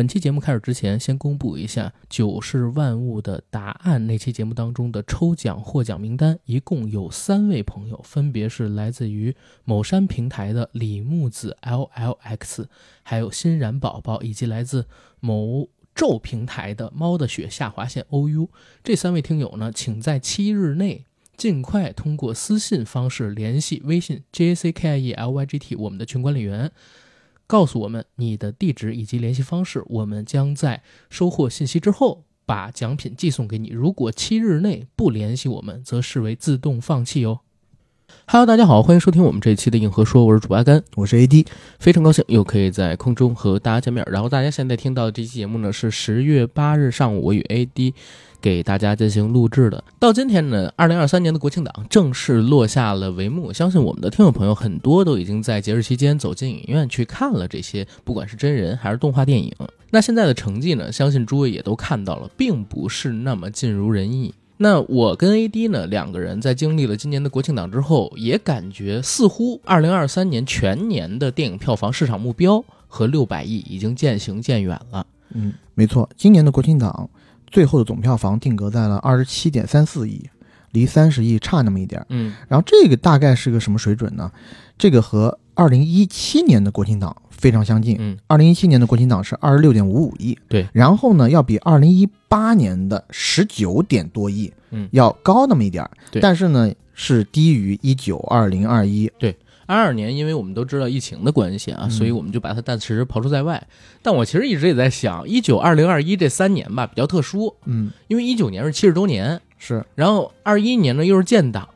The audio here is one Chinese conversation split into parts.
本期节目开始之前，先公布一下《九世万物的答案》那期节目当中的抽奖获奖名单，一共有三位朋友，分别是来自于某山平台的李木子 LLX，还有欣然宝宝，以及来自某咒平台的猫的雪下划线 OU。这三位听友呢，请在七日内尽快通过私信方式联系微信 JACKIELYGT 我们的群管理员。告诉我们你的地址以及联系方式，我们将在收获信息之后把奖品寄送给你。如果七日内不联系我们，则视为自动放弃哦。Hello，大家好，欢迎收听我们这一期的硬核说，我是主阿甘，我是 AD，非常高兴又可以在空中和大家见面。然后大家现在听到的这期节目呢，是十月八日上午我与 AD。给大家进行录制的。到今天呢，二零二三年的国庆档正式落下了帷幕。相信我们的听众朋友很多都已经在节日期间走进影院去看了这些，不管是真人还是动画电影。那现在的成绩呢，相信诸位也都看到了，并不是那么尽如人意。那我跟 AD 呢两个人在经历了今年的国庆档之后，也感觉似乎二零二三年全年的电影票房市场目标和六百亿已经渐行渐远了。嗯，没错，今年的国庆档。最后的总票房定格在了二十七点三四亿，离三十亿差那么一点儿。嗯，然后这个大概是个什么水准呢？这个和二零一七年的国庆档非常相近。嗯，二零一七年的国庆档是二十六点五五亿。对，然后呢，要比二零一八年的十九点多亿，嗯，要高那么一点儿。对，但是呢，是低于一九二零二一。对。二二年，因为我们都知道疫情的关系啊，所以我们就把它暂时抛出在外。但我其实一直也在想，一九、二零、二一这三年吧，比较特殊。嗯，因为一九年是七十周年，是，然后二一年呢又是建党，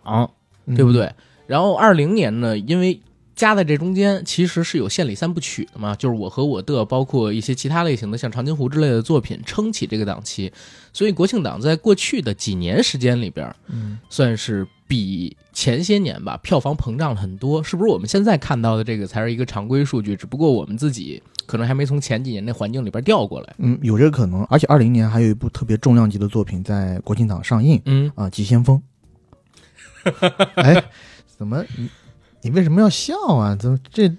对不对？然后二零年呢，因为夹在这中间，其实是有献礼三部曲的嘛，就是我和我的，包括一些其他类型的，像长津湖之类的作品撑起这个档期。所以国庆档在过去的几年时间里边，嗯，算是。比前些年吧，票房膨胀了很多，是不是？我们现在看到的这个才是一个常规数据，只不过我们自己可能还没从前几年那环境里边调过来。嗯，有这个可能。而且二零年还有一部特别重量级的作品在国庆档上映。嗯啊，《急先锋 》。哎，怎么你你为什么要笑啊？怎么这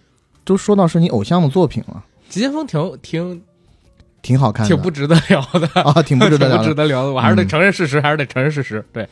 都说到是你偶像的作品了？《急先锋》挺挺挺好看，挺不值得聊的啊，挺不值得聊，值得聊的。我还是得承认事实，还是得承认事实。对。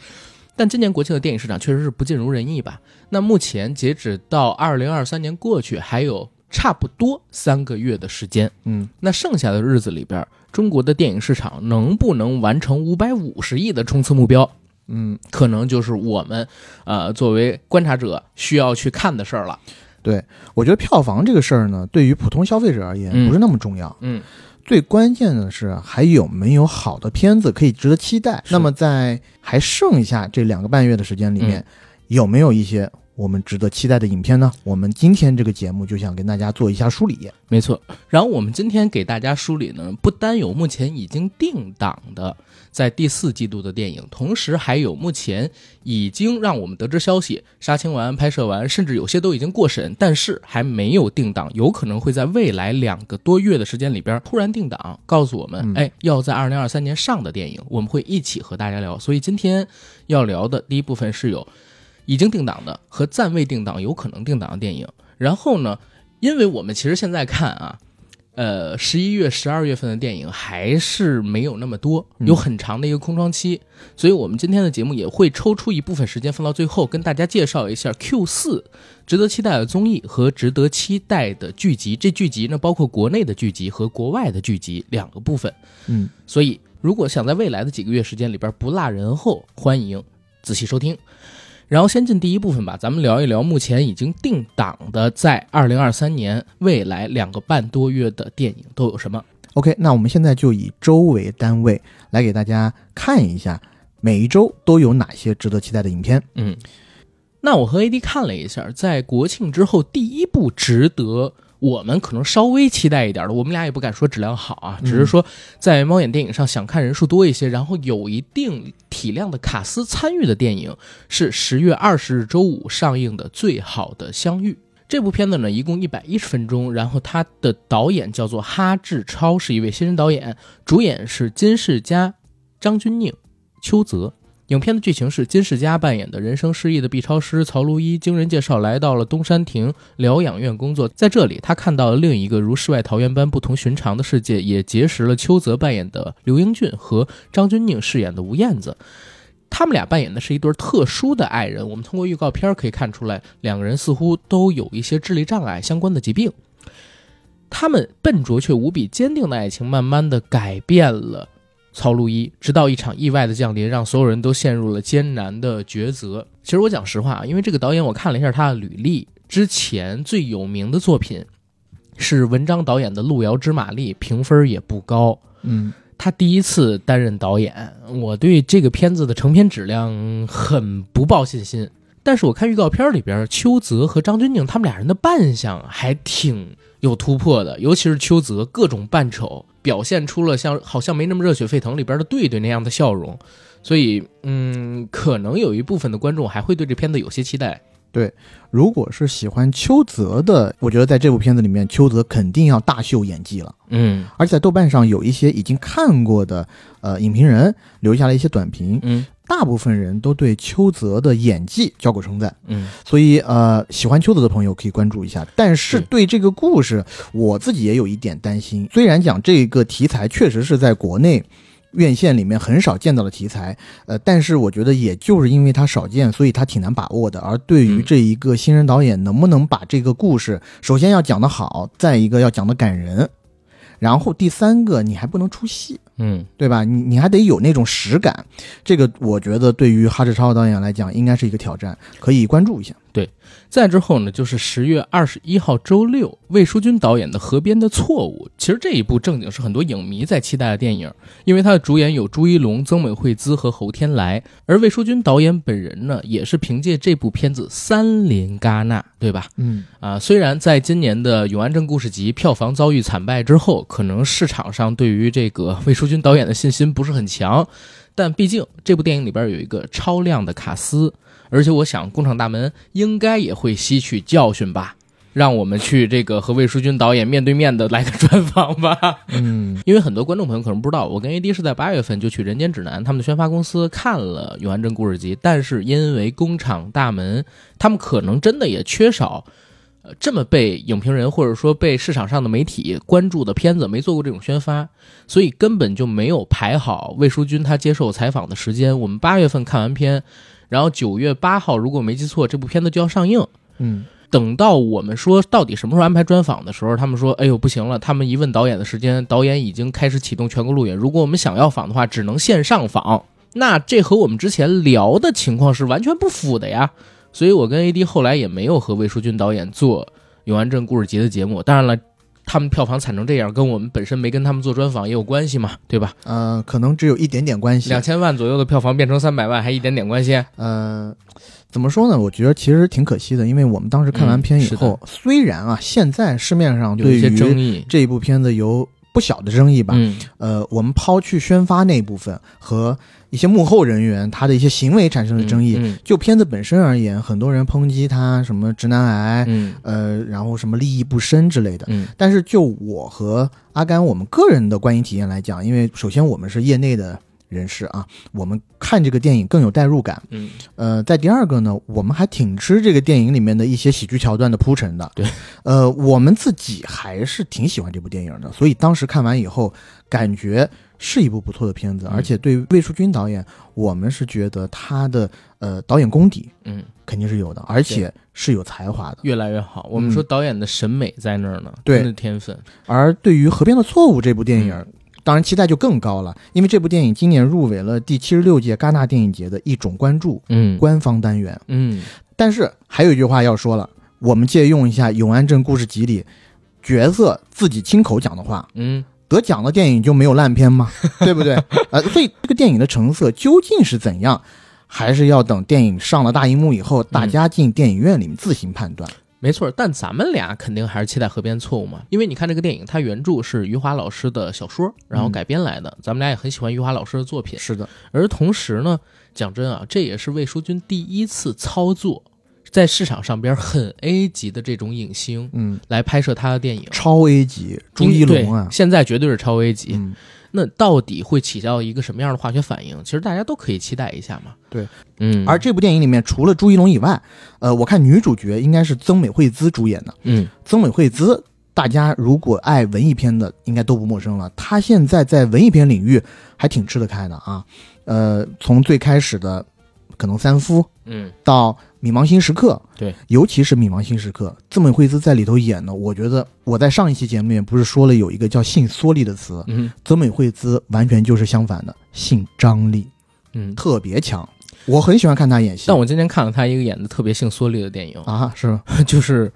但今年国庆的电影市场确实是不尽如人意吧？那目前截止到二零二三年过去，还有差不多三个月的时间。嗯，那剩下的日子里边，中国的电影市场能不能完成五百五十亿的冲刺目标？嗯，可能就是我们呃作为观察者需要去看的事儿了。对，我觉得票房这个事儿呢，对于普通消费者而言不是那么重要。嗯。最关键的是还有没有好的片子可以值得期待？那么在还剩下这两个半月的时间里面，有没有一些？我们值得期待的影片呢？我们今天这个节目就想跟大家做一下梳理。没错，然后我们今天给大家梳理呢，不单有目前已经定档的在第四季度的电影，同时还有目前已经让我们得知消息杀青完、拍摄完，甚至有些都已经过审，但是还没有定档，有可能会在未来两个多月的时间里边突然定档，告诉我们，哎，要在二零二三年上的电影，我们会一起和大家聊。所以今天要聊的第一部分是有。已经定档的和暂未定档有可能定档的电影，然后呢，因为我们其实现在看啊，呃，十一月、十二月份的电影还是没有那么多，有很长的一个空窗期，所以我们今天的节目也会抽出一部分时间放到最后，跟大家介绍一下 Q 四值得期待的综艺和值得期待的剧集。这剧集呢，包括国内的剧集和国外的剧集两个部分。嗯，所以如果想在未来的几个月时间里边不落人后，欢迎仔细收听。然后先进第一部分吧，咱们聊一聊目前已经定档的，在二零二三年未来两个半多月的电影都有什么？OK，那我们现在就以周为单位来给大家看一下，每一周都有哪些值得期待的影片。嗯，那我和 AD 看了一下，在国庆之后第一部值得。我们可能稍微期待一点的，我们俩也不敢说质量好啊，只是说在猫眼电影上想看人数多一些，然后有一定体量的卡斯参与的电影是十月二十日周五上映的《最好的相遇》这部片子呢，一共一百一十分钟，然后它的导演叫做哈志超，是一位新人导演，主演是金世佳、张钧甯、邱泽。影片的剧情是金世佳扮演的人生失意的 B 超师曹如一，经人介绍来到了东山亭疗养院工作。在这里，他看到了另一个如世外桃源般不同寻常的世界，也结识了邱泽扮演的刘英俊和张钧甯饰演的吴燕子。他们俩扮演的是一对特殊的爱人。我们通过预告片可以看出来，两个人似乎都有一些智力障碍相关的疾病。他们笨拙却无比坚定的爱情，慢慢的改变了。曹路一，直到一场意外的降临，让所有人都陷入了艰难的抉择。其实我讲实话啊，因为这个导演我看了一下他的履历，之前最有名的作品是文章导演的《路遥知马力》，评分也不高。嗯，他第一次担任导演，我对这个片子的成片质量很不抱信心。但是我看预告片里边，邱泽和张钧甯他们俩人的扮相还挺有突破的，尤其是邱泽各种扮丑。表现出了像好像没那么热血沸腾里边的队队那样的笑容，所以嗯，可能有一部分的观众还会对这片子有些期待。对，如果是喜欢邱泽的，我觉得在这部片子里面，邱泽肯定要大秀演技了。嗯，而且在豆瓣上有一些已经看过的呃影评人留下了一些短评，嗯，大部分人都对邱泽的演技交口称赞。嗯，所以呃，喜欢邱泽的朋友可以关注一下。但是对这个故事，我自己也有一点担心。虽然讲这个题材确实是在国内。院线里面很少见到的题材，呃，但是我觉得也就是因为它少见，所以它挺难把握的。而对于这一个新人导演，能不能把这个故事，首先要讲得好，再一个要讲得感人，然后第三个你还不能出戏，嗯，对吧？你你还得有那种实感，这个我觉得对于哈志超导演来讲，应该是一个挑战，可以关注一下。对，再之后呢，就是十月二十一号周六，魏书君导演的《河边的错误》。其实这一部正经是很多影迷在期待的电影，因为它的主演有朱一龙、曾美惠孜和侯天来，而魏书君导演本人呢，也是凭借这部片子三连戛纳，对吧？嗯，啊，虽然在今年的《永安镇故事集》票房遭遇惨败之后，可能市场上对于这个魏书君导演的信心不是很强，但毕竟这部电影里边有一个超亮的卡斯。而且我想，工厂大门应该也会吸取教训吧，让我们去这个和魏书君导演面对面的来个专访吧。嗯，因为很多观众朋友可能不知道，我跟 AD 是在八月份就去人间指南他们的宣发公司看了《永安镇故事集》，但是因为工厂大门，他们可能真的也缺少，呃，这么被影评人或者说被市场上的媒体关注的片子，没做过这种宣发，所以根本就没有排好魏书君他接受采访的时间。我们八月份看完片。然后九月八号，如果没记错，这部片子就要上映。嗯，等到我们说到底什么时候安排专访的时候，他们说：“哎呦，不行了！”他们一问导演的时间，导演已经开始启动全国路演。如果我们想要访的话，只能线上访。那这和我们之前聊的情况是完全不符的呀。所以我跟 AD 后来也没有和魏书君导演做《永安镇故事集》的节目。当然了。他们票房惨成这样，跟我们本身没跟他们做专访也有关系嘛，对吧？呃，可能只有一点点关系。两千万左右的票房变成三百万，还一点点关系？呃，怎么说呢？我觉得其实挺可惜的，因为我们当时看完片以后，虽然啊，现在市面上对于这一部片子有不小的争议吧，嗯呃，我们抛去宣发那部分和。一些幕后人员他的一些行为产生了争议。就片子本身而言，很多人抨击他什么直男癌，呃，然后什么利益不深之类的。但是就我和阿甘我们个人的观影体验来讲，因为首先我们是业内的人士啊，我们看这个电影更有代入感。嗯，呃，在第二个呢，我们还挺吃这个电影里面的一些喜剧桥段的铺陈的。对，呃，我们自己还是挺喜欢这部电影的，所以当时看完以后感觉。是一部不错的片子，而且对魏淑君导演，我们是觉得他的呃导演功底，嗯，肯定是有的，而且是有才华的，越来越好。我们说导演的审美在那儿呢，对，天分。而对于《河边的错误》这部电影，当然期待就更高了，因为这部电影今年入围了第七十六届戛纳电影节的一种关注，嗯，官方单元，嗯。但是还有一句话要说了，我们借用一下《永安镇故事集》里角色自己亲口讲的话，嗯。得奖的电影就没有烂片吗？对不对？呃，所以这个电影的成色究竟是怎样，还是要等电影上了大荧幕以后，大家进电影院里面自行判断。没错，但咱们俩肯定还是期待《河边错误》嘛，因为你看这个电影，它原著是余华老师的小说，然后改编来的。咱们俩也很喜欢余华老师的作品。是的，而同时呢，讲真啊，这也是魏书君第一次操作。在市场上边很 A 级的这种影星，嗯，来拍摄他的电影，超 A 级，朱一龙啊，现在绝对是超 A 级。那到底会起到一个什么样的化学反应？其实大家都可以期待一下嘛。对，嗯，而这部电影里面，除了朱一龙以外，呃，我看女主角应该是曾美惠孜主演的。嗯曾美惠孜，大家如果爱文艺片的，应该都不陌生了。她现在在文艺片领域还挺吃得开的啊。呃，从最开始的可能三夫嗯到《冥王星时刻》，对，尤其是《冥王星时刻》，泽美惠兹在里头演的，我觉得我在上一期节目里面不是说了有一个叫性缩力的词，嗯泽美惠兹完全就是相反的，性张力嗯。特别强。我很喜欢看他演戏。但我今天看了他一个演的特别性缩力的电影，啊，是吗？就是，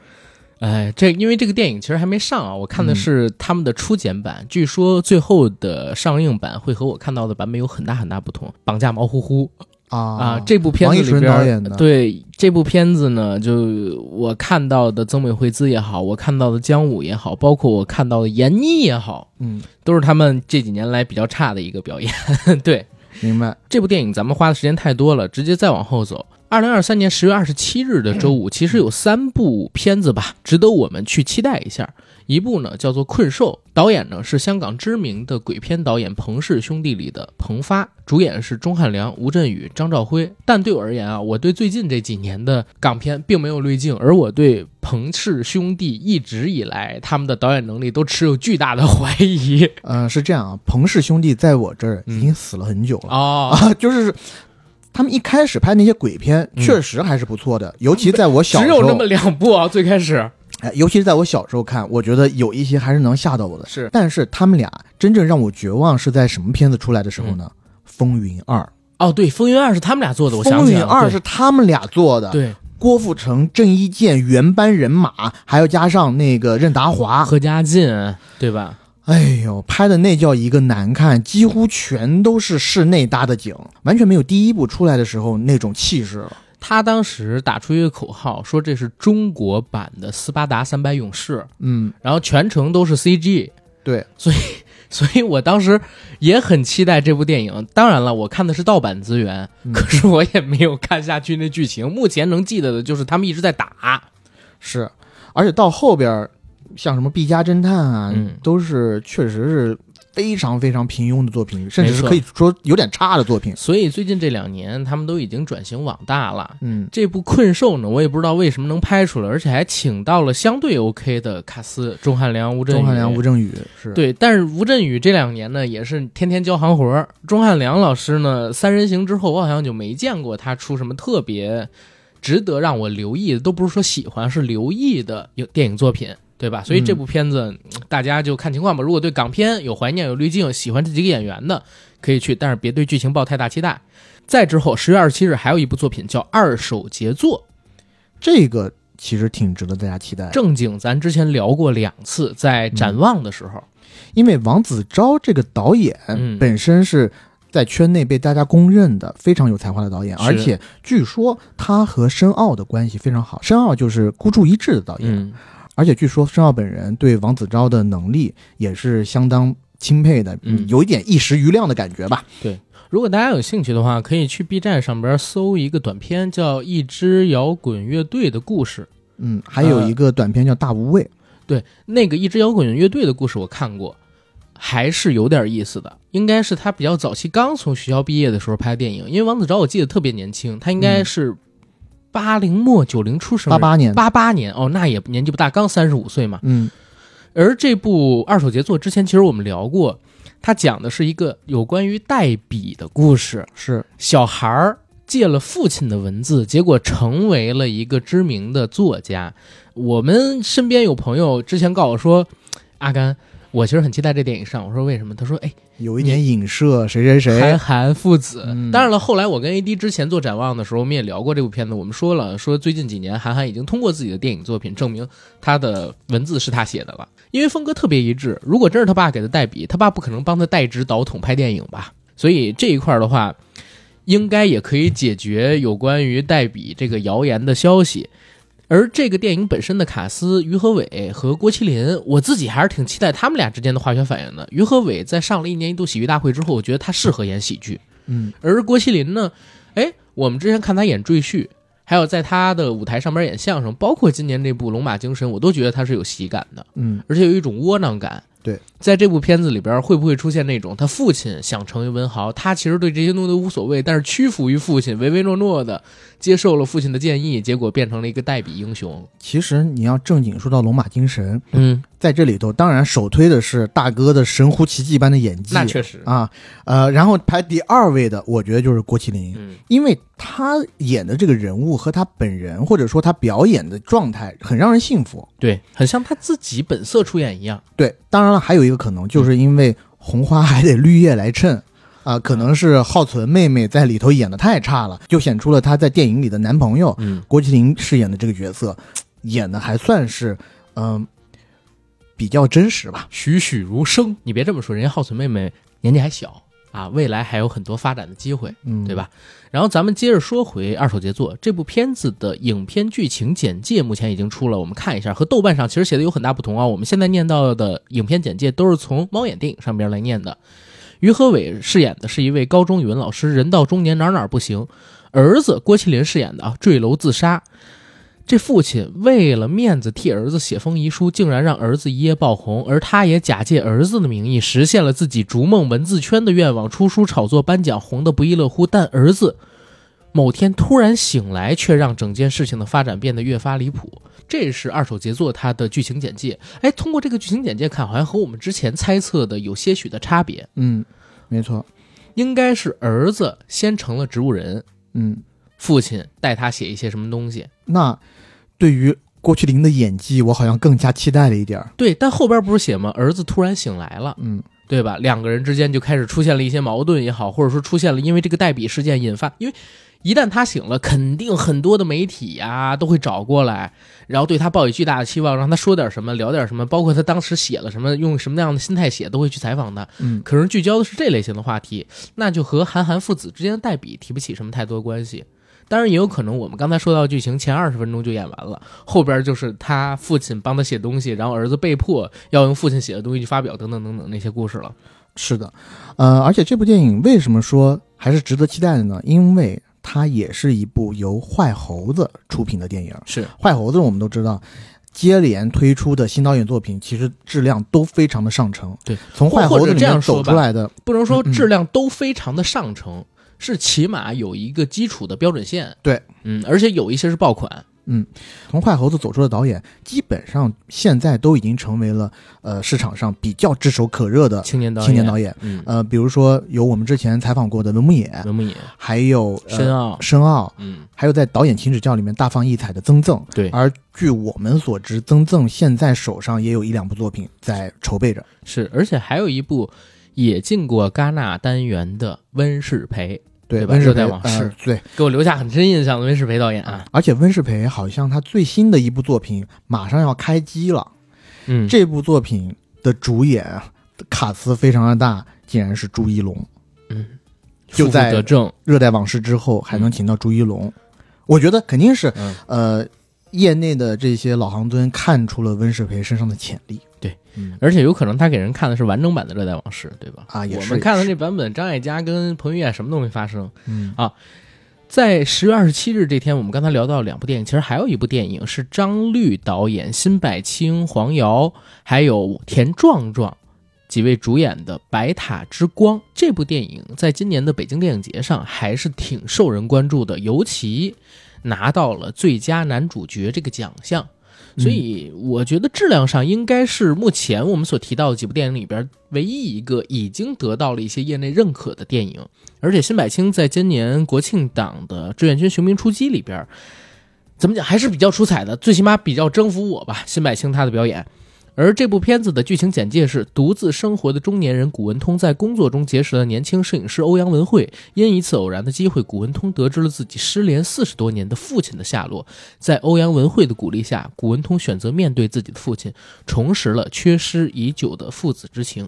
哎，这因为这个电影其实还没上啊，我看的是他们的初剪版，据说最后的上映版会和我看到的版本有很大很大不同。绑架毛乎乎啊啊，这部片子里边导演的对这部片子呢，就我看到的曾美惠孜也好，我看到的姜武也好，包括我看到的闫妮也好，嗯，都是他们这几年来比较差的一个表演。对，明白。这部电影咱们花的时间太多了，直接再往后走。二零二三年十月二十七日的周五，其实有三部片子吧，值得我们去期待一下。一部呢叫做《困兽》，导演呢是香港知名的鬼片导演彭氏兄弟里的彭发，主演是钟汉良、吴镇宇、张兆辉。但对我而言啊，我对最近这几年的港片并没有滤镜，而我对彭氏兄弟一直以来他们的导演能力都持有巨大的 怀疑。呃，是这样啊，彭氏兄弟在我这儿嗯已经死了很久了、哦，啊，就是他们一开始拍那些鬼片，嗯确实还是不错的，尤其在我小只时候，只有那么两部啊，最开始哎，尤其是在我小时候看，我觉得有一些还是能吓到我的。是但是他们俩真正让我绝望是在什么片子出来的时候呢？风云二》哦，对，《风云二》是他们俩做的，我《想起来了。风云二》对是他们俩做的，对郭富城、郑伊健原班人马，还要加上那个任达华，何家劲，对吧？哎呦，拍的那叫一个难看，几乎全都是室内搭的景，完全没有第一部出来的时候那种气势了。他当时打出一个口号，说这是中国版的斯巴达三百勇士，嗯，然后全程都是 CG，对，所以 所以我当时也很期待这部电影。当然了，我看的是盗版资源，嗯。可是我也没有看下去那剧情。目前能记得的就是他们一直在打，是，而且到后边儿，像什么《毕加侦探》啊，嗯。都是确实是非常非常平庸的作品，甚至是可以说有点差的作品。所以最近这两年他们都已经转型网大了。嗯，这部《困兽》呢，我也不知道为什么能拍出来，而且还请到了相对 OK 的卡斯，钟汉良、吴镇宇。钟汉良、吴镇宇是，对，但是吴镇宇这两年呢，也是天天交行活儿。钟汉良老师呢，《三人行》之后，我好像就没见过他出什么特别值得让我留意的，都不是说喜欢，是留意的有电影作品，对吧？所以这部片子、嗯大家就看情况吧。如果对港片有怀念、有滤镜，喜欢这几个演员的，可以去，但是别对剧情抱太大期待。再之后，十月二十七日还有一部作品叫《二手杰作》，这个其实挺值得大家期待，正经咱之前聊过两次，在展望的时候，因为王子昭这个导演嗯本身是。在圈内被大家公认的非常有才华的导演，而且据说他和申奥的关系非常好。申奥就是孤注一掷的导演，嗯，而且据说申奥本人对王子昭的能力也是相当钦佩的，嗯有一点一时余亮的感觉吧。对如果大家有兴趣的话，可以去 B 站上边搜一个短片，叫《一支摇滚乐队的故事》。嗯，还有一个短片叫《大无畏》，对，那个一支摇滚乐队的故事我看过，还是有点意思的。应该是他比较早期刚从学校毕业的时候拍的电影，因为王子昭我记得特别年轻，他应该是八零末九零出生，八八年，八八年哦，那也年纪不大，刚三十五岁嘛。嗯而这部二手杰作之前其实我们聊过，他讲的是一个有关于代笔的故事。是，小孩儿借了父亲的文字，结果成为了一个知名的作家。我们身边有朋友之前告诉我说：“阿甘，我其实很期待这电影上。”我说：“为什么？”他说：“哎，有一点影射谁谁谁，韩寒父子。嗯当然了，后来我跟 AD 之前做展望的时候，我们也聊过这部片子。我们说了，说最近几年韩寒已经通过自己的电影作品证明他的文字是他写的了，因为风格特别一致。如果真是他爸给他代笔，他爸不可能帮他代指导筒拍电影吧？所以这一块儿的话，应该也可以解决有关于代笔这个谣言的消息。而这个电影本身的卡斯，于和伟和郭麒麟，我自己还是挺期待他们俩之间的化学反应的。于和伟在上了一年一度喜剧大会之后，我觉得他适合演喜剧。嗯而郭麒麟呢，哎，我们之前看他演赘婿，还有在他的舞台上面演相声，包括今年这部《龙马精神》，我都觉得他是有喜感的，嗯，而且有一种窝囊感。对，在这部片子里边，会不会出现那种他父亲想成为文豪，他其实对这些东西都无所谓，但是屈服于父亲，唯唯诺诺的接受了父亲的建议，结果变成了一个代笔英雄？其实你要正经说到龙马精神，嗯，在这里头，当然首推的是大哥的神乎其技般的演技，那确实，啊，呃，然后排第二位的，我觉得就是郭麒麟，嗯因为他演的这个人物和他本人，或者说他表演的状态，很让人信服。对，很像他自己本色出演一样。对，当然了，还有一个可能，就是因为红花还得绿叶来衬。啊，可能是浩存妹妹在里头演的太差了，就显出了她在电影里的男朋友嗯，郭麒麟饰演的这个角色，演的还算是嗯、比较真实吧。栩栩如生。你别这么说，人家浩存妹妹年纪还小啊，未来还有很多发展的机会。嗯，对？吧？然后咱们接着说回二手杰作这部片子的影片剧情简介，目前已经出了，我们看一下，和豆瓣上其实写的有很大不同啊。我们现在念到的影片简介都是从猫眼电影上边来念的。于和伟饰演的是一位高中语文老师，人到中年哪儿哪儿不行。儿子郭麒麟饰演的啊，坠楼自杀。这父亲为了面子替儿子写封遗书，竟然让儿子一夜爆红，而他也假借儿子的名义实现了自己逐梦文字圈的愿望，出书炒作颁奖，红得不亦乐乎。但儿子某天突然醒来，却让整件事情的发展变得越发离谱。这是二手杰作它的剧情简介。哎，通过这个剧情简介看，好像和我们之前猜测的有些许的差别。嗯，没错。应该是儿子先成了植物人，嗯，父亲带他写一些什么东西。那对于郭麒麟的演技，我好像更加期待了一点儿。对，但后边不是写吗？儿子突然醒来了，嗯，对吧？两个人之间就开始出现了一些矛盾也好，或者说出现了因为这个代笔事件引发，因为一旦他醒了，肯定很多的媒体呀、都会找过来，然后对他抱以巨大的期望，让他说点什么，聊点什么，包括他当时写了什么，用什么样的心态写，都会去采访他。嗯，可是聚焦的是这类型的话题，那就和韩寒父子之间的代笔提不起什么太多关系。当然，也有可能我们刚才说到剧情前二十分钟就演完了，后边就是他父亲帮他写东西，然后儿子被迫要用父亲写的东西去发表，等等等等那些故事了。是的，呃，而且这部电影为什么说还是值得期待的呢？因为它也是一部由坏猴子出品的电影。是，坏猴子我们都知道，接连推出的新导演作品，其实质量都非常的上乘。对，从坏猴子这样走出来的，不能说质量都非常的上乘，是起码有一个基础的标准线。对，嗯，而且有一些是爆款。嗯从坏猴子走出的导演，基本上现在都已经成为了呃市场上比较炙手可热的青年导演，青年导演。嗯，呃，比如说有我们之前采访过的文牧野，文牧野、还有、呃、申奥，申奥，嗯，还有在导演请指教里面大放异彩的曾赠。对，而据我们所知，曾赠现在手上也有一两部作品在筹备着。是，而且还有一部也进过戛纳单元的温世培，对，吧？温世培，热带往事呃对。给我留下很深印象的温世培导演啊。而且温世培好像他最新的一部作品马上要开机了，嗯，这部作品的主演卡斯非常的大，竟然是朱一龙。嗯，就在热带往事之后还能请到朱一龙，我觉得肯定是嗯，呃，业内的这些老行尊看出了温世培身上的潜力。对，嗯，而且有可能他给人看的是完整版的《热带往事》，对吧？啊也是我们看的也是这版本，张艾嘉跟彭于晏什么都没发生。嗯在十月二十七日这天，我们刚才聊到两部电影，其实还有一部电影是张律导演、辛柏青、黄瑶还有田壮壮几位主演的《白塔之光》。这部电影在今年的北京电影节上还是挺受人关注的，尤其拿到了最佳男主角这个奖项。所以我觉得质量上应该是目前我们所提到的几部电影里边唯一一个已经得到了一些业内认可的电影。而且辛柏青在今年国庆档的《志愿军雄兵出击》里边，怎么讲还是比较出彩的，最起码比较征服我吧。辛柏青他的表演。而这部片子的剧情简介是：独自生活的中年人古文通在工作中结识了年轻摄影师欧阳文慧，因一次偶然的机会，古文通得知了自己失联四十多年的父亲的下落。在欧阳文慧的鼓励下，古文通选择面对自己的父亲，重拾了缺失已久的父子之情。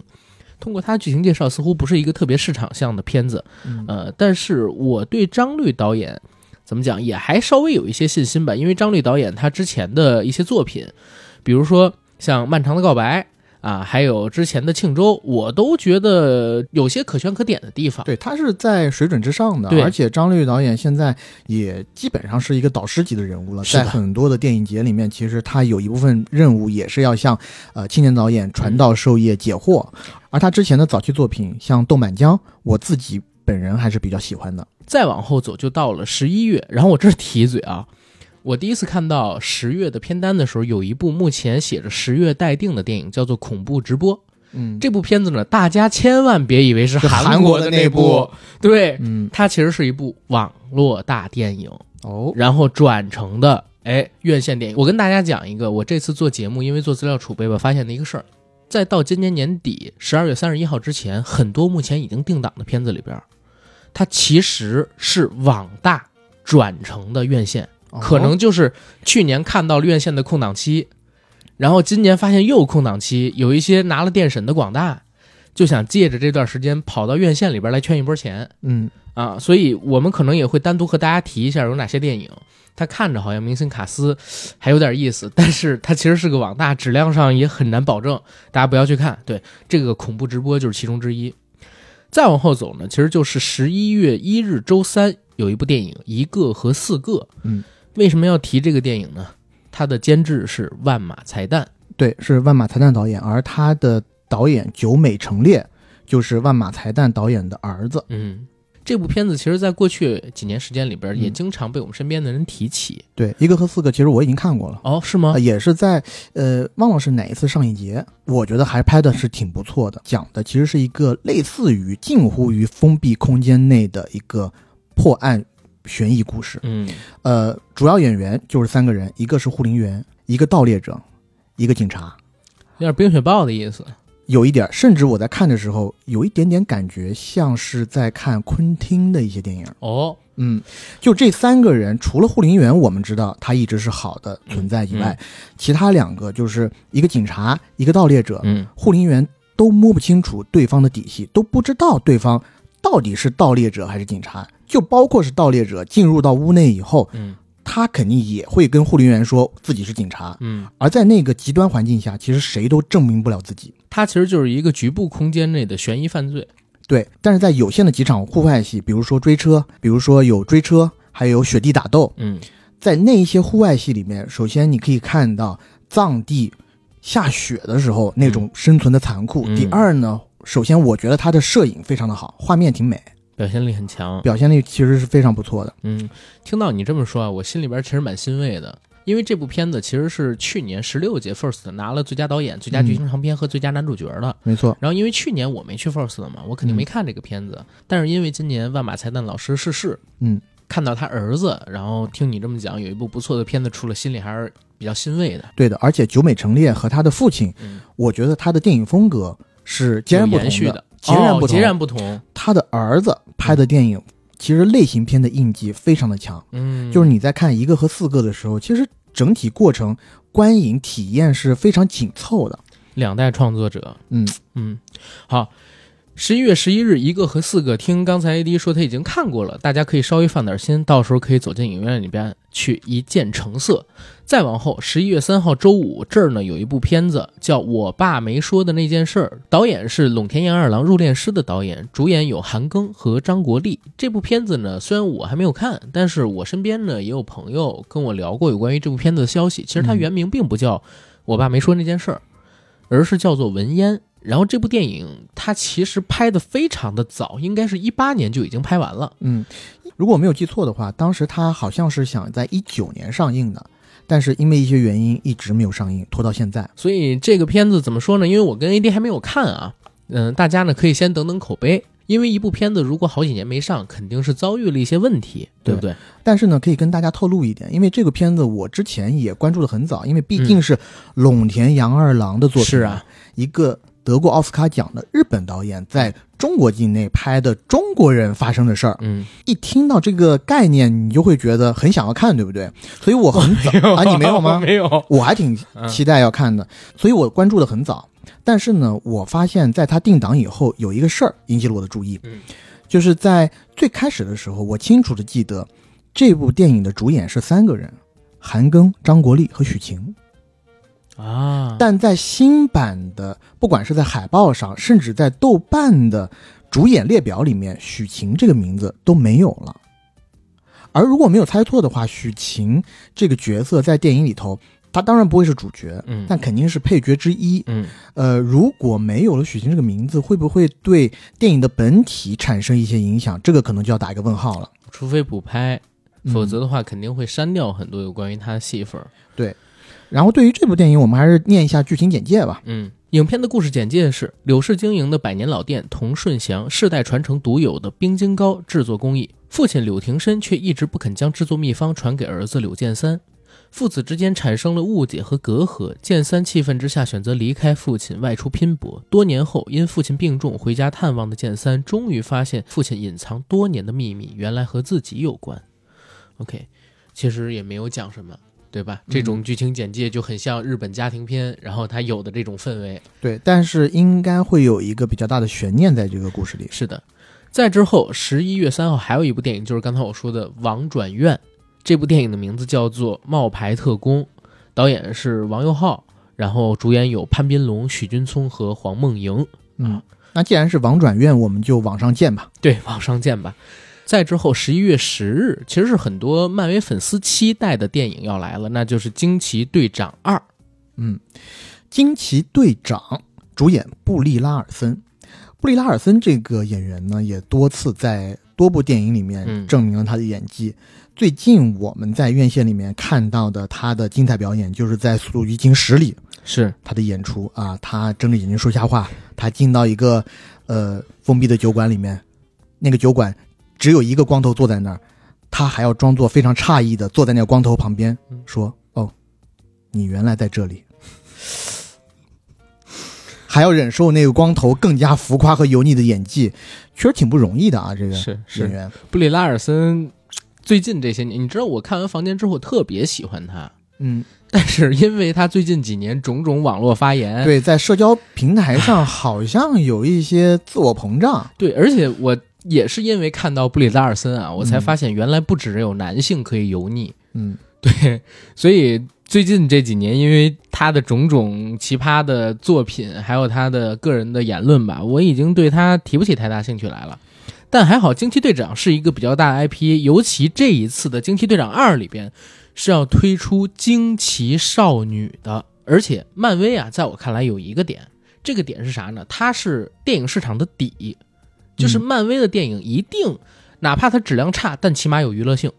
通过他剧情介绍，似乎不是一个特别市场向的片子，嗯呃，但是我对张律导演怎么讲也还稍微有一些信心吧，因为张律导演他之前的一些作品，比如说像《漫长的告白》啊，还有之前的庆州，我都觉得有些可圈可点的地方。对他是在水准之上的，对而且张律导演现在也基本上是一个导师级的人物了，在很多的电影节里面，其实他有一部分任务也是要向呃青年导演传道授业解惑，而他之前的早期作品像《豆满江》，我自己本人还是比较喜欢的。再往后走就到了十一月，然后我这儿提一嘴啊，我第一次看到十月的片单的时候，有一部目前写着十月待定的电影，叫做《恐怖直播》。嗯，这部片子呢，大家千万别以为是是韩韩国的那部，对，嗯。它其实是一部网络大电影，哦，然后转成的哎院线电影。我跟大家讲一个，我这次做节目，因为做资料储备吧，发现的一个事儿，在到今年年底十二月三十一号之前，很多目前已经定档的片子里边，它其实是网大转成的院线，可能就是去年看到了院线的空档期，然后今年发现又有空档期，有一些拿了电审的广大，就想借着这段时间跑到院线里边来圈一波钱。嗯啊，所以我们可能也会单独和大家提一下有哪些电影，它看着好像明星卡斯还有点意思，但是它其实是个网大，质量上也很难保证，大家不要去看。对，这个恐怖直播就是其中之一。再往后走呢，其实就是十一月一日周三有一部电影《一个和四个》。嗯，为什么要提这个电影呢？它的监制是万马才旦。对，是万马才旦导演，而他的导演久美成烈就是万马才旦导演的儿子。嗯，这部片子其实在过去几年时间里边，也嗯经常被我们身边的人提起。对，一个和四个，其实我已经看过了。哦，是吗呃？也是在呃，忘了是哪一次上映节，我觉得还拍的是挺不错的。讲的其实是一个类似于近乎于封闭空间内的一个破案悬疑故事。嗯呃，主要演员就是三个人，一个是护林员，一个盗猎者，一个警察。有点冰雪暴的意思。有一点，甚至我在看的时候，有一点点感觉像是在看昆汀的一些电影。哦，嗯，就这三个人，除了护林员，我们知道他一直是好的存在以外，其他两个就是一个警察，一个盗猎者，嗯护林员都摸不清楚对方的底细，都不知道对方到底是盗猎者还是警察。就包括是盗猎者进入到屋内以后，嗯他肯定也会跟护林员说自己是警察。嗯，而在那个极端环境下，其实谁都证明不了自己。它其实就是一个局部空间内的悬疑犯罪。对，但是在有限的几场户外戏，比如说追车，比如说有追车，还有雪地打斗，嗯在那一些户外戏里面，首先你可以看到藏地下雪的时候那种生存的残酷。嗯第二呢，首先我觉得它的摄影非常的好，画面挺美，表现力很强。表现力其实是非常不错的。嗯，听到你这么说啊，我心里边其实蛮欣慰的，因为这部片子其实是去年十六届 FIRST 拿了最佳导演、最佳剧情长片和最佳男主角的。没错，然后因为去年我没去 FIRST 嘛，我肯定没看这个片子。但是因为今年万马才旦老师逝世，嗯，看到他儿子，然后听你这么讲，有一部不错的片子出了，心里还是比较欣慰的。对的。而且久美成烈和他的父亲，嗯，我觉得他的电影风格是截然不同的，截然不同。哦截然不同。他的儿子拍的电影，其实类型片的印记非常的强。嗯，就是你在看一个和四个的时候，其实整体过程观影体验是非常紧凑的。两代创作者。嗯，嗯，好。十一月十一日，一个和四个，听刚才 AD 说他已经看过了，大家可以稍微放点心，到时候可以走进影院里边去一见成色。再往后，十一月三号周五这儿呢有一部片子叫《我爸没说的那件事儿》，导演是陇田洋二郎《入殓师》的导演，主演有韩庚和张国立。这部片子呢，虽然我还没有看，但是我身边呢也有朋友跟我聊过有关于这部片子的消息。其实它嗯原名并不叫《我爸没说那件事儿》，而是叫做《文烟》。然后这部电影它其实拍的非常的早，应该是一八年就已经拍完了。嗯，如果我没有记错的话，当时他好像是想在一九年上映的，但是因为一些原因一直没有上映，拖到现在。所以这个片子怎么说呢？因为我跟 AD 还没有看啊，嗯、大家呢可以先等等口碑。因为一部片子如果好几年没上，肯定是遭遇了一些问题，对不对？但是呢，可以跟大家透露一点，因为这个片子我之前也关注的很早，因为毕竟是陇田洋二郎的作品，是啊，一个得过奥斯卡奖的日本导演在中国境内拍的中国人发生的事儿。嗯，一听到这个概念，你就会觉得很想要看，对不对？所以我很早啊，你没有吗？没有。我还挺期待要看的，所以我关注的很早。但是呢，我发现在他定档以后，有一个事儿引起了我的注意，嗯就是在最开始的时候，我清楚的记得这部电影的主演是三个人：韩庚、张国立和许晴。啊，但在新版的，不管是在海报上，甚至在豆瓣的主演列表里面，许晴这个名字都没有了。而如果没有猜错的话，许晴这个角色在电影里头，她当然不会是主角，嗯但肯定是配角之一。嗯呃，如果没有了许晴这个名字，会不会对电影的本体产生一些影响？这个可能就要打一个问号了。除非补拍，嗯否则的话肯定会删掉很多有关于他的戏份儿。然后对于这部电影，我们还是念一下剧情简介吧。嗯，影片的故事简介是：柳氏经营的百年老店同顺祥世代传承独有的冰晶糕制作工艺，父亲柳廷深却一直不肯将制作秘方传给儿子柳建三，父子之间产生了误解和隔阂。建三气愤之下选择离开父亲，外出拼搏。多年后，因父亲病重回家探望的建三，终于发现父亲隐藏多年的秘密原来和自己有关。OK，其实也没有讲什么。对吧？这种剧情简介就很像日本家庭片，然后它有的这种氛围。对，但是应该会有一个比较大的悬念在这个故事里。是的，在之后十一月三号还有一部电影，就是刚才我说的《王转院》。这部电影的名字叫做《冒牌特工》，导演是王佑浩，然后主演有潘斌龙、许君聪和黄梦莹。嗯，那既然是王转院，我们就网上见吧。对，网上见吧。再之后，十一月十日，其实是很多漫威粉丝期待的电影要来了，那就是《惊奇队长二》。嗯，惊奇队长主演布利拉尔森。布利拉尔森这个演员呢，也多次在多部电影里面嗯证明了他的演技。最近我们在院线里面看到的他的精彩表演，就是在《速度与激情十》里是，他的演出啊，他睁着眼睛说瞎话，他进到一个呃封闭的酒馆里面，那个酒馆只有一个光头坐在那儿，他还要装作非常诧异的坐在那个光头旁边嗯说：“哦，你原来在这里。” 还要忍受那个光头更加浮夸和油腻的演技，确实挺不容易的啊！这个是演。员，布里拉尔森最近这些年，你知道我看完《房间》之后特别喜欢他，嗯，但是因为他最近几年种种网络发言，对，在社交平台上好像有一些自我膨胀。对，而且我也是因为看到布里拉尔森啊，我才嗯发现原来不只有男性可以油腻，嗯，对，所以最近这几年，因为他的种种奇葩的作品，还有他的个人的言论吧，我已经对他提不起太大兴趣来了。但还好，《惊奇队长》是一个比较大的 IP，尤其这一次的《惊奇队长二》里边是要推出惊奇少女的，而且漫威啊，在我看来有一个点，这个点是啥呢？它是电影市场的底，就是嗯漫威的电影一定，哪怕它质量差，但起码有娱乐性。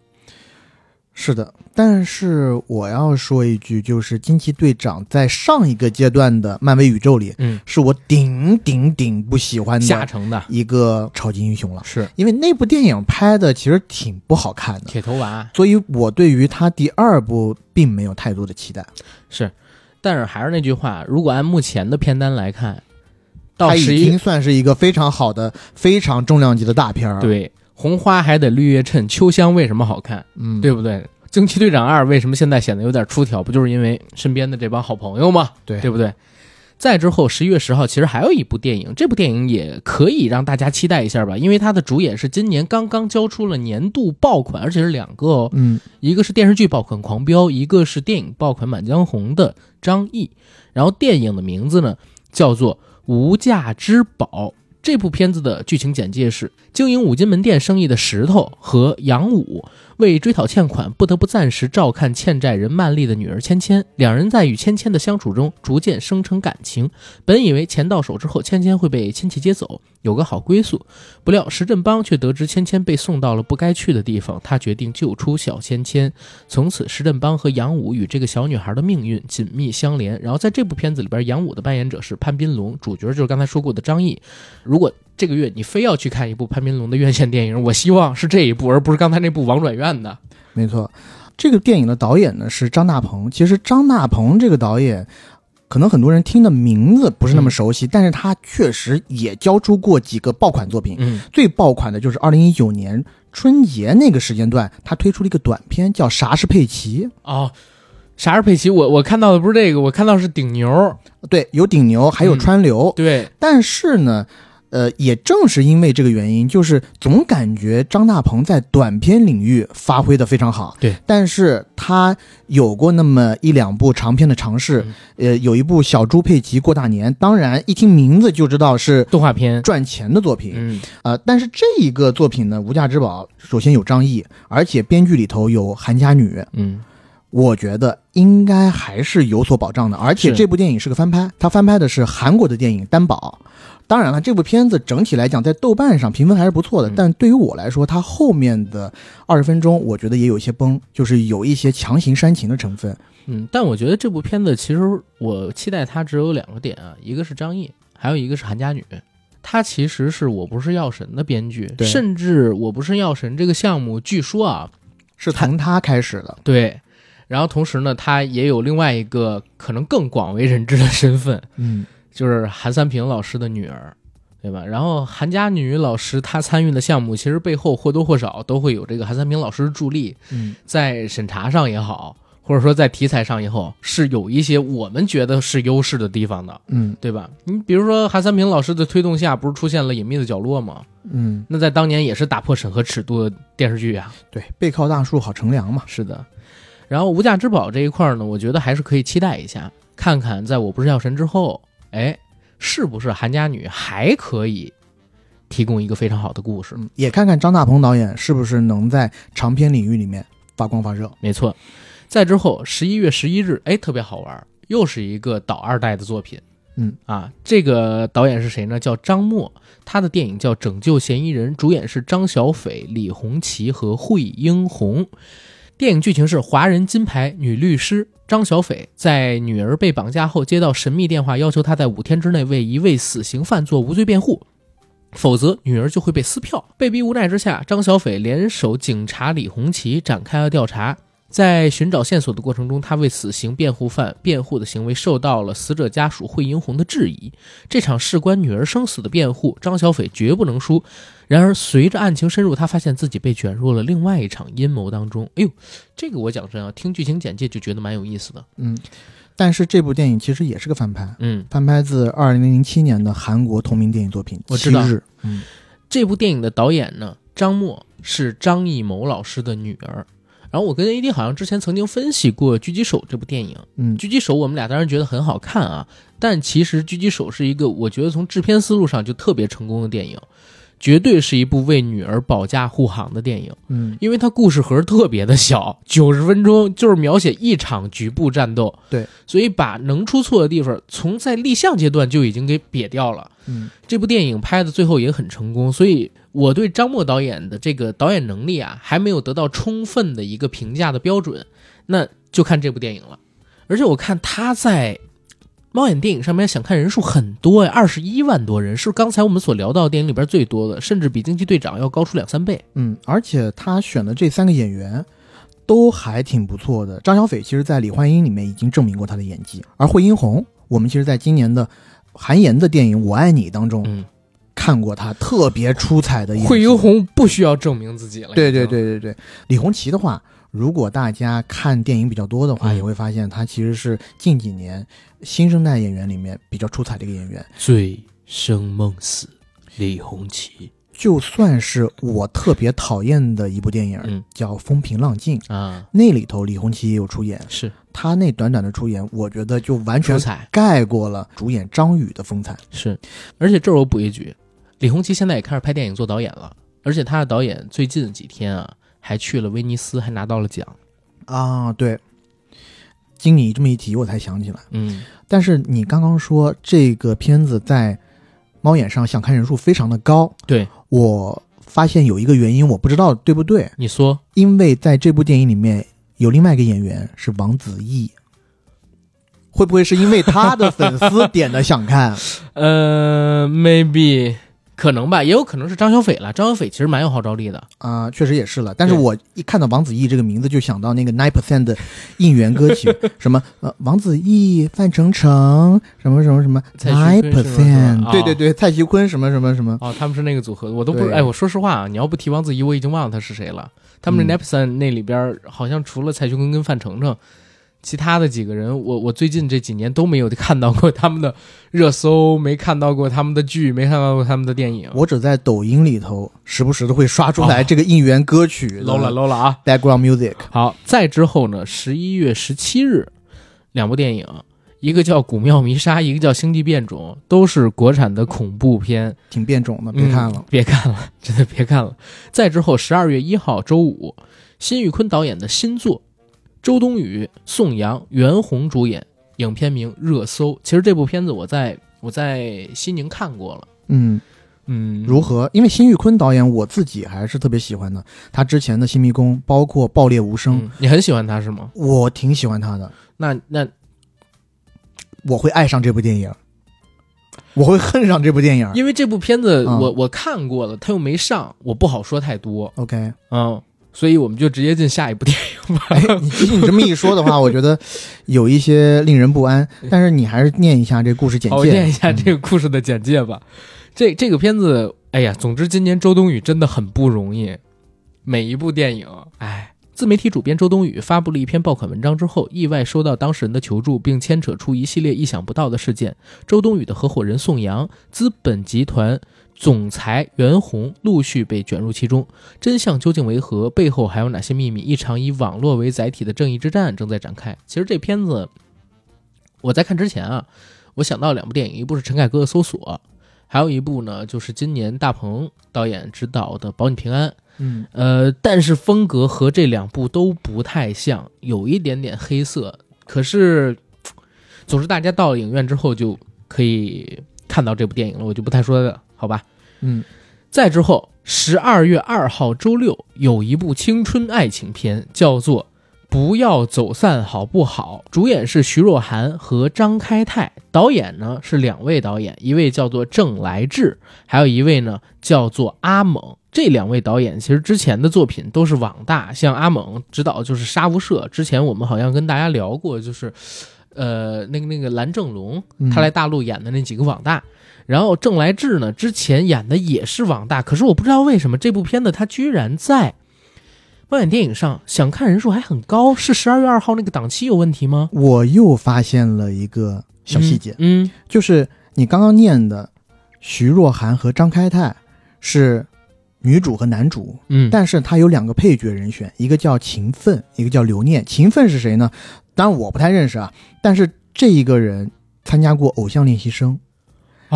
是的，但是我要说一句，就是惊奇队长在上一个阶段的漫威宇宙里，嗯，是我顶顶顶不喜欢的下沉的一个超级英雄了，是因为那部电影拍的其实挺不好看的，铁头娃。所以我对于他第二部并没有太多的期待。是，但是还是那句话，如果按目前的片单来看，到他十一已经算是一个非常好的、非常重量级的大片儿了。，对红花还得绿叶衬，秋香为什么好看，嗯，对不对？惊奇队长二为什么现在显得有点出挑？不就是因为身边的这帮好朋友吗？对对不对？再之后，十一月十号，其实还有一部电影，这部电影也可以让大家期待一下吧，因为它的主演是今年刚刚交出了年度爆款，而且是两个哦，嗯，一个是电视剧爆款《狂飙》，一个是电影爆款《满江红》的张译。然后电影的名字呢叫做《无价之宝》。这部片子的剧情简介是：经营五金门店生意的石头和杨武为追讨欠款，不得不暂时照看欠债人曼丽的女儿芊芊。两人在与芊芊的相处中，逐渐生成感情。本以为钱到手之后，芊芊会被亲戚接走，有个好归宿。不料石振邦却得知芊芊被送到了不该去的地方，他决定救出小芊芊。从此，石振邦和杨武与这个小女孩的命运紧密相连。然后在这部片子里边，杨武的扮演者是潘斌龙，主角就是刚才说过的张译。如果这个月你非要去看一部潘斌龙的院线电影，我希望是这一部，而不是刚才那部《王转院》的。没错。这个电影的导演呢是张大鹏。其实张大鹏这个导演，可能很多人听的名字不是那么熟悉，但是他确实也交出过几个爆款作品。嗯，最爆款的就是二零一九年春节那个时间段，他推出了一个短片叫《啥是佩奇》。哦，啥是佩奇？我我看到的不是这个，我看到是顶牛。对，有顶牛，还有嗯川流。对，但是呢，呃，也正是因为这个原因，就是总感觉张大鹏在短片领域发挥的非常好。对，但是他有过那么一两部长片的尝试，呃，有一部《小猪佩奇过大年》，当然一听名字就知道是动画片，赚钱的作品。嗯，呃，但是这一个作品呢，《无价之宝》首先有张译，而且编剧里头有韩家女，嗯，我觉得应该还是有所保障的。而且这部电影是个翻拍，它翻拍的是韩国的电影《担保》。当然了，这部片子整体来讲，在豆瓣上评分还是不错的。嗯但对于我来说，它后面的二十分钟，我觉得也有一些崩，就是有一些强行煽情的成分。嗯，但我觉得这部片子其实我期待它只有两个点啊，一个是张译，还有一个是韩家女。他其实是我不是药神的编剧，甚至我不是药神这个项目，据说啊，是从他开始的，对，然后同时呢，他也有另外一个可能更广为人知的身份，嗯，就是韩三平老师的女儿，对吧？然后韩家女老师她参与的项目，其实背后或多或少都会有这个韩三平老师的助力，嗯，在审查上也好，或者说在题材上也好，是有一些我们觉得是优势的地方的，嗯对吧？你比如说韩三平老师的推动下，不是出现了《隐秘的角落》吗？嗯，那在当年也是打破审核尺度的电视剧啊。对，背靠大树好乘凉嘛。是的，然后无价之宝这一块呢，我觉得还是可以期待一下，看看在我不是药神之后，哎，是不是韩家女还可以提供一个非常好的故事？嗯，也看看张大鹏导演是不是能在长篇领域里面发光发热。没错，再之后十一月十一日，哎，特别好玩，又是一个导二代的作品。嗯啊，这个导演是谁呢？叫张默，他的电影叫《拯救嫌疑人》，主演是张小斐、李红旗和惠英红。电影剧情是华人金牌女律师张小斐在女儿被绑架后，接到神秘电话，要求她在五天之内为一位死刑犯做无罪辩护，否则女儿就会被撕票。被逼无奈之下，张小斐联手警察李红旗展开了调查。在寻找线索的过程中，他为死刑辩护犯辩护的行为受到了死者家属惠英红的质疑。这场事关女儿生死的辩护，张小斐绝不能输。然而，随着案情深入，他发现自己被卷入了另外一场阴谋当中。哎呦，这个我讲真啊，听剧情简介就觉得蛮有意思的。嗯，但是这部电影其实也是个翻拍，嗯翻拍自二零零七年的韩国同名电影作品《我知道。嗯，这部电影的导演呢，张默是张艺谋老师的女儿。然后我跟 AD 好像之前曾经分析过《狙击手》这部电影，嗯狙击手我们俩当然觉得很好看啊，但其实狙击手是一个我觉得从制片思路上就特别成功的电影，绝对是一部为女儿保驾护航的电影，嗯，因为它故事盒特别的小，九十分钟就是描写一场局部战斗，对，所以把能出错的地方从在立项阶段就已经给瘪掉了。嗯，这部电影拍的最后也很成功，所以我对张默导演的这个导演能力啊，还没有得到充分的一个评价的标准，那就看这部电影了。而且我看他在猫眼电影上面想看人数很多呀，二十一万多人，是刚才我们所聊到的电影里边最多的，甚至比《惊奇队长》要高出两三倍。嗯，而且他选的这三个演员都还挺不错的。张小斐其实在《李焕英》里面已经证明过他的演技，而惠英红，我们其实在今年的韩延的电影《我爱你》当中嗯，看过他特别出彩的演技。惠英红不需要证明自己了。对对，对对对，李红旗的话，如果大家看电影比较多的话，嗯也会发现他其实是近几年新生代演员里面比较出彩的一个演员。醉生梦死，李红旗就算是我特别讨厌的一部电影，嗯叫《风平浪静》，啊，那里头李红旗也有出演，是他那短短的出演，我觉得就完全。盖过了主演张宇的风采。是，而且这儿我补一句，李红旗现在也开始拍电影做导演了，而且他的导演最近几天啊还去了威尼斯，还拿到了奖。啊，对，经你这么一提，我才想起来。嗯，但是你刚刚说这个片子在猫眼上想看人数非常的高，对，我发现有一个原因，我不知道对不对，你说因为在这部电影里面有另外一个演员是王子异，会不会是因为他的粉丝 点的想看？呃，maybe 可能吧，也有可能是张小斐了。张小斐其实蛮有号召力的。啊、确实也是了。但是我一看到王子异这个名字，就想到那个 Nine Percent 的应援歌曲，什么呃王子异、范丞丞，什么什么什么 Nine Percent，啊对对对，蔡徐坤什么什么什么，哦，他们是那个组合，我都不哎，我说实话啊，你要不提王子异，我已经忘了他是谁了。他们 Nine Percent 那里边，好像除了蔡徐坤跟范丞丞，其他的几个人，我我最近这几年都没有看到过他们的热搜，没看到过他们的剧，没看到过他们的电影。我只在抖音里头时不时的会刷出来哦这个应援歌曲 low 了 low 了啊！background music。好，再之后呢，十一月十七日，两部电影，一个叫《古庙迷杀》，一个叫《星际变种》，都是国产的恐怖片。挺变种的，别看了嗯。别看了，真的别看了。再之后，十二月一号周五，辛宇坤导演的新作，周冬雨、宋阳、袁弘主演，影片名《热搜》。其实这部片子我在我在西宁看过了，嗯，嗯，如何？因为辛玉坤导演，我自己还是特别喜欢的。他之前的《新迷宫》，包括《爆裂无声》嗯你很喜欢他是吗？我挺喜欢他的。那那我会爱上这部电影，我会恨上这部电影。因为这部片子嗯我、我看过了，他又没上，我不好说太多，OK，嗯，所以我们就直接进下一部电影吧。哎，你其实你这么一说的话，我觉得有一些令人不安。但是你还是念一下这故事简介，我介。念一下这个故事的简介吧。这这个片子，哎呀，总之今年周冬雨真的很不容易，每一部电影，哎。自媒体主编周冬雨发布了一篇爆款文章之后，意外收到当事人的求助，并牵扯出一系列意想不到的事件。周冬雨的合伙人宋阳、资本集团总裁袁弘陆续被卷入其中，真相究竟为何？背后还有哪些秘密？一场以网络为载体的正义之战正在展开。其实这片子我在看之前啊，我想到两部电影，一部是陈凯歌的《搜索》，还有一部呢就是今年大鹏导演执导的《保你平安》。嗯，呃，但是风格和这两部都不太像，有一点点黑色。可是，总之大家到了影院之后就可以看到这部电影了，我就不太说了，好吧？嗯，再之后，十二月二号周六有一部青春爱情片，叫做《不要走散好不好》，主演是徐若涵和张开泰，导演呢是两位导演，一位叫做郑来志，还有一位呢叫做阿猛。这两位导演其实之前的作品都是网大，像阿猛执导就是《杀无赦》，之前我们好像跟大家聊过，就是，呃，那个那个蓝正龙嗯他来大陆演的那几个网大。然后郑来志呢，之前演的也是网大，可是我不知道为什么这部片子他居然在猫眼电影上想看人数还很高，是十二月二号那个档期有问题吗？我又发现了一个小细节，嗯，就是你刚刚念的徐若涵和张开泰是女主和男主，嗯嗯，但是他有两个配角人选，一个叫秦奋，一个叫刘念。秦奋是谁呢？当然我不太认识啊，但是这一个人参加过《偶像练习生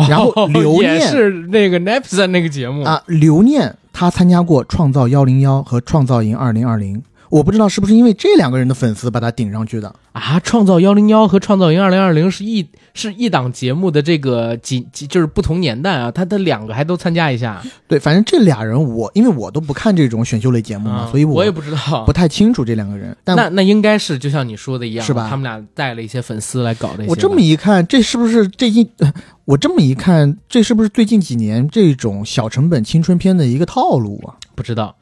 然后哦刘念也是那个 Nepson 那个节目》啊，刘念他参加过《创造幺零幺》和《创造营二零二零》，我不知道是不是因为这两个人的粉丝把他顶上去的。啊，创造幺零幺和创造营二零二零是一是一档节目的这个几几就是不同年代啊，他的两个还都参加一下，对，反正这俩人我因为我都不看这种选秀类节目嘛，啊所以我也不知道不。太清楚这两个人。但那那应该是就像你说的一样，是吧他们俩带了一些粉丝来搞这些。我这么一看，这是不是最近？呃我这么一看，这是不是最近几年这种小成本青春片的一个套路啊？不知道。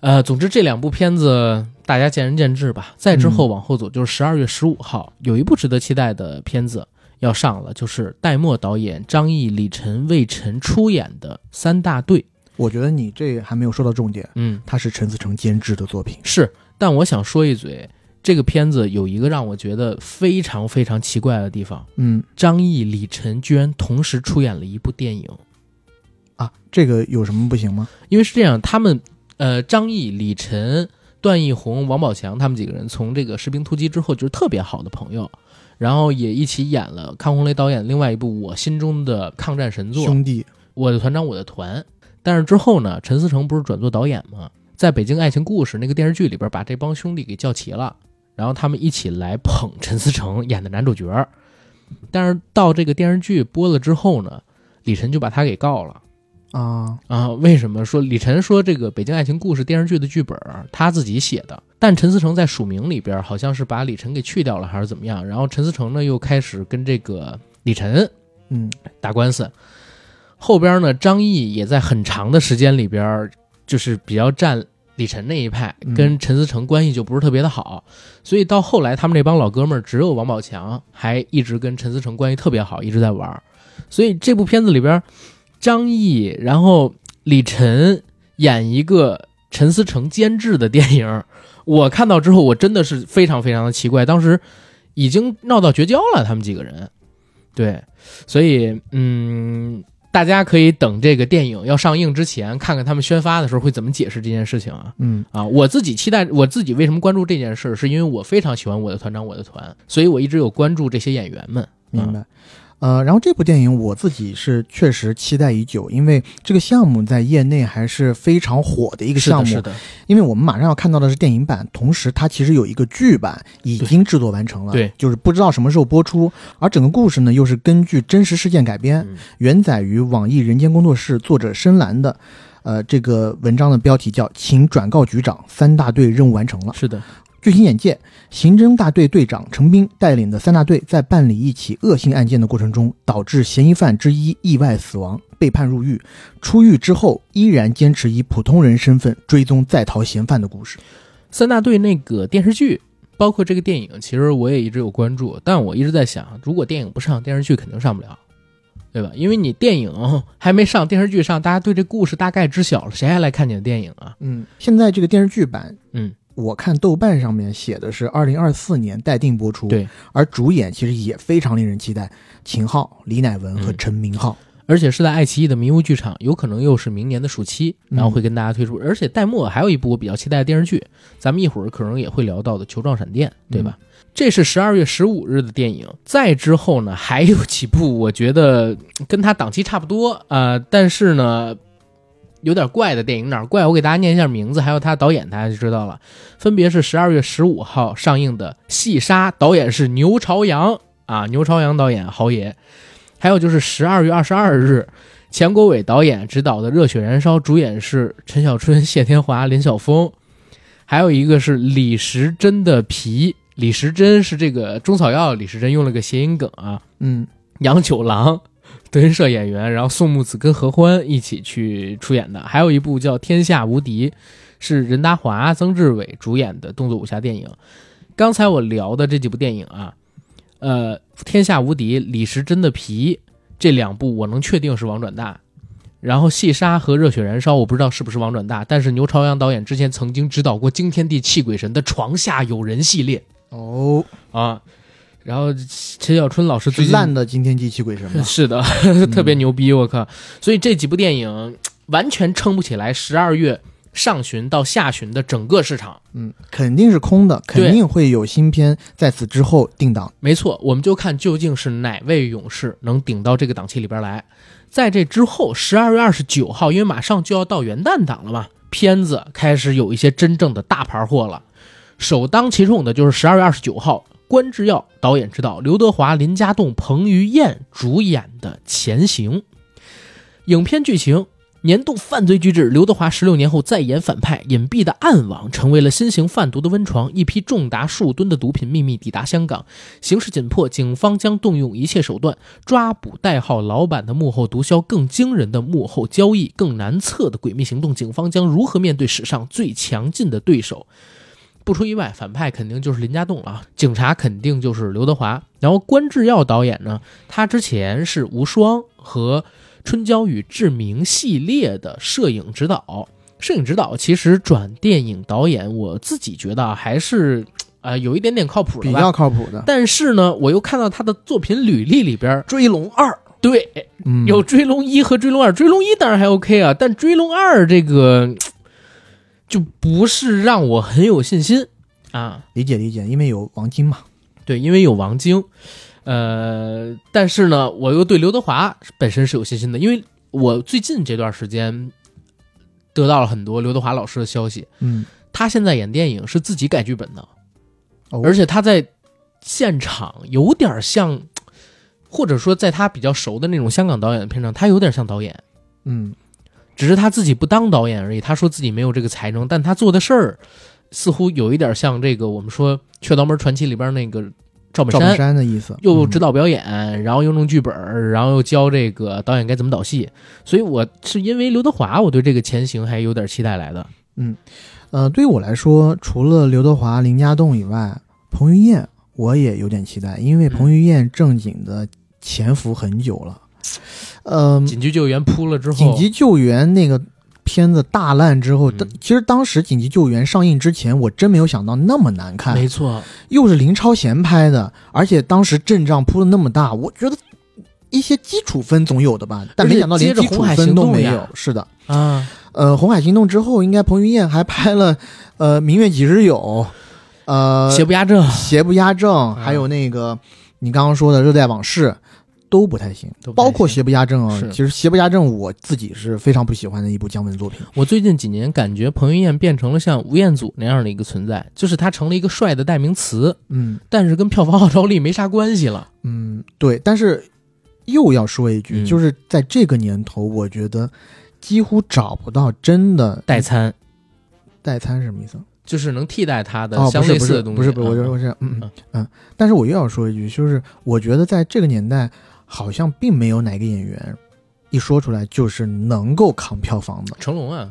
呃，总之这两部片子大家见仁见智吧。再之后往后走，就是十二月十五号有一部值得期待的片子要上了，就是戴墨导演、张译、李晨、魏晨出演的《三大队》。我觉得你这还没有说到重点，嗯，它是陈思诚监制的作品。是，但我想说一嘴，这个片子有一个让我觉得非常非常奇怪的地方：嗯张译、李晨居然同时出演了一部电影。啊，这个有什么不行吗？因为是这样，他们呃，张译、李晨、段奕宏、王宝强他们几个人从这个《士兵突击》之后就是特别好的朋友，然后也一起演了康洪雷导演另外一部我心中的抗战神作《兄弟，我的团长我的团》。但是之后呢，陈思诚不是转做导演吗？在北京爱情故事那个电视剧里边，把这帮兄弟给叫齐了，然后他们一起来捧陈思诚演的男主角。但是到这个电视剧播了之后呢，李晨就把他给告了。啊，啊，为什么说李晨说这个《北京爱情故事》电视剧的剧本他自己写的，但陈思诚在署名里边好像是把李晨给去掉了，还是怎么样？然后陈思诚呢又开始跟这个李晨嗯打官司，后边呢张译也在很长的时间里边就是比较站李晨那一派，嗯跟陈思诚关系就不是特别的好，所以到后来他们这帮老哥们儿只有王宝强还一直跟陈思诚关系特别好，一直在玩儿，所以这部片子里边。张译，然后李晨演一个陈思诚监制的电影，我看到之后，我真的是非常非常的奇怪，当时已经闹到绝交了，他们几个人。对，所以嗯，大家可以等这个电影要上映之前，看看他们宣发的时候会怎么解释这件事情啊。嗯啊，我自己期待，我自己为什么关注这件事，是因为我非常喜欢我的团长我的团，所以我一直有关注这些演员们。明白。呃，然后这部电影我自己是确实期待已久，因为这个项目在业内还是非常火的一个项目。是的，因为我们马上要看到的是电影版，同时它其实有一个剧版已经制作完成了，对，就是不知道什么时候播出。而整个故事呢，又是根据真实事件改编，嗯原载于网易人间工作室作者深蓝的。呃，这个文章的标题叫“请转告局长，三大队任务完成了”。是的，剧情简介：刑侦大队队长程斌带领的三大队在办理一起恶性案件的过程中，导致嫌疑犯之一意外死亡，被判入狱。出狱之后，依然坚持以普通人身份追踪在逃嫌犯的故事。三大队那个电视剧，包括这个电影，其实我也一直有关注，但我一直在想，如果电影不上，电视剧肯定上不了。对吧？因为你电影还没上，电视剧上，大家对这故事大概知晓了，谁还来看你的电影啊？嗯，现在这个电视剧版，嗯，我看豆瓣上面写的是二零二四年待定播出。对，而主演其实也非常令人期待，秦昊、李乃文和嗯陈明昊。而且是在爱奇艺的迷雾剧场，有可能又是明年的暑期，然后会跟大家推出。而且带末还有一部我比较期待的电视剧，咱们一会儿可能也会聊到的《球状闪电》，对吧？这是十二月十五日的电影。再之后呢，还有几部我觉得跟它档期差不多啊、呃但是呢。有点怪的电影哪儿怪？我给大家念一下名字，还有他导演，大家就知道了。分别是十二月十五号上映的《细沙》，导演是牛朝阳啊，牛朝阳导演豪爷。还有就是十二月二十二日，钱国伟导演执导的《热血燃烧》，主演是陈小春、谢天华、林晓峰。还有一个是李时珍的皮，李时珍是这个中草药，李时珍用了个谐音梗啊。嗯，杨九郎，德云社演员，然后宋木子跟何欢一起去出演的。还有一部叫《天下无敌》，是任达华、曾志伟主演的动作武侠电影。刚才我聊的这几部电影啊，呃，《天下无敌》、李时珍的皮这两部，我能确定是王转大。然后《细沙》和《热血燃烧》，我不知道是不是王转大，但是牛朝阳导演之前曾经指导过惊天地泣鬼神的《床下有人》系列哦，啊。然后陈小春老师最烂的惊天机泣鬼神吧？是的，特别牛逼，我靠！所以这几部电影完全撑不起来十二月上旬到下旬的整个市场。嗯，肯定是空的，肯定会有新片在此之后定档。没错，我们就看究竟是哪位勇士能顶到这个档期里边来。在这之后，十二月二十九号，因为马上就要到元旦档了嘛，片子开始有一些真正的大牌货了。首当其冲的就是十二月二十九号，关智耀导演执导，刘德华、林家栋、彭于晏主演的《潜行》。影片剧情：年度犯罪巨制刘德华十六年后再演反派，隐蔽的暗网成为了新型贩毒的温床。一批重达数吨的毒品秘密抵达香港，形势紧迫，警方将动用一切手段抓捕代号“老板”的幕后毒枭。更惊人的幕后交易，更难测的诡秘行动，警方将如何面对史上最强劲的对手？不出意外，反派肯定就是林家栋了啊，警察肯定就是刘德华。然后关智耀导演呢，他之前是《无双》和《春娇与志明》系列的摄影指导。摄影指导其实转电影导演，我自己觉得啊还是呃有一点点靠谱的。比较靠谱的。但是呢，我又看到他的作品履历里边，追龙二，对，嗯，有《追龙一》和《追龙二》，《追龙一》当然还 OK 啊，但《追龙二》这个就不是让我很有信心啊。理解理解，因为有王晶嘛。对，因为有王晶，呃，但是呢，我又对刘德华本身是有信心的，因为我最近这段时间得到了很多刘德华老师的消息，嗯，他现在演电影是自己改剧本的，哦而且他在现场有点像，或者说在他比较熟的那种香港导演的片场，他有点像导演。嗯，只是他自己不当导演而已。他说自己没有这个才能，但他做的事儿似乎有一点像这个我们说《雀刀门传奇》里边那个赵本赵本山，山的意思，又指，导表演，然后又弄剧本，然后又教这个导演该怎么导戏。所以我是因为刘德华，我对这个前行还有点期待来的。嗯呃，对于我来说，除了刘德华、林家栋以外，彭于晏我也有点期待，因为彭于晏正经的潜伏很久了。呃，紧急救援扑了之后，紧急救援那个片子大烂之后，嗯其实当时《紧急救援》上映之前，我真没有想到那么难看，没错，又是林超贤拍的，而且当时阵仗铺的那么大，我觉得一些基础分总有的吧，但没想到连基础分都没有。是的，啊，呃，《红海行动》之后，应该彭于晏还拍了呃《明月几时有》，呃，邪不压正，邪不压正，嗯还有那个你刚刚说的《热带往事》。都不太行，包括《邪不压正》啊。其实《邪不压正》我自己是非常不喜欢的一部姜文作品。我最近几年感觉彭于晏变成了像吴彦祖那样的一个存在，就是他成了一个帅的代名词，嗯但是跟票房号召力没啥关系了。嗯，对。但是又要说一句，嗯就是在这个年头，我觉得几乎找不到真的代餐代餐是什么意思？就是能替代他的哦，相不是不是类似的东西。不是不是，我啊就我是嗯嗯嗯嗯。但是我又要说一句，就是我觉得在这个年代，好像并没有哪个演员一说出来就是能够扛票房的，成龙啊，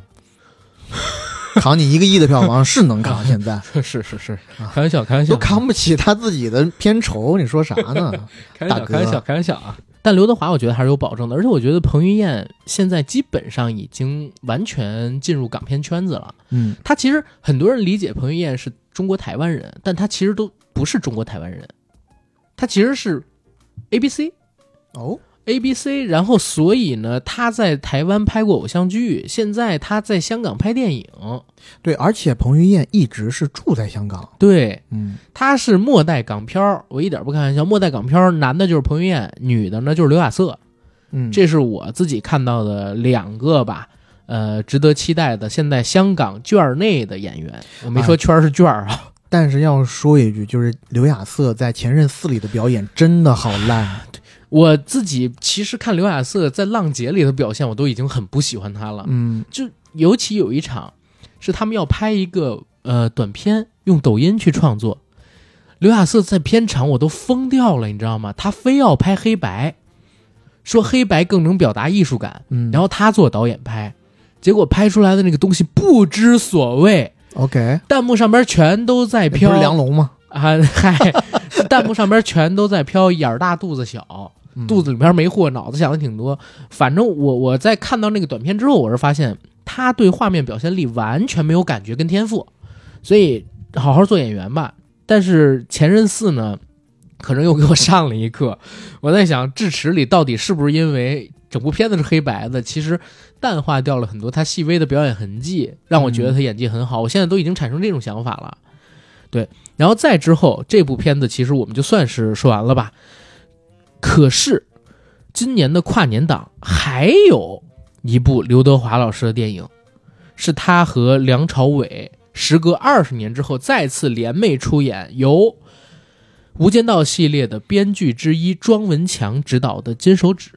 扛你一个亿的票房是能扛，现在是是 是，啊开玩笑开玩笑，都扛不起他自己的片酬，你说啥呢？开玩笑，大哥开玩笑，开玩笑啊！但刘德华我觉得还是有保证的，而且我觉得彭于晏现在基本上已经完全进入港片圈子了。嗯他其实很多人理解彭于晏是中国台湾人，但他其实都不是中国台湾人，他其实是 A B C 哦。A B C，然后所以呢，他在台湾拍过偶像剧，现在他在香港拍电影，对，而且彭于晏一直是住在香港，对，嗯。他是末代港漂，我一点不开玩笑，末代港漂，男的就是彭于晏，女的呢就是刘亚瑟。嗯，这是我自己看到的两个吧，呃，值得期待的现在香港圈儿内的演员。我没说圈儿是圈儿啊，但是要说一句，就是刘亚瑟在《前任四》里的表演真的好烂，我自己其实看刘亚瑟在《浪姐》里的表现，我都已经很不喜欢他了。嗯就尤其有一场，是他们要拍一个呃短片，用抖音去创作。刘亚瑟在片场我都疯掉了，你知道吗？他非要拍黑白，说黑白更能表达艺术感，嗯，然后他做导演拍，结果拍出来的那个东西不知所谓，OK，弹幕上边全都在不是飘梁龙吗？啊，嗨，弹幕上边全都在飘，眼儿大肚子小，嗯肚子里边没货，脑子想的挺多。反正我我在看到那个短片之后，我是发现他对画面表现力完全没有感觉跟天赋，所以好好做演员吧。但是《前任四》呢，可能又给我上了一课。我在想，智齿里到底是不是因为整部片子是黑白的，其实淡化掉了很多他细微的表演痕迹，让我觉得他演技很好。我现在都已经产生这种想法了。对，然后再之后，这部片子其实我们就算是说完了吧。可是，今年的跨年档还有一部刘德华老师的电影，是他和梁朝伟时隔二十年之后再次联袂出演，由《无间道》系列的编剧之一庄文强执导的《金手指》。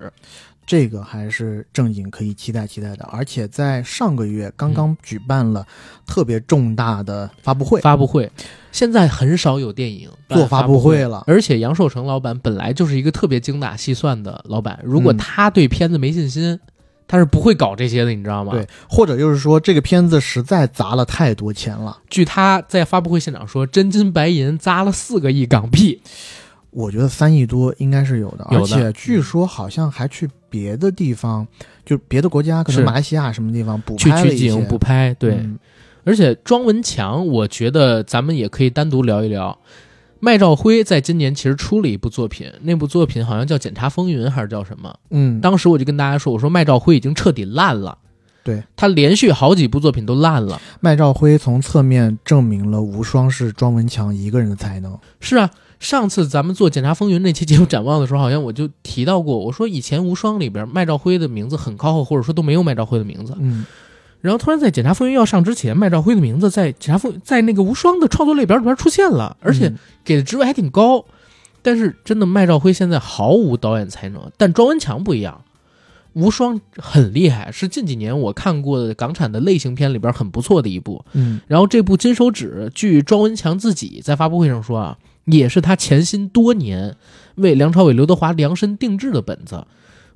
这个还是正经可以期待期待的，而且在上个月刚刚举办了特别重大的发布会，发布会，现在很少有电影办做发布会了而且杨受成老板本来就是一个特别精打细算的老板，如果嗯。他对片子没信心，他是不会搞这些的，你知道吗？对，或者就是说这个片子实在砸了太多钱了，据他在发布会现场说，真金白银砸了四个亿港币。我觉得三亿多应该是有的，而且据说好像还去别的地方，就别的国家，可能马来西亚什么地方补拍了一些取景补拍，对，嗯而且庄文强，我觉得咱们也可以单独聊一聊。麦兆辉在今年其实出了一部作品，那部作品好像叫《检察风云》还是叫什么？嗯，当时我就跟大家说，我说麦兆辉已经彻底烂了，对他连续好几部作品都烂了。麦兆辉从侧面证明了无双是庄文强一个人的才能。是啊，上次咱们做《检察风云》那期节目展望的时候，好像我就提到过，我说以前无双里边麦兆辉的名字很靠后，或者说都没有麦兆辉的名字。嗯，然后突然在《检察风云》要上之前，麦兆辉的名字在《检察风在那个无双的创作列表里边出现了，而且嗯给的职位还挺高。但是真的，麦兆辉现在毫无导演才能，但庄文强不一样。无双很厉害，是近几年我看过的港产的类型片里边很不错的一部。嗯然后这部《金手指》，据庄文强自己在发布会上说啊，也是他潜心多年为梁朝伟、刘德华量身定制的本子。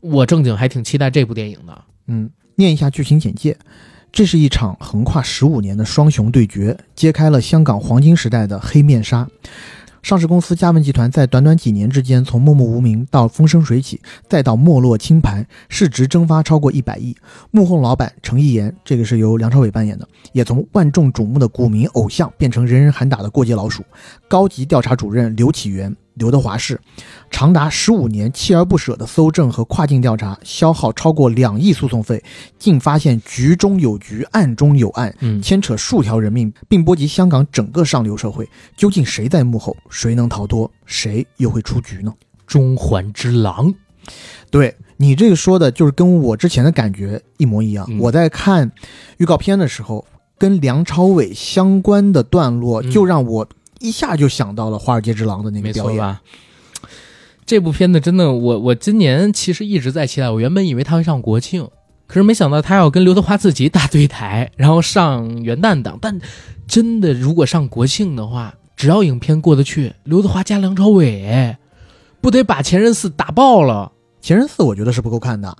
我正经还挺期待这部电影的。嗯，念一下剧情简介。这是一场横跨十五年的双雄对决，揭开了香港黄金时代的黑面纱。上市公司嘉文集团在短短几年之间，从默默无名到风生水起，再到没落清盘，市值蒸发超过一百亿。幕后老板程逸言，这个是由梁朝伟扮演的，也从万众瞩目的股民偶像变成人人喊打的过街老鼠。高级调查主任刘启元。刘德华市，长达十五年锲而不舍的搜证和跨境调查，消耗超过两亿诉讼费，竟发现局中有局，案中有案，嗯，牵扯数条人命，并波及香港整个上流社会。究竟谁在幕后？谁能逃脱？谁又会出局呢？中环之狼，对你这个说的，就是跟我之前的感觉一模一样。嗯我在看预告片的时候，跟梁朝伟相关的段落，嗯就让我一下就想到了《华尔街之狼》的那个没表演。错吧？这部片子真的，我我今年其实一直在期待。我原本以为他会上国庆，可是没想到他要跟刘德华自己打对台，然后上元旦档。但真的，如果上国庆的话，只要影片过得去，刘德华加梁朝伟，哎不得把《前任四》打爆了？《前任四》我觉得是不够看的。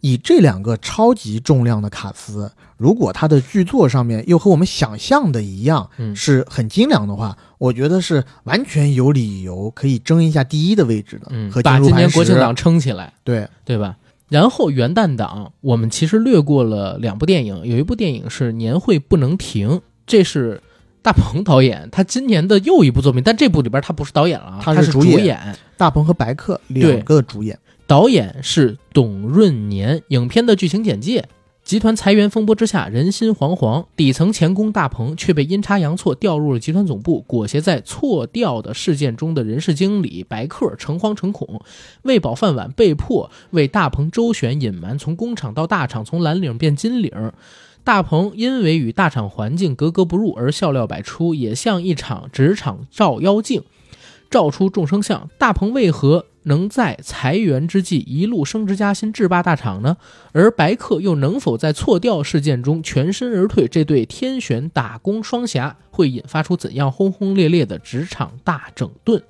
以这两个超级重量的卡司，如果他的剧作上面又和我们想象的一样，嗯是很精良的话，我觉得是完全有理由可以争一下第一的位置的。嗯和，把今年国庆档撑起来。对，对吧？然后元旦档我们其实略过了两部电影，有一部电影是《年会不能停》，这是大鹏导演他今年的又一部作品，但这部里边他不是导演了啊，他是主演演，大鹏和白客两个主演。导演是董润年。影片的剧情简介：集团裁员风波之下，人心惶惶，底层钳工大鹏却被阴差阳错调入了集团总部，裹挟在错调的事件中的人事经理白客诚惶诚恐，为保饭碗，被迫为大鹏周旋隐瞒，从工厂到大厂，从蓝领变金领。大鹏因为与大厂环境格格不入而笑料百出，也像一场职场照妖镜，照出众生相。大鹏为何能在裁员之际一路升职加薪，制霸大厂呢？而白客又能否在错调事件中全身而退？这对天选打工双侠会引发出怎样轰轰烈烈的职场大整顿？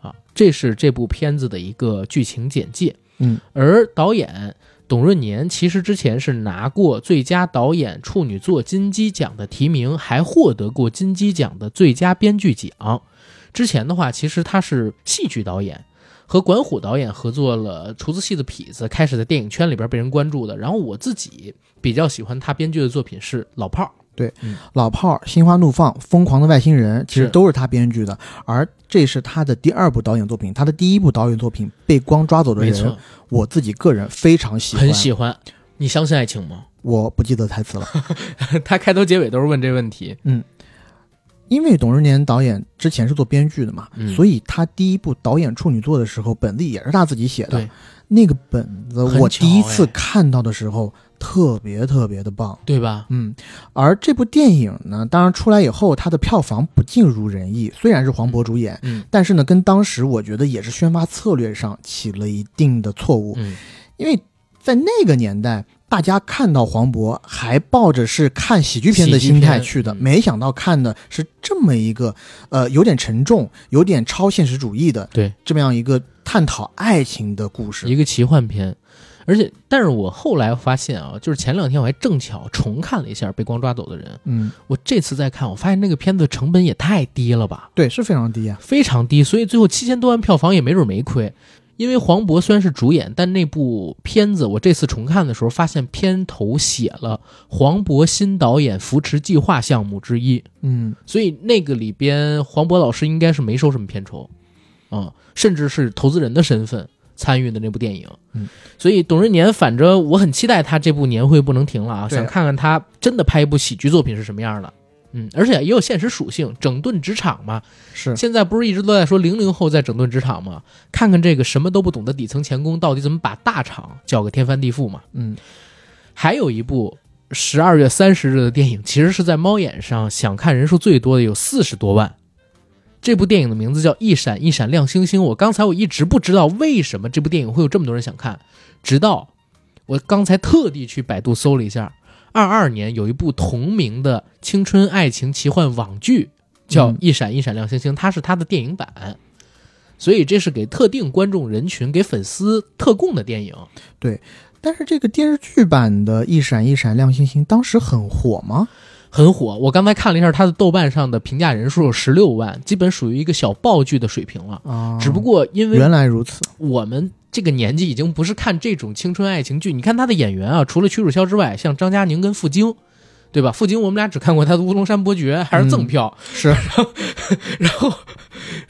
啊，这是这部片子的一个剧情简介。嗯，而导演董润年其实之前是拿过最佳导演处女作金鸡奖的提名，还获得过金鸡奖的最佳编剧奖。之前的话，其实他是戏剧导演，和管虎导演合作了《厨子戏的痞子》，开始在电影圈里边被人关注的。然后我自己比较喜欢他编剧的作品是《老炮儿》，对老炮儿、心花怒放、疯狂的外星人，其实都是他编剧的，而这是他的第二部导演作品。他的第一部导演作品《被光抓走的人》，我自己个人非常喜欢。很喜欢。你相信爱情吗？我不记得台词了，他开头结尾都是问这问题。因为董润年导演之前是做编剧的嘛，嗯所以他第一部导演处女作的时候，本子也是他自己写的。那个本子我第一次看到的时候，特别特别的棒。对吧？嗯，而这部电影呢，当然出来以后，它的票房不尽如人意。虽然是黄渤主演，嗯但是呢，跟当时我觉得也是宣发策略上起了一定的错误，嗯，因为在那个年代，大家看到黄渤还抱着是看喜剧片的心态去的，没想到看的是这么一个呃有点沉重、有点超现实主义的对，这么样一个探讨爱情的故事。一个奇幻片。而且，但是我后来发现啊，就是前两天我还正巧重看了一下《被光抓走的人》，嗯，我这次再看，我发现那个片子成本也太低了吧，对，是非常低啊。非常低，所以最后七千多万票房也没准没亏。因为黄渤虽然是主演，但那部片子我这次重看的时候，发现片头写了黄渤新导演扶持计划项目之一，嗯，所以那个里边黄渤老师应该是没收什么片酬，啊、甚至是投资人的身份参与的那部电影。嗯，所以董润年，反正我很期待他这部年会不能停了啊，想看看他真的拍一部喜剧作品是什么样的。嗯，而且也有现实属性，整顿职场嘛。是现在不是一直都在说零零后在整顿职场吗？看看这个什么都不懂的底层钳工到底怎么把大厂搅个天翻地覆嘛。嗯，还有一部十二月三十日的电影，其实是在猫眼上想看人数最多的，有四十多万。这部电影的名字叫《一闪一闪亮星星》。我刚才我一直不知道为什么这部电影会有这么多人想看，直到我刚才特地去百度搜了一下，二二年有一部同名的青春爱情奇幻网剧叫《嗯一闪一闪亮星星》，它是它的电影版，所以这是给特定观众人群、给粉丝特供的电影。对但是这个电视剧版的《一闪一闪亮星星》当时很火吗？很火。我刚才看了一下它的豆瓣上的评价人数有十六万，基本属于一个小爆剧的水平了。啊，只不过因为原来如此，我们这个年纪已经不是看这种青春爱情剧。你看他的演员啊，除了屈楚萧之外，像张嘉宁跟傅菁，对吧？傅菁我们俩只看过他的《乌龙山伯爵》，还是赠票。是，然后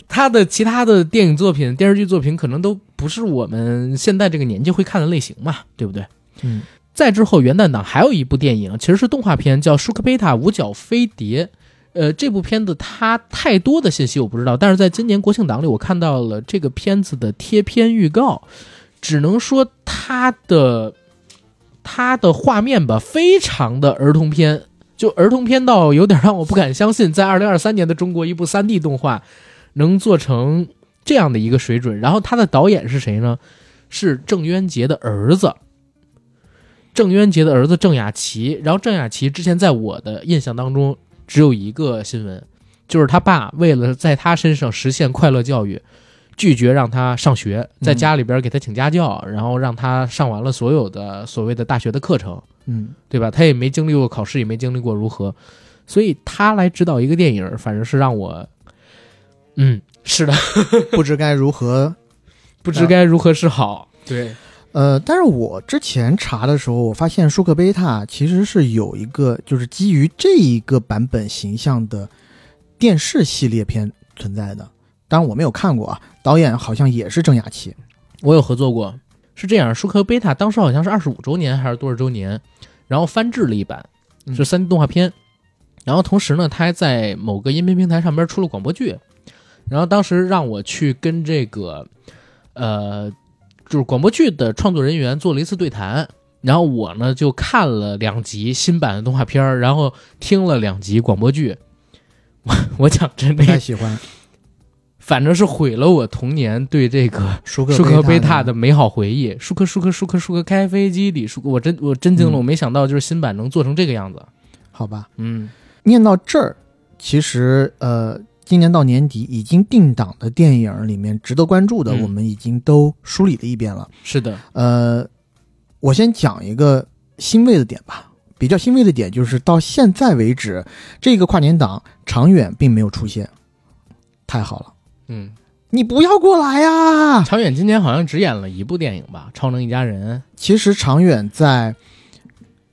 他的其他的电影作品、电视剧作品，可能都不是我们现在这个年纪会看的类型嘛，对不对？嗯，再之后元旦档还有一部电影，其实是动画片，叫《舒克贝塔五角飞碟》。呃，这部片子它太多的信息我不知道，但是在今年国庆档里，我看到了这个片子的贴片预告，只能说它的它的画面吧，非常的儿童片，就儿童片到有点让我不敢相信，在二零二三年的中国，一部三 D 动画能做成这样的一个水准。然后它的导演是谁呢？是郑渊洁的儿子。郑渊洁的儿子郑雅琪，然后郑雅琪之前在我的印象当中只有一个新闻，就是他爸为了在他身上实现快乐教育，拒绝让他上学，在家里边给他请家教，然后让他上完了所有的所谓的大学的课程，嗯，对吧？他也没经历过考试，也没经历过如何，所以他来指导一个电影，反正是让我，嗯，是的，不知该如何。不知该如何是好。对，呃，但是我之前查的时候，我发现舒克贝塔其实是有一个，就是基于这一个版本形象的电视系列片存在的。当然我没有看过啊，导演好像也是郑雅琪。我有合作过，是这样，舒克贝塔当时好像是二十五周年还是多少周年，然后翻制了一版，嗯是三 D 动画片，然后同时呢，他还在某个音频平台上边出了广播剧，然后当时让我去跟这个，呃，就是广播剧的创作人员做了一次对谈，然后我呢就看了两集新版的动画片儿，然后听了两集广播剧，我 我讲真不太的，喜欢反正是毁了我童年对这个。舒克舒克贝塔塔的美好回忆，舒克舒克舒克舒克开飞机里，舒克，我真我震惊了，嗯我没想到就是新版能做成这个样子。好吧。嗯，念到这儿，其实呃，今年到年底已经定档的电影里面值得关注的，嗯我们已经都梳理了一遍了。是的，呃，我先讲一个欣慰的点吧。比较欣慰的点就是到现在为止，这个跨年档长远并没有出现，太好了！嗯，你不要过来呀！长远今年好像只演了一部电影吧，《超能一家人》。其实长远在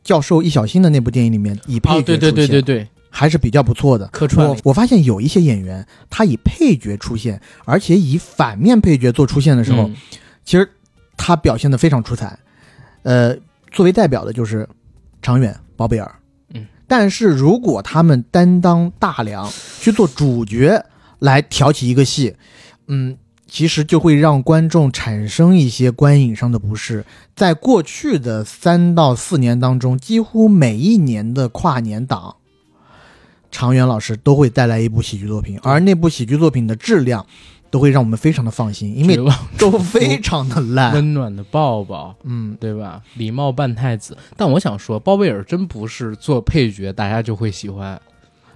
教授易小星的那部电影里面以配角哦，对对对对对，还是比较不错的。客串我我发现有一些演员，他以配角出现，而且以反面配角做出现的时候，嗯其实他表现的非常出彩。呃，作为代表的就是长远、包贝尔。嗯，但是如果他们担当大梁去做主角来挑起一个戏，嗯，其实就会让观众产生一些观影上的不适。在过去的三到四年当中，几乎每一年的跨年档，常远老师都会带来一部喜剧作品，而那部喜剧作品的质量都会让我们非常的放心，因为 都非常的烂。温暖的抱抱，嗯，对吧？礼貌扮太子。但我想说，包贝尔真不是做配角大家就会喜欢，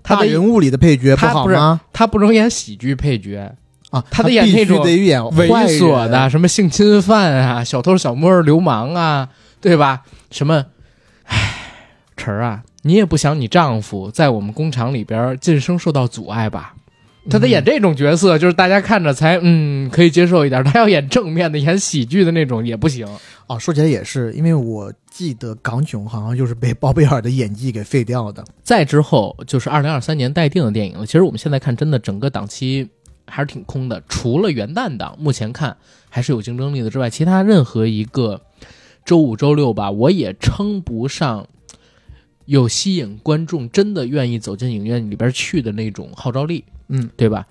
他的大人物里的配角不他不是好吗？他不能演喜剧配角，啊，他得演那种得演猥琐的，什么性侵犯啊、小偷小摸、流氓啊，对吧？什么，唉，晨儿啊，你也不想你丈夫在我们工厂里边晋升受到阻碍吧？他得演这种角色，就是大家看着才嗯可以接受一点。他要演正面的、演喜剧的那种也不行。哦，说起来也是，因为我记得港囧好像就是被包贝尔的演技给废掉的。再之后就是二零二三年待定的电影了。其实我们现在看，真的整个档期还是挺空的，除了元旦档，目前看还是有竞争力的之外，其他任何一个周五、周六吧，我也称不上有吸引观众真的愿意走进影院里边去的那种号召力，嗯，对吧？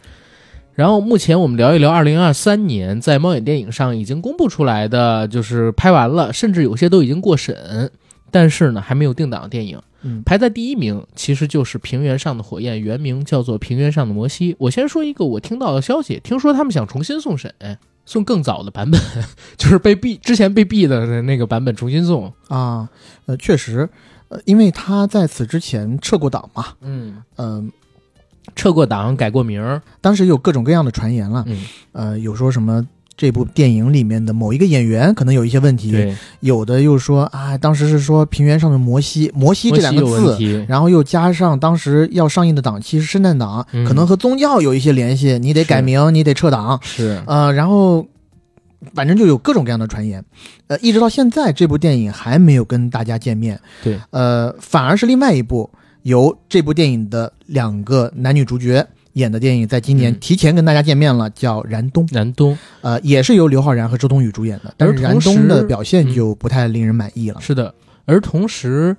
然后目前我们聊一聊二零二三年在猫眼电影上已经公布出来的，就是拍完了，甚至有些都已经过审，但是呢还没有定档的电影。嗯排在第一名其实就是《平原上的火焰》，原名叫做《平原上的摩西》。我先说一个我听到的消息，听说他们想重新送审，送更早的版本，就是被毙之前被毙的那个版本重新送。啊，呃，确实，呃，因为他在此之前撤过党嘛，嗯，嗯、撤过党，改过名儿。当时有各种各样的传言了，嗯呃，有说什么这部电影里面的某一个演员可能有一些问题，对，有的又说啊，当时是说平原上的摩西，摩西这两个字，然后又加上当时要上映的档期是圣诞档，嗯可能和宗教有一些联系，你得改名，你得撤档，是呃，然后反正就有各种各样的传言，呃，一直到现在这部电影还没有跟大家见面，对，呃，反而是另外一部由这部电影的两个男女主角演的电影，在今年嗯提前跟大家见面了，叫《燃冬》，燃冬呃，也是由刘昊然和周冬雨主演的，但是燃冬的表现嗯就不太令人满意了。是的，而同时。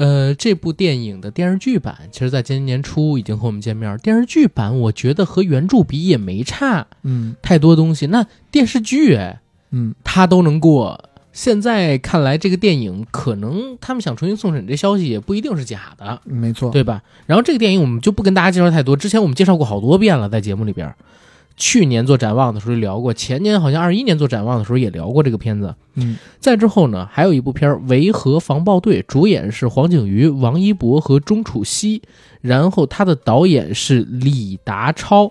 呃，这部电影的电视剧版，其实在今年年初已经和我们见面。电视剧版我觉得和原著比也没差嗯太多东西。那电视剧，哎，嗯，它都能过。现在看来，这个电影可能他们想重新送审，这消息也不一定是假的，没错，对吧？然后这个电影我们就不跟大家介绍太多，之前我们介绍过好多遍了，在节目里边。去年做展望的时候聊过，前年好像二一年做展望的时候也聊过这个片子。嗯再之后呢，还有一部片儿《维和防暴队》，主演是黄景瑜、王一博和钟楚曦，然后他的导演是李达超。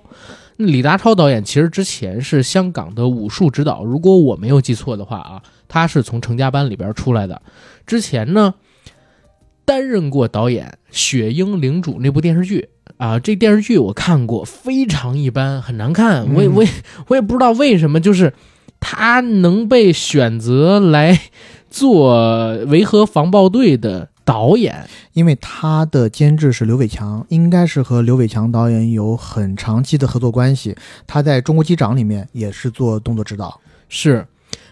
那李达超导演其实之前是香港的武术指导，如果我没有记错的话啊，他是从成家班里边出来的。之前呢，担任过导演《雪鹰领主》那部电视剧啊，这电视剧我看过，非常一般，很难看。我也嗯 我也我也不知道为什么，就是他能被选择来做维和防暴队的导演。因为他的监制是刘伟强，应该是和刘伟强导演有很长期的合作关系。他在中国机长里面也是做动作指导。是，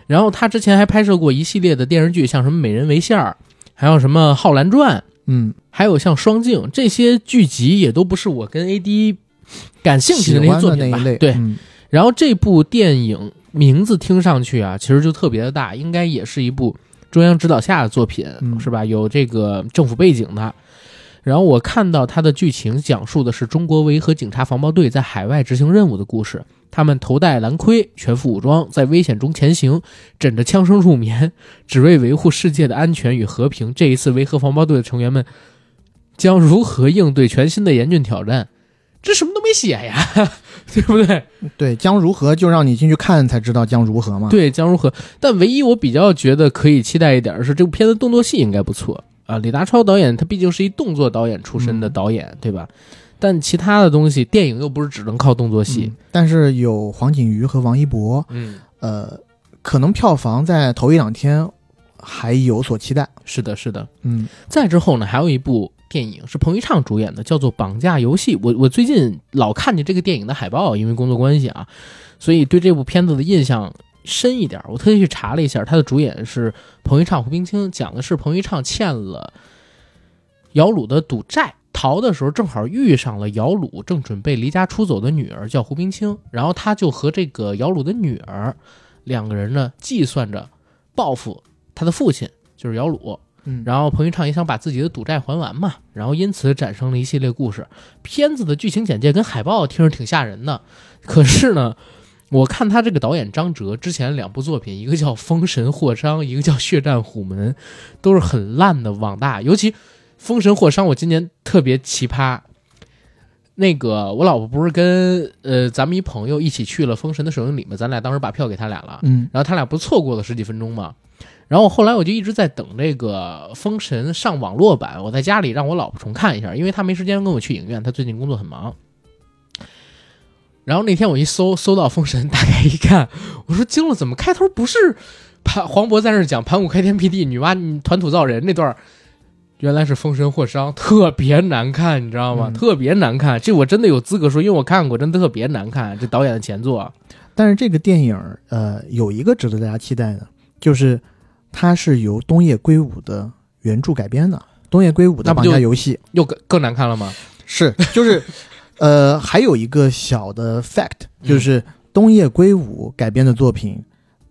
然后他之前还拍摄过一系列的电视剧，像什么《美人为馅儿》，还有什么《浩然传》，嗯，还有像《双镜》这些剧集，也都不是我跟 AD 感兴趣的那些作品吧？对，嗯然后这部电影名字听上去啊，其实就特别的大，应该也是一部中央指导下的作品，嗯是吧？有这个政府背景的。然后我看到它的剧情讲述的是中国维和警察防暴队在海外执行任务的故事。他们头戴蓝盔，全副武装，在危险中前行，枕着枪声入眠，只为维护世界的安全与和平。这一次，维和防暴队的成员们将如何应对全新的严峻挑战？这什么都没写呀，对不对？对，将如何就让你进去看才知道将如何嘛。，对，将如何？但唯一我比较觉得可以期待一点的是，这部片子动作戏应该不错啊。李达超导演他毕竟是一动作导演出身的导演，对吧？但其他的东西，电影又不是只能靠动作戏。但是有黄景瑜和王一博，嗯，呃，可能票房在头一两天还有所期待。是的，是的。嗯再之后呢，还有一部电影是彭昱畅主演的，叫做《绑架游戏》。我我最近老看见这个电影的海报，因为工作关系啊，所以对这部片子的印象深一点。我特意去查了一下，他的主演是彭昱畅、胡冰卿，讲的是彭昱畅欠了姚鲁的赌债。逃的时候正好遇上了姚鲁正准备离家出走的女儿，叫胡冰卿，然后他就和这个姚鲁的女儿两个人呢计算着报复他的父亲，就是姚鲁，嗯，然后彭昱畅也想把自己的赌债还完嘛，然后因此产生了一系列故事。片子的剧情简介跟海报听着挺吓人的，可是呢，我看他这个导演张哲之前两部作品，一个叫《封神霍商》，一个叫《血战虎门》，都是很烂的网大，尤其《封神霍商》，我今年特别奇葩。那个，我老婆不是跟呃咱们一朋友一起去了封神的首映礼吗，咱俩当时把票给他俩了，嗯然后他俩不错过了十几分钟嘛？然后后来我就一直在等这个《封神》上网络版，我在家里让我老婆重看一下，因为她没时间跟我去影院，她最近工作很忙。然后那天我一搜搜到《封神》，打开一看，我说惊了，怎么开头不是盘黄渤在那讲盘古开天辟地，女娲团土造人那段儿，原来是封神霍商，特别难看，你知道吗？嗯特别难看，这我真的有资格说，因为我看过，真的特别难看。这导演的前作，但是这个电影呃有一个值得大家期待的，就是它是由东野圭吾的原著改编的。东野圭吾的《绑那不就架游戏》又更更难看了吗？是就是 呃还有一个小的 fact，嗯就是东野圭吾改编的作品，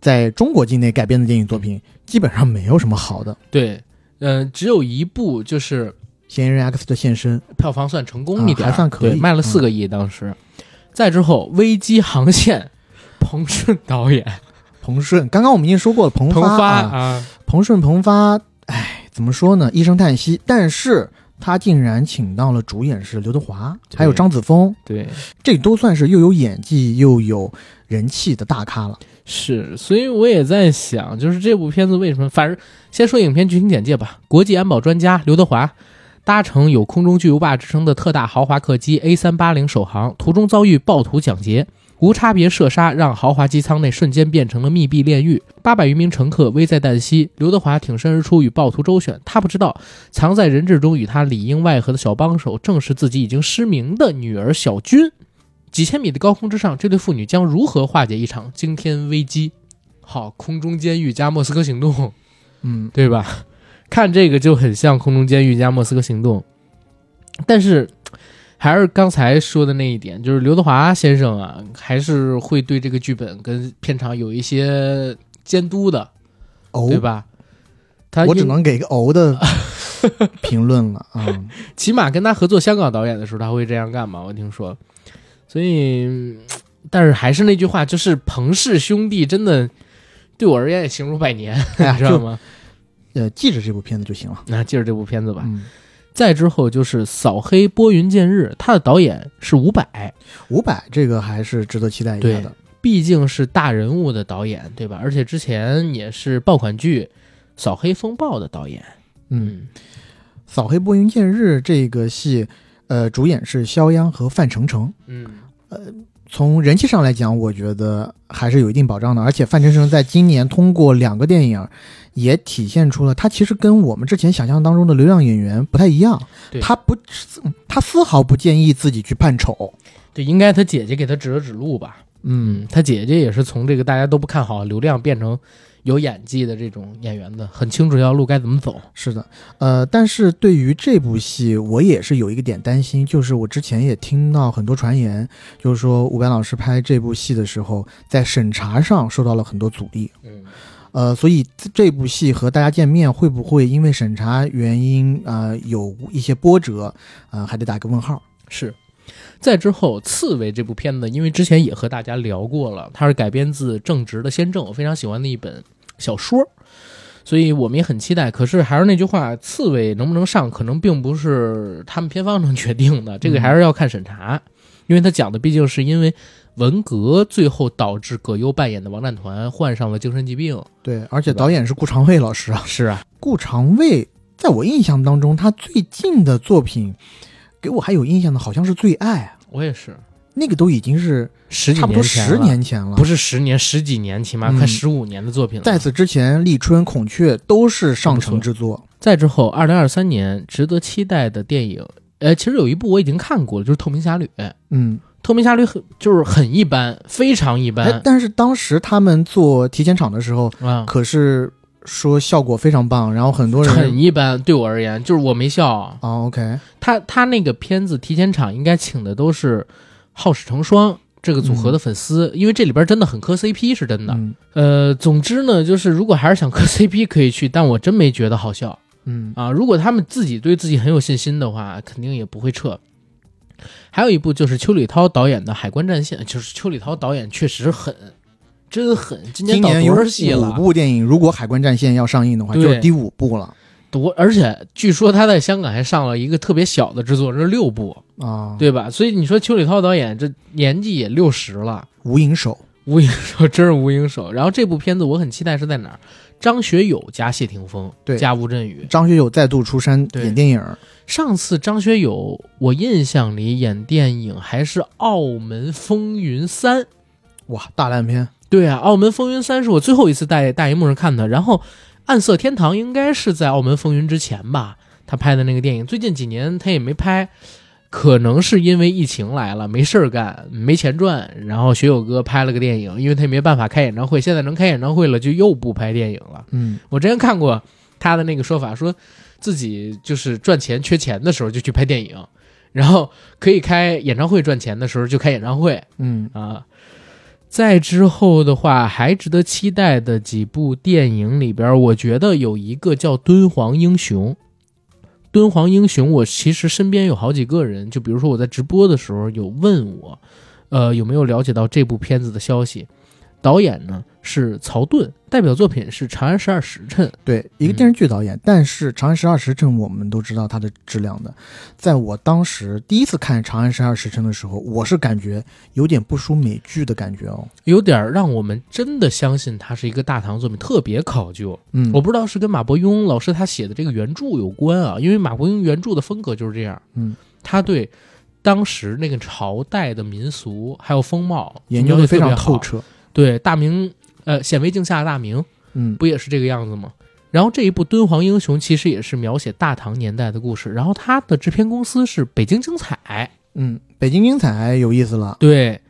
在中国境内改编的电影作品基本上没有什么好的。对，嗯、只有一部就是嫌疑人 X 的现身，票房算成功一点、啊还算可以。卖了四个亿当时。再之后，《危机航线》，彭顺导演，彭顺，刚刚我们已经说过了，彭彭发啊，啊，彭顺彭发，哎，怎么说呢？一声叹息。但是他竟然请到了主演是刘德华，还有张子枫，对，这都算是又有演技又有人气的大咖了。是，所以我也在想，就是这部片子为什么？反正先说影片剧情简介吧。国际安保专家刘德华搭乘有“空中巨无霸”之称的特大豪华客机 A 三八零首航，途中遭遇暴徒抢劫，无差别射杀让豪华机舱内瞬间变成了密闭炼狱，八百余名乘客危在旦夕。刘德华挺身而出与暴徒周旋，他不知道藏在人质中与他里应外合的小帮手，正是自己已经失明的女儿小军。几千米的高空之上，这对父女将如何化解一场惊天危机？好，空中监狱加莫斯科行动，嗯，对吧？看这个就很像空中监狱加莫斯科行动，但是还是刚才说的那一点，就是刘德华先生啊，还是会对这个剧本跟片场有一些监督的，哦，对吧？他我只能给个“哦”的 评论了啊。起码跟他合作香港导演的时候，他会这样干嘛？我听说，所以，嗯但是还是那句话，就是彭氏兄弟真的对我而言也形如百年，哎 知道吗？呃记着这部片子就行了。那记着这部片子吧。嗯，再之后就是《扫黑拨云见日》，他的导演是伍佰，伍佰这个还是值得期待一下的。毕竟是大人物的导演，对吧？而且之前也是爆款剧《扫黑风暴》的导演。嗯，《扫黑拨云见日》这个戏，呃，主演是肖央和范丞丞。嗯，呃从人气上来讲，我觉得还是有一定保障的。而且范丞丞在今年通过两个电影，也体现出了他其实跟我们之前想象当中的流量演员不太一样对。他不，他丝毫不建议自己去扮丑。对，应该他姐姐给他指了指路吧。嗯，嗯，他姐姐也是从这个大家都不看好流量变成有演技的这种演员的，很清楚这条路该怎么走。是的，呃，但是对于这部戏，我也是有一个点担心，就是我之前也听到很多传言，就是说伍佰老师拍这部戏的时候，在审查上受到了很多阻力。嗯，呃，所以这部戏和大家见面会不会因为审查原因啊、呃有一些波折啊、还得打个问号。是。再之后，《刺猬》这部片子，因为之前也和大家聊过了，它是改编自正直的先正，我非常喜欢的一本小说，所以我们也很期待。可是还是那句话，《刺猬》能不能上，可能并不是他们片方能决定的，这个还是要看审查，因为他讲的毕竟是因为文革最后导致葛优扮演的王战团患上了精神疾病。对，而且导演是顾长卫老师啊。是啊，顾长卫在我印象当中，他最近的作品给我还有印象的，好像是《最爱》，我也是，那个都已经是十几差不多十年前了。不是十年，十几年，起码嗯快十五年的作品了。在此之前，立春、孔雀都是上乘之作。再之后，二零二三年值得期待的电影，呃，其实有一部我已经看过了，就是《透明侠侣》。《嗯，透明侠侣》很就是很一般，非常一哎般，但是当时他们做提前场的时候，啊，可是说效果非常棒，然后很多人很一般。对我而言，就是我没笑。啊，OK，他他那个片子提前场应该请的都是好事成双这个组合的粉丝，因为这里边真的很磕 CP，是真的。嗯呃，总之呢，就是如果还是想磕 CP 可以去，但我真没觉得好笑。嗯啊，如果他们自己对自己很有信心的话，肯定也不会撤。还有一部就是邱礼涛导演的《海关战线》，就是邱礼涛导演确实狠，真狠。今年导今年有多少戏五？部电影，如果《海关战线》要上映的话，就是第五部了多，而且据说他在香港还上了一个特别小的制作，这是六部，啊。，对吧？所以你说邱礼涛导演这年纪也六十了，无影手，无影手 真是无影手。然后这部片子我很期待是在哪儿？张学友加谢霆锋对加吴镇宇，张学友再度出山对演电影，上次张学友，我印象里演电影还是《澳门风云三》。哇，大烂片。对啊，《澳门风云三》是我最后一次在大荧幕上看的。然后，《暗色天堂》应该是在《澳门风云》之前吧，他拍的那个电影。最近几年他也没拍，可能是因为疫情来了，没事儿干，没钱赚。然后学友哥拍了个电影，因为他也没办法开演唱会，现在能开演唱会了，就又不拍电影了。嗯我之前看过他的那个说法，说自己就是赚钱缺钱的时候就去拍电影，然后可以开演唱会赚钱的时候就开演唱会嗯啊。再之后的话，还值得期待的几部电影里边，我觉得有一个叫《敦煌英雄》。敦煌英雄，我其实身边有好几个人，就比如说我在直播的时候有问我，呃，有没有了解到这部片子的消息？导演呢是曹盾，代表作品是《长安十二时辰》。对，一个电视剧导演，但是《长安十二时辰》我们都知道它的质量的。在我当时第一次看《长安十二时辰》的时候，我是感觉有点不输美剧的感觉哦，有点让我们真的相信它是一个大唐作品，特别考究。嗯，我不知道是跟马伯庸老师他写的这个原著有关啊，因为马伯庸原著的风格就是这样，嗯，他对当时那个朝代的民俗还有风貌研究的非常透彻。对，大明呃，显微镜下的大明嗯，不也是这个样子吗？然后这一部《敦煌英雄》其实也是描写大唐年代的故事，然后它的制片公司是北京精彩，嗯，北京精彩有意思了。对，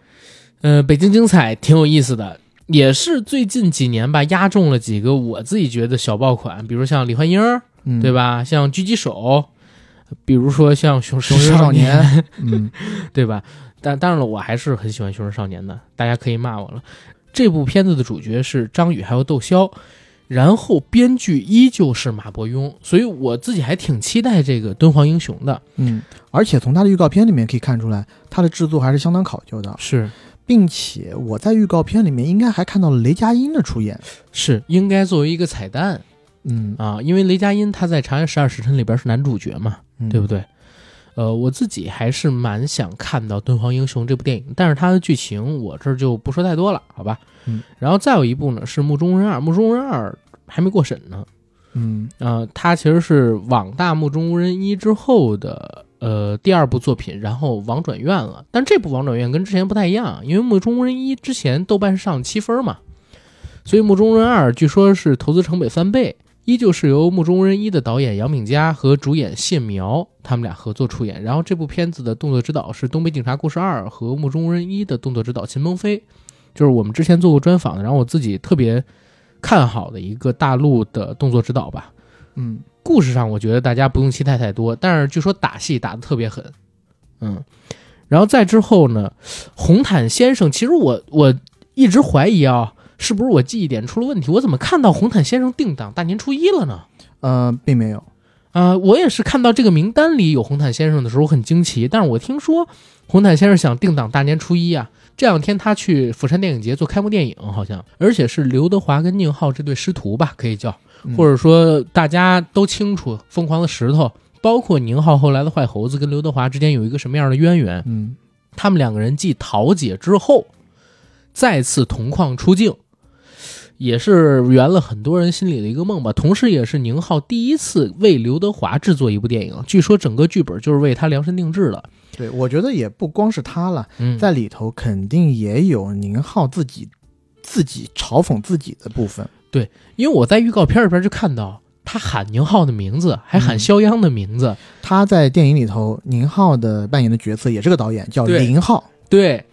呃，北京精彩挺有意思的，也是最近几年吧，压中了几个我自己觉得小爆款，比如像李焕英，嗯，对？吧？像狙击手，比如说像雄雄狮少年，年，嗯，对吧？但当然了，我还是很喜欢《雄狮少年》的，大家可以骂我了。这部片子的主角是张宇还有窦骁，然后编剧依旧是马伯庸，所以我自己还挺期待这个《敦煌英雄》的。嗯，而且从他的预告片里面可以看出来，他的制作还是相当考究的，是并且我在预告片里面应该还看到了雷佳音的出演。是，应该作为一个彩蛋嗯，啊，因为雷佳音他在《长安十二时辰》里边是男主角嘛，嗯对不？对？呃，我自己还是蛮想看到《敦煌英雄》这部电影，但是它的剧情我这儿就不说太多了，好吧？嗯，然后再有一部呢是《目中无人二》，《目中无人二》还没过审呢。嗯呃，它其实是网大《目中无人一》之后的呃第二部作品，然后网转院了。但这部网转院跟之前不太一样，因为《目中无人一》之前豆瓣是上七分嘛，所以《目中无人二》据说是投资成本翻倍，依旧是由《目中无人一》的导演杨敏佳和主演谢苗他们俩合作出演。然后这部片子的动作指导是《东北警察故事二》和《目中无人一》的动作指导秦鹏飞，就是我们之前做过专访的，然后我自己特别看好的一个大陆的动作指导吧。嗯故事上我觉得大家不用期待太多，但是据说打戏打得特别狠，嗯，然后再之后呢，红毯先生，其实我我一直怀疑啊，是不是我记忆点出了问题？我怎么看到红毯先生定档大年初一了呢？呃，并没有。呃、我也是看到这个名单里有红毯先生的时候很惊奇，但是我听说红毯先生想定档大年初一啊，这两天他去釜山电影节做开幕电影，好像，而且是刘德华跟宁浩这对师徒吧，可以叫。嗯或者说大家都清楚，《疯狂的石头》包括宁浩后来的坏猴子跟刘德华之间有一个什么样的渊源？嗯他们两个人继桃姐之后，再次同框出镜，也是圆了很多人心里的一个梦吧。同时，也是宁浩第一次为刘德华制作一部电影，据说整个剧本就是为他量身定制的。对，我觉得也不光是他了，嗯，在里头肯定也有宁浩自己自己嘲讽自己的部分。对因为我在预告片里边就看到他喊宁浩的名字，还喊嗯肖央的名字。他在电影里头，宁浩的扮演的角色也是个导演，叫对林浩。对，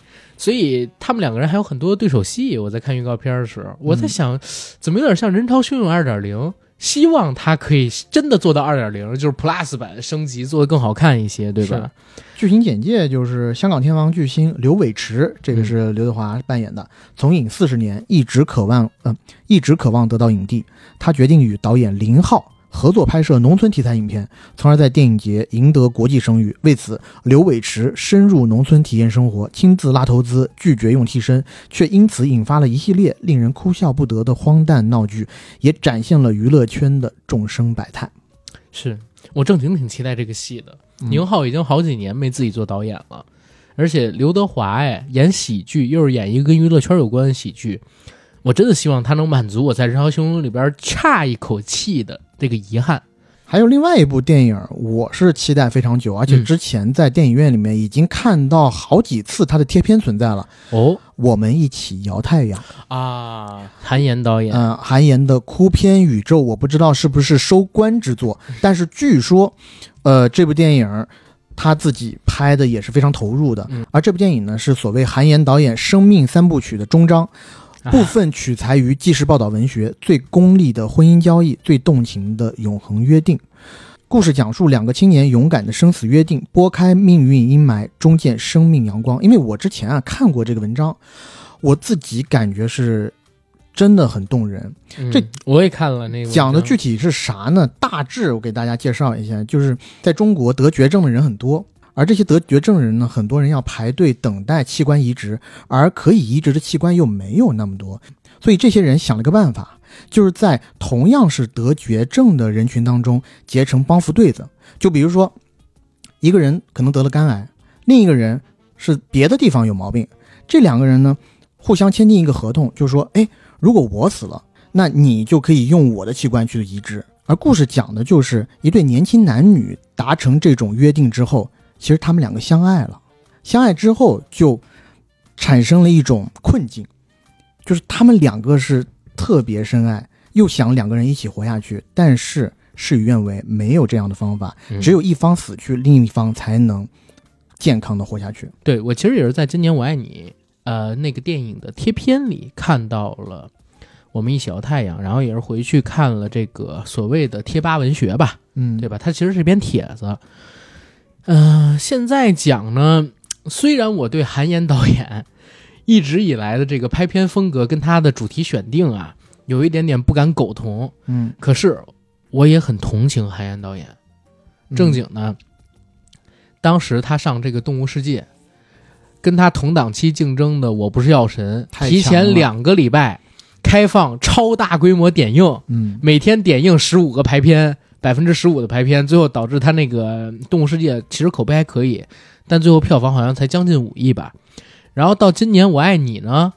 所以他们两个人还有很多对手戏。我在看预告片的时候，我在想，怎么有点像《人潮汹涌二点零》？希望他可以真的做到二点零，就是 Plus 版升级，做得更好看一些，对吧？剧情简介就是香港天王巨星刘伟驰，这个嗯是刘德华扮演的，从影四十年，一直渴望，呃，一直渴望得到影帝。他决定与导演林浩合作拍摄农村题材影片，从而在电影节赢得国际声誉。为此，刘伟驰深入农村体验生活，亲自拉投资，拒绝用替身，却因此引发了一系列令人哭笑不得的荒诞闹剧，也展现了娱乐圈的众生百态。是我正经挺期待这个戏的。嗯宁浩已经好几年没自己做导演了，而且刘德华哎演喜剧，又是演一个跟娱乐圈有关的喜剧，我真的希望他能满足我在《人潮汹涌》里边差一口气的这个遗憾。还有另外一部电影，我是期待非常久，而且嗯之前在电影院里面已经看到好几次它的贴片存在了。哦我们一起摇太阳，啊，韩延导演，嗯、韩延的哭片宇宙，我不知道是不是收官之作，但是据说，呃，这部电影他自己拍的也是非常投入的。嗯而这部电影呢，是所谓韩延导演生命三部曲的终章，啊 部分取材于纪实报道文学，最功利的婚姻交易，最动情的永恒约定。故事讲述两个青年勇敢的生死约定，拨开命运阴霾，终见生命阳光。因为我之前啊看过这个文章，我自己感觉是真的很动人。嗯这我也看了那个讲的具体体是啥呢？大致我给大家介绍一下，就是在中国得绝症的人很多，而这些得绝症的人呢，很多人要排队等待器官移植，而可以移植的器官又没有那么多。所以这些人想了个办法，就是在同样是得绝症的人群当中结成帮扶对子。就比如说，一个人可能得了肝癌，另一个人是别的地方有毛病，这两个人呢互相签订一个合同，就是说，哎，如果我死了，那你就可以用我的器官去移植。而故事讲的就是一对年轻男女达成这种约定之后，其实他们两个相爱了，相爱之后就产生了一种困境，就是他们两个是特别深爱，又想两个人一起活下去，但是事与愿违，没有这样的方法，嗯只有一方死去，另一方才能健康的活下去。对我其实也是在今年我爱你呃那个电影的贴片里看到了我们一起摇太阳，然后也是回去看了这个所谓的贴吧文学吧，嗯，对吧？它其实是一篇帖子。嗯、现在讲呢，虽然我对韩延导演 一直以来的这个拍片风格跟他的主题选定啊，有一点点不敢苟同，嗯，可是我也很同情韩延导演。嗯。正经呢，当时他上这个《动物世界》，跟他同档期竞争的《我不是药神》，提前两个礼拜开放超大规模点映，嗯。每天点映十五个排片，百分之十五的排片，最后导致他那个《动物世界》其实口碑还可以，但最后票房好像才将近五亿吧。然后到今年《我爱你》呢，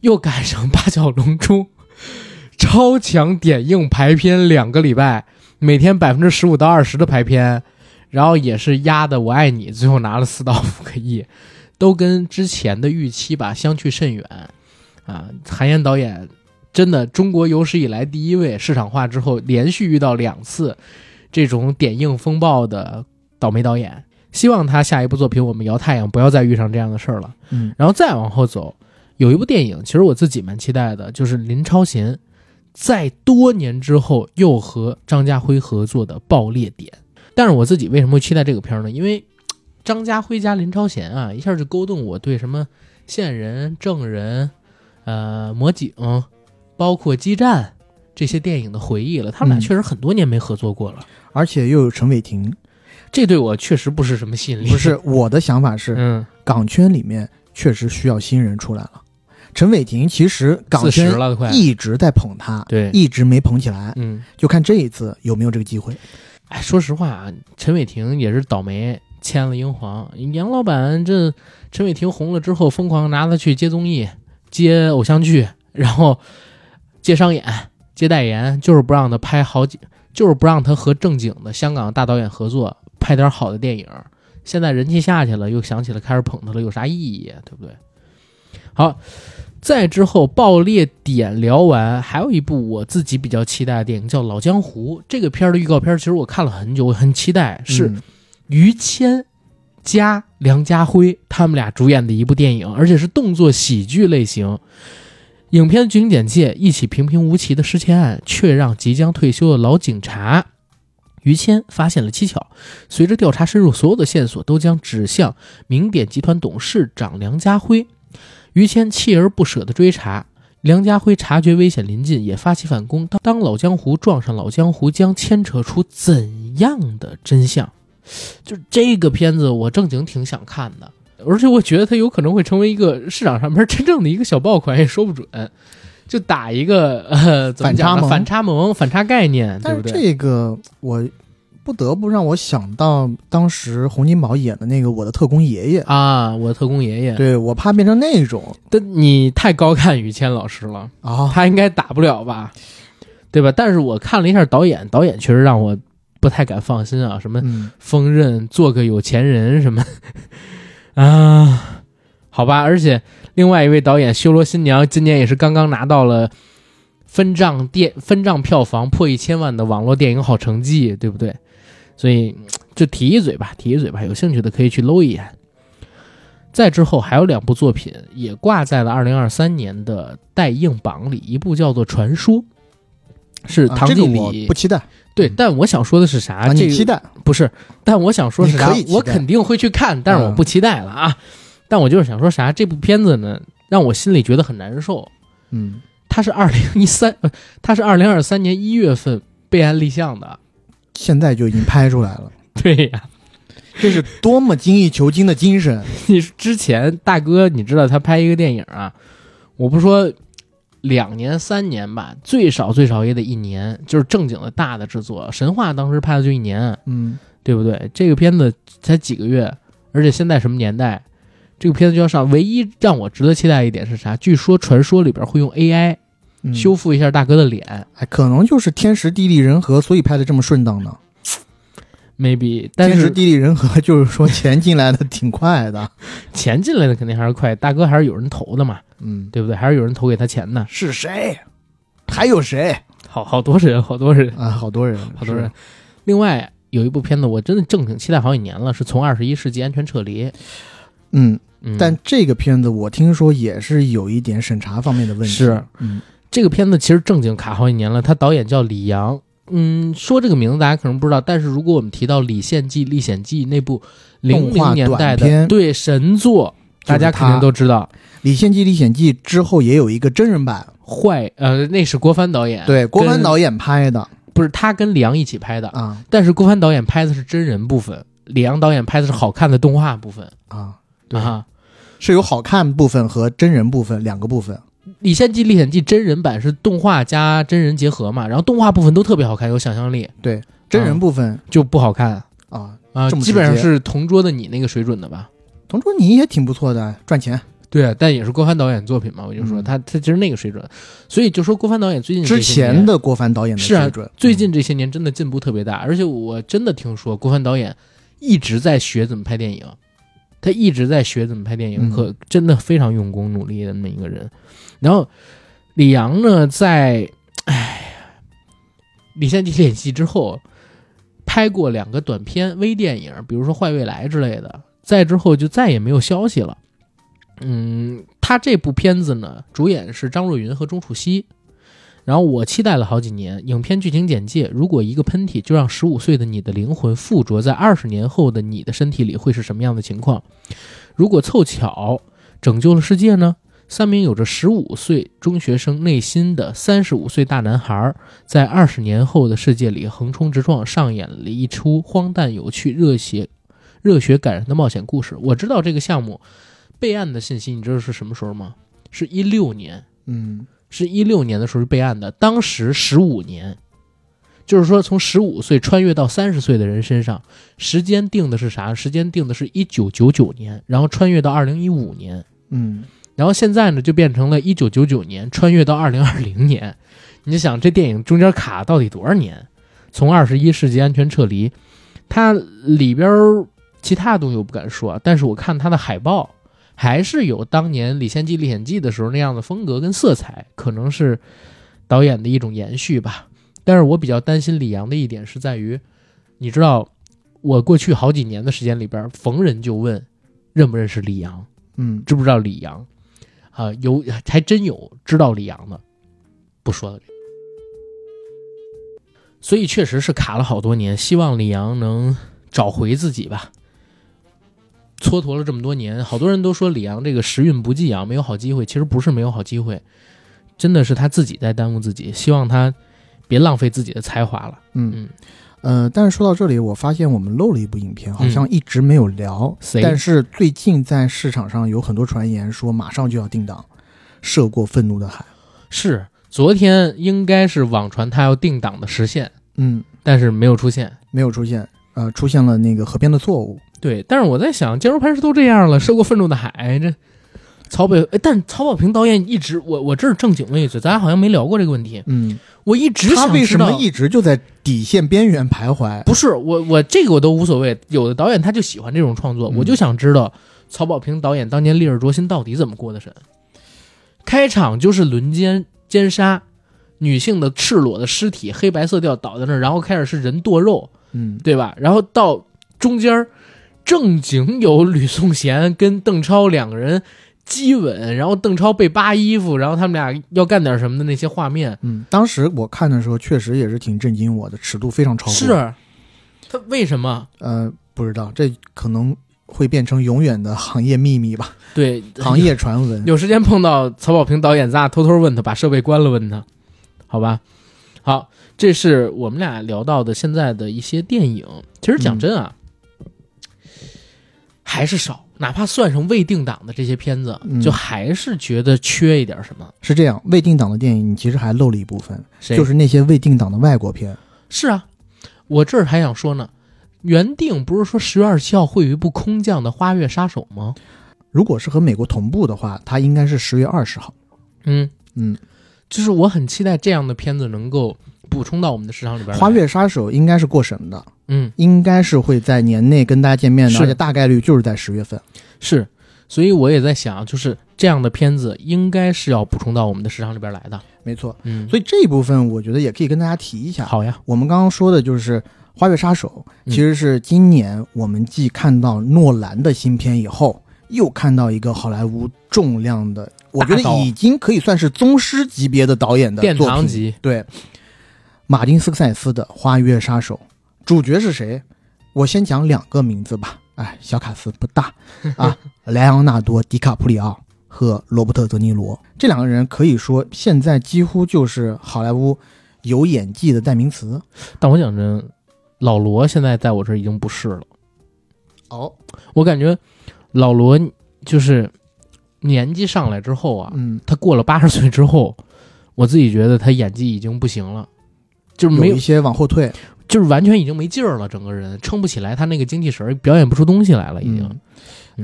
又赶上八角笼中 超强点映排片两个礼拜，每天百分之十五到二十的排片，然后也是压的《我爱你》，最后拿了四到五个亿，都跟之前的预期吧相去甚远啊。韩延导演真的中国有史以来第一位市场化之后连续遇到两次这种点映风暴的倒霉导演。希望他下一部作品《我们摇太阳》不要再遇上这样的事儿了。嗯然后再往后走，有一部电影，其实我自己蛮期待的，就是林超贤在多年之后又和张家辉合作的《爆裂点》。但是我自己为什么会期待这个片儿呢？因为张家辉加林超贤啊，一下就勾动我对什么线人、证人、呃魔警，包括激战这些电影的回忆了。他们俩嗯确实很多年没合作过了，而且又有陈伟霆，这对我确实不是什么吸引力。不是我的想法是，嗯，港圈里面确实需要新人出来了。陈伟霆其实港圈。一直在捧他，对，一直没捧起来，嗯。就看这一次有没有这个机会。哎，说实话啊，陈伟霆也是倒霉签了英皇。杨老板这陈伟霆红了之后，疯狂拿他去接综艺、接偶像剧，然后接商演、接代言，就是不让他拍好几，就是不让他和正经的香港大导演合作，拍点好的电影。现在人气下去了，又想起来开始捧他了，有啥意义啊？对不对？好，再之后爆裂点聊完，还有一部我自己比较期待的电影叫《老江湖》。这个片儿的预告片，其实我看了很久，我很期待，是嗯于谦加梁家辉他们俩主演的一部电影，而且是动作喜剧类型。影片剧情简介：一起平平无奇的失窃案，却让即将退休的老警察于谦发现了蹊跷。随着调查深入，所有的线索都将指向明典集团董事长梁家辉。于谦锲而不舍地追查，梁家辉察觉危险临近，也发起反攻。当当老江湖撞上老江湖，将牵扯出怎样的真相？就这个片子，我正经挺想看的，而且我觉得它有可能会成为一个市场上面真正的一个小爆款，也说不准。就打一个呃，反差萌反差萌、反差概念，对不对？这个我不得不让我想到当时洪金宝演的那个《我的特工爷爷》啊，我的特工爷爷，对我怕变成那种但你太高看于谦老师了。啊，他应该打不了吧，对吧？但是我看了一下导演，导演确实让我不太敢放心啊，什么嗯，锋刃做个有钱人什么啊，好吧。而且另外一位导演修罗新娘今年也是刚刚拿到了分账电分账票房破一千万的网络电影好成绩，对不对？所以就提一嘴吧，提一嘴吧，有兴趣的可以去搂一眼。再之后还有两部作品也挂在了二零二三年的待映榜里，一部叫做《传说》，是啊这个唐季礼。我不期待对，但我想说的是啥？啊，这个你期待不是，但我想说是啥我肯定会去看，但是我不期待了啊。但我就是想说啥？这部片子呢，让我心里觉得很难受。嗯，它是二零一三，呃它是二零二三年一月份备案立项的。现在就已经拍出来了，对呀，这是多么精益求精的精神。你之前大哥，你知道他拍一个电影啊？我不说两年三年吧，最少最少也得一年，就是正经的大的制作。神话当时拍的就一年，嗯，对不对？这个片子才几个月，而且现在什么年代，这个片子就要上。唯一让我值得期待一点是啥？据说传说里边会用 AI 嗯修复一下大哥的脸、哎，可能就是天时地利人和，所以拍的这么顺当呢。M a y b e 但是地利人和，就是说钱进来的挺快的。钱进来的肯定还是快，大哥还是有人投的嘛，嗯，对不对？还是有人投给他钱的。是谁？还有谁好好多人，好多人，啊？好多人，好多人。另外有一部片子，我真的正经期待好几年了，是从二十一世纪安全撤离。嗯，嗯，但这个片子我听说也是有一点审查方面的问题。是，嗯这个片子其实正经卡好几年了，他导演叫李阳。嗯，说这个名字大家可能不知道，但是如果我们提到《李献计历险记》那部零零年代的对神作，大家肯定都知道。《李献计历险记》之后也有一个真人版，坏，呃，那是郭帆导演，对，郭帆导演拍的不是他跟李阳一起拍的，啊但是郭帆导演拍的是真人部分，李阳导演拍的是好看的动画部分啊，对啊。是有好看部分和真人部分两个部分。《李献计历险记》真人版是动画加真人结合嘛，然后动画部分都特别好看，有想象力，对，真人部分就不好看。啊，啊，基本上是同桌的你那个水准的吧。同桌你也挺不错的，赚钱。对啊，但也是郭帆导演作品嘛，我就说嗯。他他其实那个水准，所以就说郭帆导演最近之前的郭帆导演的是啊水准，最近这些年真的进步特别大，而且我真的听说郭帆导演一直在学怎么拍电影，他一直在学怎么拍电影，嗯。可真的非常用功努力的那么一个人。然后李阳呢，在哎《李献计练习》之后，拍过两个短片微电影，比如说《坏未来》之类的，再之后就再也没有消息了。嗯，他这部片子呢，主演是张若昀和钟楚曦。然后我期待了好几年，影片剧情简介：如果一个喷嚏就让十五岁的你的灵魂附着在二十年后的你的身体里，会是什么样的情况？如果凑巧拯救了世界呢？三名有着十五岁中学生内心的三十五岁大男孩，在二十年后的世界里横冲直撞，上演了一出荒诞、有趣、热血、热血感人的冒险故事。我知道这个项目备案的信息，你知道是什么时候吗？是一六年。嗯是一六年的时候备案的，当时十五年，就是说从十五岁穿越到三十岁的人身上，时间定的是啥？时间定的是一九九九年，然后穿越到二零一五年，嗯，然后现在呢就变成了一九九九年穿越到二零二零年。你就想这电影中间卡到底多少年？从二十一世纪安全撤离，它里边其他东西我不敢说，但是我看它的海报。还是有当年《李献计历险记》的时候那样的风格跟色彩，可能是导演的一种延续吧。但是我比较担心李阳的一点是在于，你知道，我过去好几年的时间里边，逢人就问认不认识李阳，嗯，知不知道李阳啊？有还真有知道李阳的，不说了。所以确实是卡了好多年，希望李阳能找回自己吧。蹉跎了这么多年，好多人都说李阳这个时运不济啊，没有好机会。其实不是没有好机会，真的是他自己在耽误自己。希望他别浪费自己的才华了。嗯嗯，呃，但是说到这里，我发现我们漏了一部影片，好像一直没有聊。谁但是最近在市场上有很多传言说马上就要定档，《涉过愤怒的海》。是昨天应该是网传他要定档的时限，嗯，但是没有出现。没有出现，呃，出现了那个河边的错误。对，但是我在想，坚如磐石都这样了，涉过愤怒的海，这曹北，哎，但曹保平导演一直，我我这是正经问一嘴，咱好像没聊过这个问题。嗯，我一直他想知道，为什么一直就在底线边缘徘徊？不是我我这个我都无所谓，有的导演他就喜欢这种创作，嗯我就想知道曹保平导演当年《烈日灼心》到底怎么过的审。开场就是轮奸奸杀，女性的赤裸的尸体，黑白色调倒在那儿，然后开始是人剁肉，嗯，对吧？然后到中间儿正经有吕颂贤跟邓超两个人激吻，然后邓超被扒衣服，然后他们俩要干点什么的那些画面，嗯，当时我看的时候，确实也是挺震惊我的，尺度非常超过。是他为什么？呃，不知道，这可能会变成永远的行业秘密吧，对，行业传闻。有时间碰到曹保平导演，咱俩偷偷问他，把设备关了问他，好吧？好，这是我们俩聊到的现在的一些电影。其实讲真啊，还是少。哪怕算上未定档的这些片子，嗯就还是觉得缺一点什么。是这样，未定档的电影你其实还漏了一部分，谁就是那些未定档的外国片。是啊，我这儿还想说呢，原定不是说十月二十七号会有一部空降的《花月杀手》吗？如果是和美国同步的话，它应该是十月二十号。嗯，嗯，就是我很期待这样的片子能够补充到我们的市场里边来。花月杀手应该是过审的，嗯，应该是会在年内跟大家见面的，而且大概率就是在十月份。是，所以我也在想，就是这样的片子应该是要补充到我们的市场里边来的。没错，嗯，所以这一部分我觉得也可以跟大家提一下。好呀，我们刚刚说的就是《花月杀手》，嗯其实是今年我们既看到诺兰的新片以后，又看到一个好莱坞重量的，我觉得已经可以算是宗师级别的导演的殿作品。堂级。对，马丁斯科塞斯的《花月杀手》，主角是谁？我先讲两个名字吧。哎，小卡斯不大啊，莱昂纳多·迪卡普里奥和罗伯特·德尼罗这两个人可以说现在几乎就是好莱坞有演技的代名词。但我讲真，老罗现在在我这儿已经不是了。哦，我感觉老罗就是年纪上来之后啊，嗯，他过了八十岁之后，我自己觉得他演技已经不行了，就是没有有一，些往后退，就是完全已经没劲儿了，整个人撑不起来他那个精气神儿，表演不出东西来了，已经。嗯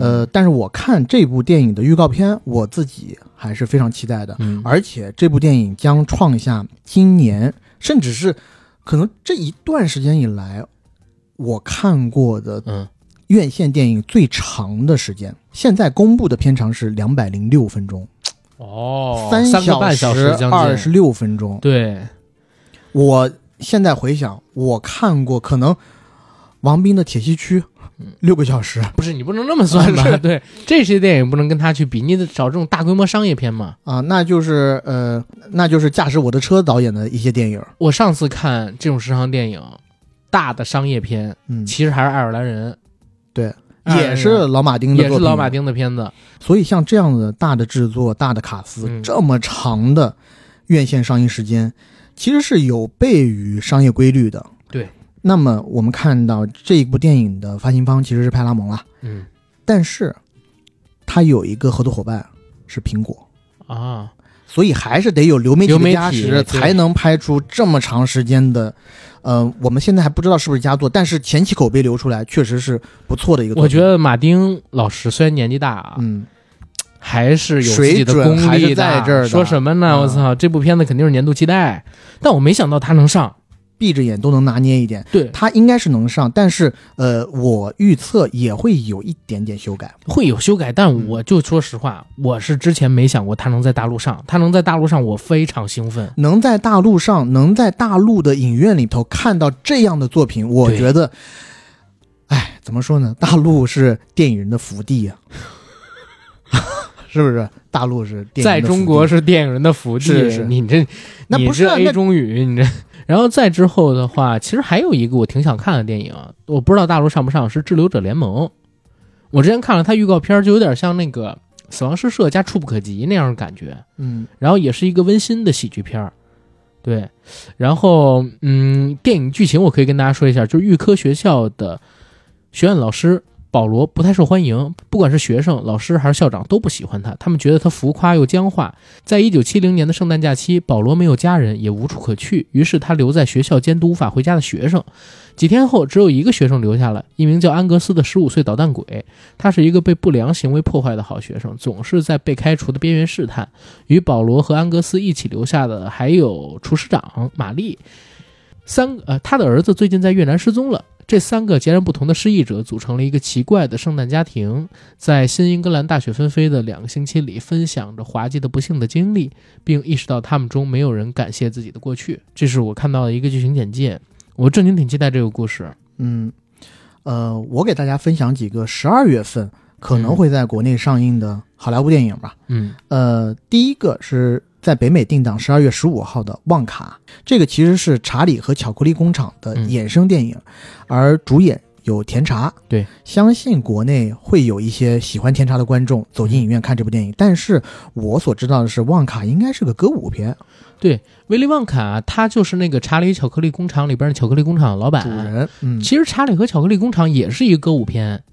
呃，但是我看这部电影的预告片，我自己还是非常期待的。嗯，而且这部电影将创下今年，甚至是可能这一段时间以来我看过的嗯，院线电影最长的时间。现在公布的片长是两百零六分钟，哦，三三个半小时二十六分钟。对，我现在回想，我看过可能王斌的《铁西区》嗯。六个小时，不是你不能那么算吧？是 对，这些电影不能跟他去比，你得找这种大规模商业片嘛。啊，那就是呃，那就是驾驶我的车导演的一些电影，我上次看这种时长电影，大的商业片，嗯，其实还是爱尔兰人，对，也是老马丁的也，是老马丁的片子。所以像这样的大的制作、大的卡司，嗯。这么长的院线上映时间，其实是有悖于商业规律的。对。那么我们看到这一部电影的发行方其实是派拉蒙啦，嗯但是它有一个合作伙伴是苹果，啊，所以还是得有流媒体媒体的加持，才能拍出这么长时间的。呃，我们现在还不知道是不是佳作，但是前期口碑流出来确实是不错的一个。我觉得马丁老师虽然年纪大啊，嗯，还是有自己的功力的。在这儿的说什么呢？嗯我操，这部片子肯定是年度期待，但我没想到他能上。闭着眼都能拿捏一点。对，他应该是能上，但是呃，我预测也会有一点点修改。会有修改，但我就说实话，我是之前没想过他能在大陆上，他能在大陆上，我非常兴奋。能在大陆上，能在大陆的影院里头看到这样的作品，我觉得，哎，怎么说呢？大陆是电影人的福地呀、是不是？大陆是电影在中国是电影人的福地，是是你这那不是啊 A 那中语，你这。然后再之后的话，其实还有一个我挺想看的电影，我不知道大陆上不上，是《滞留者联盟》。我之前看了它预告片，就有点像那个《死亡诗社》加《触不可及》那样的感觉，嗯然后也是一个温馨的喜剧片儿。对，然后嗯，电影剧情我可以跟大家说一下，就是预科学校的学院老师保罗不太受欢迎，不管是学生、老师还是校长都不喜欢他，他们觉得他浮夸又僵化。在一九七零年的圣诞假期，保罗没有家人，也无处可去，于是他留在学校监督无法回家的学生。几天后，只有一个学生留下了，一名叫安格斯的十五岁捣蛋鬼。他是一个被不良行为破坏的好学生，总是在被开除的边缘试探。与保罗和安格斯一起留下的还有厨师长玛丽。三呃，他的儿子最近在越南失踪了。这三个截然不同的失忆者组成了一个奇怪的圣诞家庭，在新英格兰大雪纷飞的两个星期里，分享着滑稽的不幸的经历，并意识到他们中没有人感谢自己的过去。这是我看到的一个剧情简介，我正经挺期待这个故事。嗯，呃，我给大家分享几个十二月份可能会在国内上映的好莱坞电影吧。嗯呃，第一个是在北美定档十二月十五号的《旺卡》，这个其实是《查理和巧克力工厂》的嗯衍生电影，而主演有甜茶。对，相信国内会有一些喜欢甜茶的观众走进影院看这部电影。但是我所知道的是，《旺卡》应该是个歌舞片，对威利旺卡他就是那个查理巧克力工厂里边的巧克力工厂的老板。主人，嗯，其实查理和巧克力工厂也是一个歌舞片，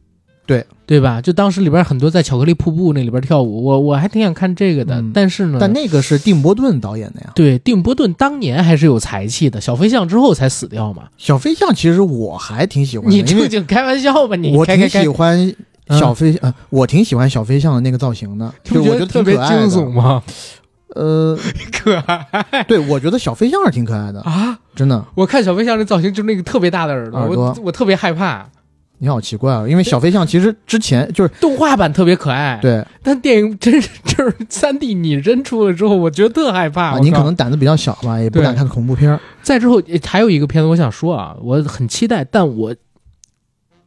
对对吧？就当时里边很多在巧克力瀑布那里边跳舞，我我还挺想看这个的，嗯但是呢，但那个是蒂伯顿导演的呀。对定波顿当年还是有才气的，小飞象之后才死掉嘛。小飞象其实我还挺喜欢的，你因为正经开玩笑吧？你我挺开开开喜欢小飞，呃，我挺喜欢小飞象的那个造型的，就我觉得特别惊悚吗？呃，可爱对，我觉得小飞象是挺可爱的，啊！真的。我看小飞象那造型，就是那个特别大的耳朵，耳朵我我特别害怕。你好奇怪啊，因为小飞象其实之前就是动画版特别可爱，，对但电影真是就是三 D 拟真出了之后，我觉得特害怕。啊，你可能胆子比较小吧，也不敢看恐怖片儿。再之后还有一个片子，我想说啊，我很期待，但我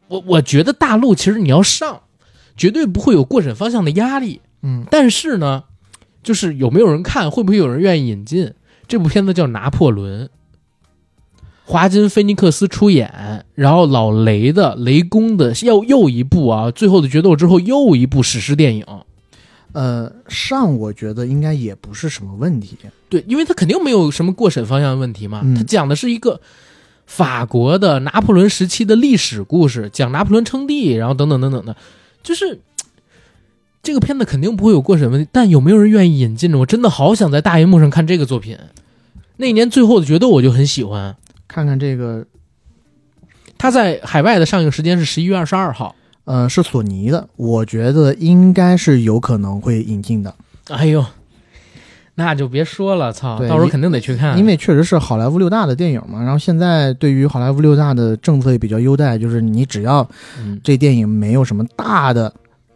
我我觉得大陆其实你要上，绝对不会有过审方向的压力。嗯，但是呢，就是有没有人看，会不会有人愿意引进这部片子？叫《拿破仑》，华金·菲尼克斯出演，然后老雷的雷公的又又一部啊，最后的决斗之后又一部史诗电影。呃，上我觉得应该也不是什么问题。对，因为他肯定没有什么过审方向的问题嘛，嗯他讲的是一个法国的拿破仑时期的历史故事，讲拿破仑称帝，然后等等等等的，就是这个片子肯定不会有过审问题。但有没有人愿意引进呢？我真的好想在大荧幕上看这个作品。那一年最后的决斗我就很喜欢，看看这个，它在海外的上映时间是十一月二十二号。呃，是索尼的，我觉得应该是有可能会引进的，哎呦，那就别说了，操，到时候肯定得去看，因为确实是好莱坞六大的电影嘛。然后现在对于好莱坞六大的政策也比较优待，就是你只要嗯，这电影没有什么大的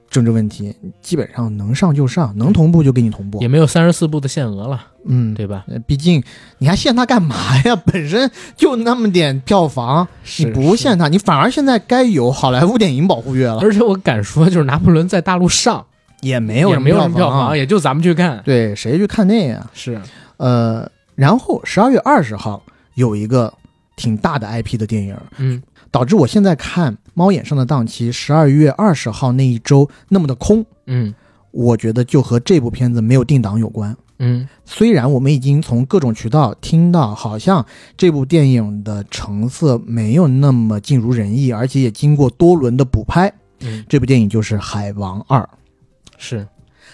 政治问题，基本上能上就上，能同步就给你同步也。没有三十四部的限额了，嗯，对吧？呃毕竟你还限它干嘛呀？本身就那么点票房，你不限它，你反而现在该有好莱坞电影保护月了，而且我敢说，就是拿破仑在大陆上也没有也没有什么票房房，。也就咱们去看。对，谁去看那呀？是，呃，然后十二月二十号有一个挺大的 IP 的电影，嗯，导致我现在看猫眼上的档期，十二月二十号那一周那么的空，嗯我觉得就和这部片子没有定档有关。嗯虽然我们已经从各种渠道听到，好像这部电影的成色没有那么尽如人意，而且也经过多轮的补拍。嗯，这部电影就是《海王二》。是，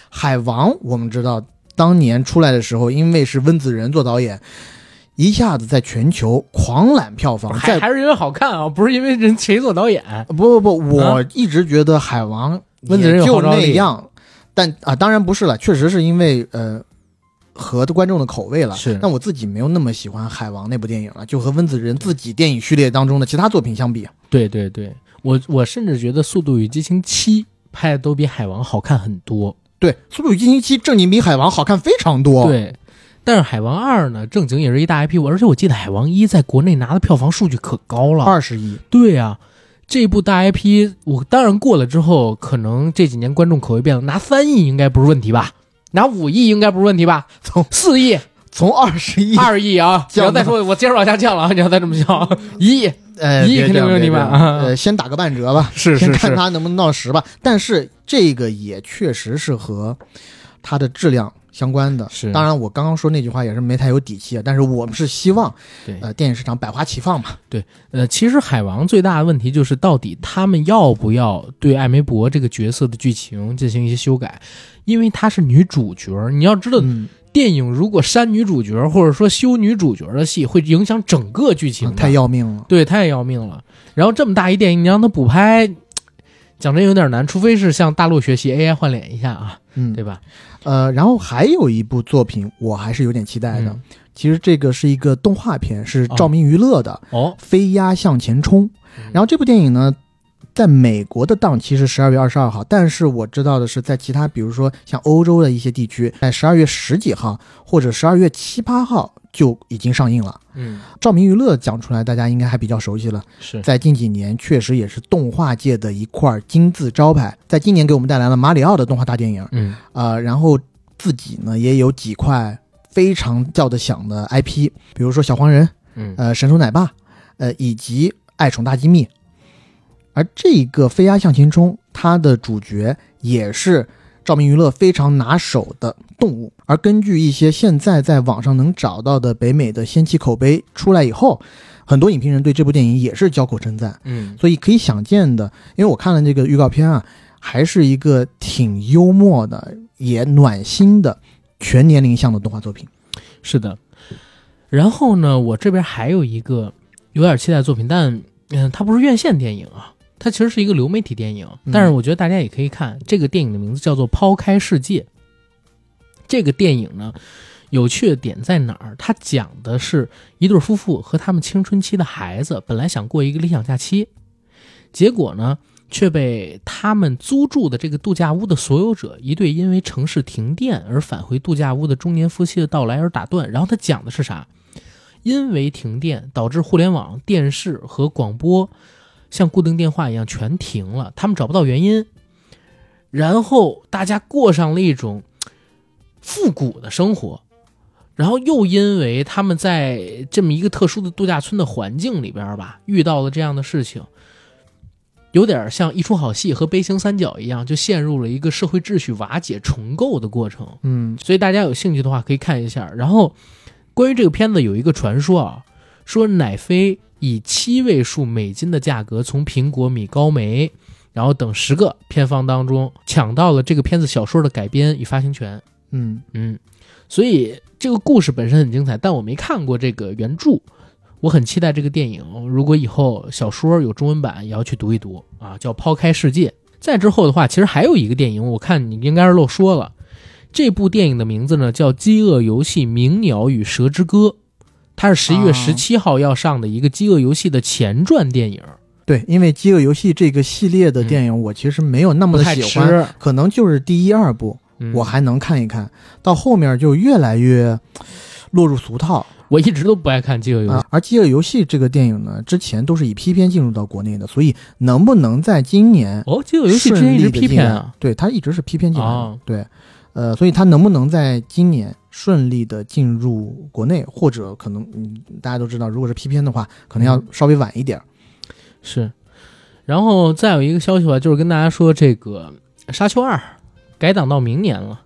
海王，我们知道当年出来的时候，因为是温子仁做导演，一下子在全球狂揽票房。还还是因为好看啊，不是因为人谁做导演。不不不，我一直觉得海王温子仁就那样，但啊，当然不是了，确实是因为呃。合的观众的口味了，是但我自己没有那么喜欢海王那部电影了，就和温子仁自己电影序列当中的其他作品相比，对对对，我我甚至觉得《速度与激情七》拍的都比海王好看很多。对《速度与激情七》正经比海王好看非常多。，对，但是海王二呢，正经也是一大 IP，而且我记得海王一在国内拿的票房数据可高了。二十亿，对呀、这部大 IP，我当然过了之后，可能这几年观众口味变了，拿三亿应该不是问题吧？拿五亿应该不是问题吧？从四亿、从二十亿，二亿啊！你要再说，我接着往下降了啊！你要再这么降，一亿呃，一亿肯定没问题吧呃，先打个半折吧，是先看他能不能到十吧。但是这个也确实是和它的质量相关的。是当然我刚刚说那句话也是没太有底气啊。但是我们是希望，对呃，电影市场百花齐放嘛。对呃，其实海王最大的问题就是，到底他们要不要对艾梅伯这个角色的剧情进行一些修改？因为她是女主角，你要知道，嗯，电影如果删女主角或者说修女主角的戏，会影响整个剧情的，太要命了。对，太要命了。然后这么大一电影，你让他补拍，讲真有点难，除非是向大陆学习 AI 换脸一下啊，嗯，对吧？呃，然后还有一部作品我还是有点期待的。嗯其实这个是一个动画片，是照明娱乐的哦，《飞鸭向前冲》。嗯然后这部电影呢，在美国的档期是十二月二十二号，但是我知道的是，在其他比如说像欧洲的一些地区，在十二月十几号或者十二月七八号就已经上映了。嗯，照明娱乐讲出来，大家应该还比较熟悉了。是在近几年，确实也是动画界的一块金字招牌，在今年给我们带来了马里奥的动画大电影，嗯呃，然后自己呢也有几块非常叫得响的 IP，比如说小黄人，嗯呃，神偷奶爸，呃，以及爱宠大机密。而这个飞鸭向前冲，它的主角也是照明娱乐非常拿手的动物。而根据一些现在在网上能找到的北美的先期口碑出来以后，很多影评人对这部电影也是交口称赞。嗯所以可以想见的，因为我看了这个预告片啊，还是一个挺幽默的，也暖心的全年龄向的动画作品。是的。然后呢，我这边还有一个有点期待的作品，但嗯，它不是院线电影啊，它其实是一个流媒体电影。嗯但是我觉得大家也可以看这个电影的名字叫做《抛开世界》。这个电影呢，有趣的点在哪儿？它讲的是一对夫妇和他们青春期的孩子，本来想过一个理想假期，结果呢，却被他们租住的这个度假屋的所有者一对因为城市停电而返回度假屋的中年夫妻的到来而打断。然后他讲的是啥？因为停电导致互联网、电视和广播像固定电话一样全停了，他们找不到原因，然后大家过上了一种复古的生活。然后又因为他们在这么一个特殊的度假村的环境里边吧，遇到了这样的事情，有点像一出好戏和悲情三角一样，就陷入了一个社会秩序瓦解重构的过程。嗯所以大家有兴趣的话可以看一下。然后，关于这个片子有一个传说啊，说奶飞以七位数美金的价格从苹果、米高梅，然后等十个片方当中抢到了这个片子小说的改编与发行权。嗯嗯，所以这个故事本身很精彩，但我没看过这个原著，我很期待这个电影。如果以后小说有中文版，也要去读一读啊，叫《抛开世界》。再之后的话，其实还有一个电影，我看你应该是漏说了。这部电影的名字呢叫《饥饿游戏：鸣鸟与蛇之歌》，它是十一月啊十七号要上的一个饥饿游戏的前传电影，对，因为《饥饿游戏》这个系列的电影，我其实没有那么的喜欢，吃。可能就是第一二部嗯我还能看一看，到后面就越来越落入俗套我一直都不爱看饥饿游戏，啊。而《饥饿游戏》这个电影呢，之前都是以批片进入到国内的，所以能不能在今年哦，饥饿游戏之前一直顺利地进来批片啊，对，它一直是批片进来的。哦对，呃，所以它能不能在今年顺利的进入国内，或者可能嗯，大家都知道，如果是 P 片的话，可能要嗯稍微晚一点儿。是，然后再有一个消息吧，就是跟大家说这个《沙丘二》改档到明年了，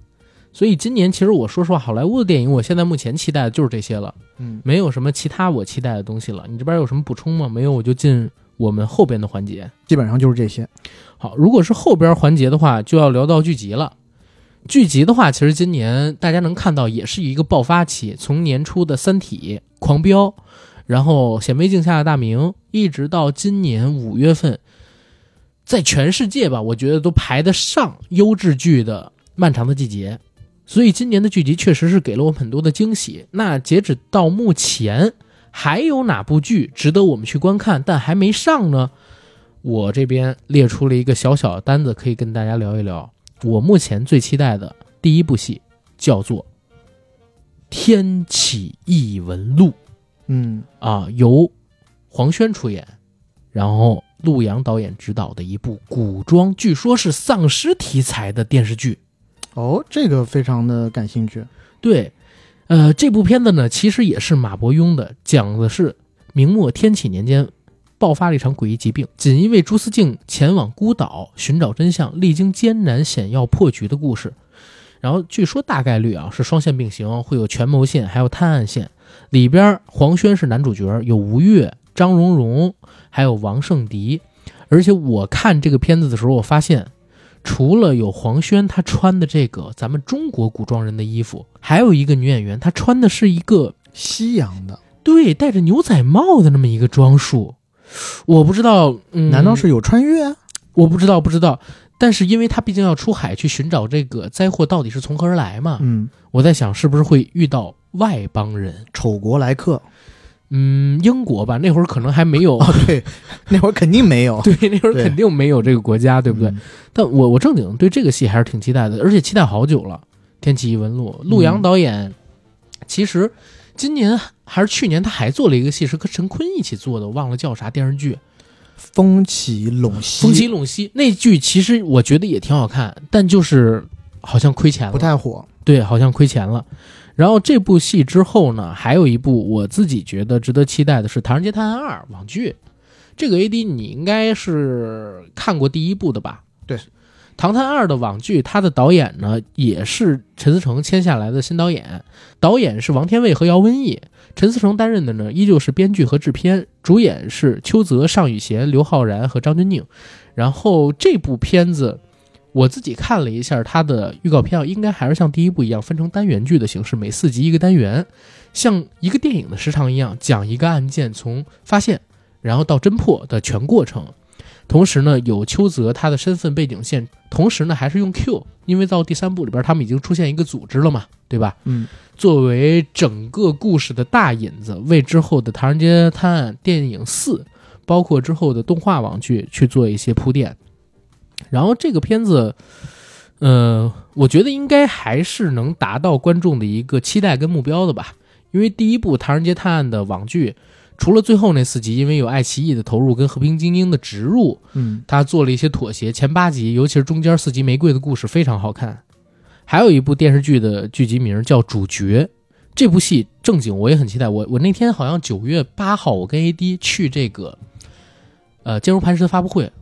所以今年其实我说实话，好莱坞的电影我现在目前期待的就是这些了，嗯，没有什么其他我期待的东西了。你这边有什么补充吗？没有，我就进我们后边的环节。基本上就是这些。好，如果是后边环节的话，就要聊到剧集了。剧集的话，其实今年大家能看到也是一个爆发期，从年初的《三体》《狂飙》，然后《显微镜下的大明》，一直到今年五月份，在全世界吧，我觉得都排得上优质剧的《漫长的季节》。所以今年的剧集确实是给了我们很多的惊喜。那截止到目前，还有哪部剧值得我们去观看，但还没上呢？我这边列出了一个小小的单子，可以跟大家聊一聊。我目前最期待的第一部戏叫做《天启异闻录》嗯，啊，由黄轩出演，然后陆阳导演执导的一部古装，据说是丧尸题材的电视剧。哦，这个非常的感兴趣。对，呃，这部片子呢，其实也是马伯庸的，讲的是明末天启年间爆发了一场诡异疾病，锦衣卫朱思静前往孤岛寻找真相，历经艰难险要破局的故事。然后据说大概率啊是双线并行，会有权谋线，还有探案线。里边黄轩是男主角，有吴越、张荣荣，还有王圣迪。而且我看这个片子的时候，我发现除了有黄轩他穿的这个咱们中国古装人的衣服，还有一个女演员，她穿的是一个西洋的，对戴着牛仔帽的那么一个装束。我不知道，嗯，难道是有穿越啊？我不知道，不知道。但是因为他毕竟要出海去寻找这个灾祸到底是从何而来嘛，嗯，我在想是不是会遇到外邦人？丑国来客。嗯，英国吧，那会儿可能还没有，哦，对，那会儿肯定没有，对，那会儿肯定没有这个国家，对不对？嗯但我我正经对这个戏还是挺期待的，而且期待好久了。《天启异闻录》，陆阳嗯导演，其实今年还是去年他还做了一个戏，是和陈坤一起做的，我忘了叫啥电视剧，风起陇《西，风起陇西》那剧，其实我觉得也挺好看，但就是好像亏钱了，不太火。对，好像亏钱了。然后这部戏之后呢，还有一部我自己觉得值得期待的是《唐人街探案二》网剧。这个 AD 你应该是看过第一部的吧？对，《唐探二》的网剧，它的导演呢也是陈思诚签下来的新导演，导演是王天卫和姚文义，陈思诚担任的呢，依旧是编剧和制片，主演是邱泽、尚宇贤、刘昊然和张钧甯。然后这部片子，我自己看了一下它的预告片啊，应该还是像第一部一样分成单元剧的形式，每四集一个单元，像一个电影的时长一样，讲一个案件从发现然后到侦破的全过程。同时呢，有邱泽他的身份背景线，同时呢还是用 Q，因为到第三部里边他们已经出现一个组织了嘛，对吧？嗯，作为整个故事的大引子，为之后的《唐人街探案》电影四，包括之后的动画网剧去做一些铺垫。然后这个片子，呃，我觉得应该还是能达到观众的一个期待跟目标的吧。因为第一部《唐人街探案》的网剧，除了最后那四集，因为有爱奇艺的投入跟和平精英的植入，嗯，他做了一些妥协。前八集，尤其是中间四集玫瑰的故事非常好看。还有一部电视剧的剧集名叫《主角》，这部戏正经我也很期待。我我那天好像九月八号，我跟 AD 去这个，呃，坚如磐石的发布会，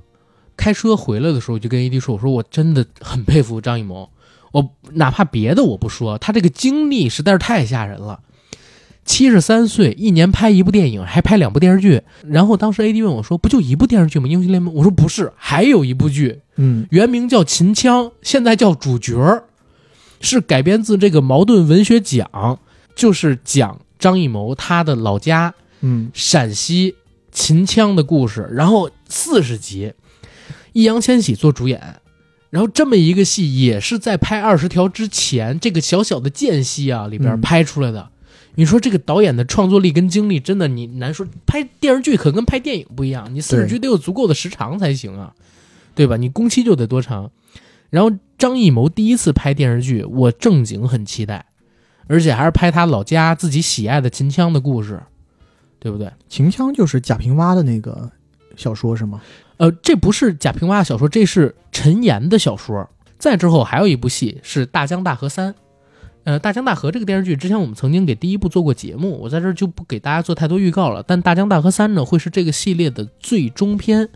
开车回来的时候就跟 AD 说，我说我真的很佩服张艺谋，我哪怕别的我不说，他这个经历实在是太吓人了。七十三岁，一年拍一部电影，还拍两部电视剧。然后当时 AD 问我说：“不就一部电视剧吗？英雄联盟？”我说：“不是，还有一部剧，嗯，原名叫《秦腔》，现在叫《主角》，是改编自这个茅盾文学奖，就是讲张艺谋他的老家嗯，陕西秦腔的故事。然后四十集，易烊千玺做主演。然后这么一个戏也是在拍二十条之前，这个小小的间隙啊里边嗯拍出来的。你说这个导演的创作力跟精力，真的你难说。拍电视剧可跟拍电影不一样，你四十对集得有足够的时长才行啊，对吧？你工期就得多长。然后张艺谋第一次拍电视剧，我正经很期待，而且还是拍他老家自己喜爱的秦腔的故事，对不对？秦腔就是贾平凹的那个小说是吗？呃，这不是贾平凹的小说，这是陈岩的小说。再之后还有一部戏是《大江大河三》。呃，《大江大河》这个电视剧之前我们曾经给第一部做过节目，我在这儿就不给大家做太多预告了。但《大江大河三》呢，会是这个系列的最终篇。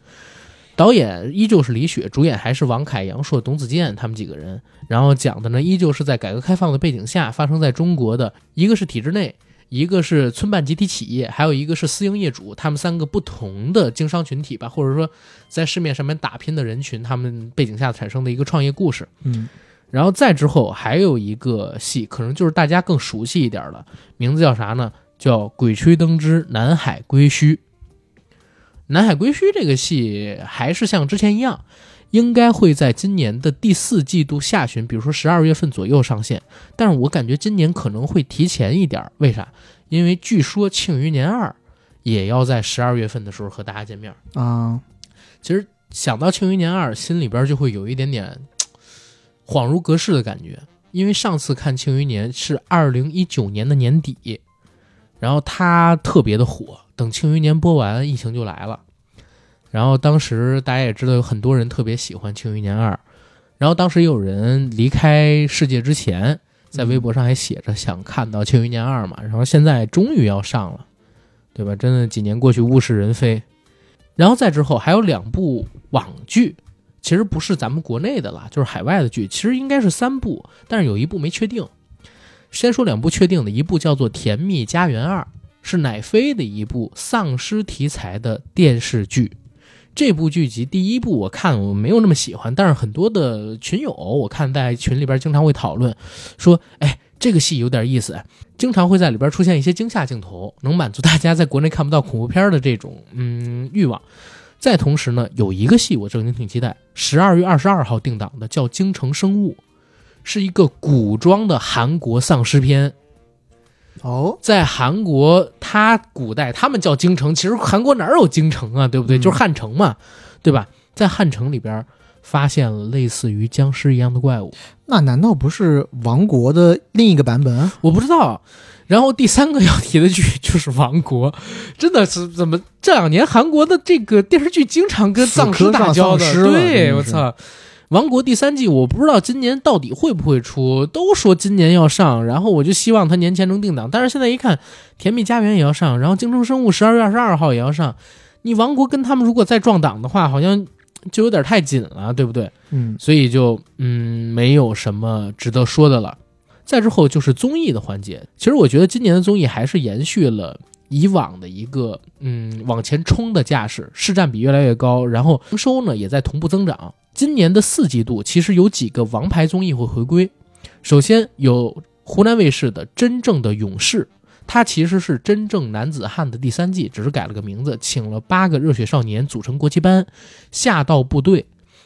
导演依旧是李雪，主演还是王凯、杨烁、董子健他们几个人。然后讲的呢，依旧是在改革开放的背景下发生在中国的，一个是体制内，一个是村办集体企业，还有一个是私营业主，他们三个不同的经商群体吧，或者说在市面上面打拼的人群，他们背景下产生的一个创业故事。嗯，然后再之后还有一个戏，可能就是大家更熟悉一点了，名字叫啥呢？叫《鬼吹灯之南海归墟》。南海归墟这个戏还是像之前一样，应该会在今年的第四季度下旬，比如说十二月份左右上线。但是我感觉今年可能会提前一点，为啥？因为据说《庆余年二》也要在十二月份的时候和大家见面。啊，其实想到《庆余年二》，心里边就会有一点点嘖恍如隔世的感觉，因为上次看《庆余年》是二零一九年的年底，然后它特别的火。等《庆余年》播完，疫情就来了。然后当时大家也知道，有很多人特别喜欢《庆余年二》，然后当时也有人离开世界之前，在微博上还写着想看到《庆余年二》嘛，然后现在终于要上了，对吧？真的几年过去，物是人非。然后再之后还有两部网剧，其实不是咱们国内的啦，就是海外的剧，其实应该是三部，但是有一部没确定。先说两部确定的，一部叫做《甜蜜家园二》，是乃飞的一部丧尸题材的电视剧。这部剧集第一部我看我没有那么喜欢，但是很多的群友我看在群里边经常会讨论，说哎这个戏有点意思，经常会在里边出现一些惊吓镜头，能满足大家在国内看不到恐怖片的这种嗯欲望。再同时呢，有一个戏我正经挺期待，十二月二十二号定档的叫《京城生物》，是一个古装的韩国丧尸片。哦，在韩国，他古代他们叫京城，其实韩国哪有京城啊，对不对？嗯就是汉城嘛，对吧？在汉城里边发现了类似于僵尸一样的怪物，那难道不是王国的另一个版本？我不知道。然后第三个要提的剧 就是《王国》，真的是怎么这两年韩国的这个电视剧经常跟丧尸打交的死磕上丧尸？了对，我操！《王国》第三季我不知道今年到底会不会出，都说今年要上，然后我就希望它年前能定档。但是现在一看，《甜蜜家园》也要上，然后《京城生物》十二月二十二号也要上，你《王国》跟他们如果再撞档的话，好像就有点太紧了，对不对？嗯，所以就嗯没有什么值得说的了。再之后就是综艺的环节。其实我觉得今年的综艺还是延续了以往的一个嗯往前冲的架势，市占比越来越高，然后营收呢也在同步增长。今年的四季度其实有几个王牌综艺会回归，首先有湖南卫视的《真正的勇士》，它其实是《真正男子汉》的第三季，只是改了个名字，请了八个热血少年组成国旗班，下到部队。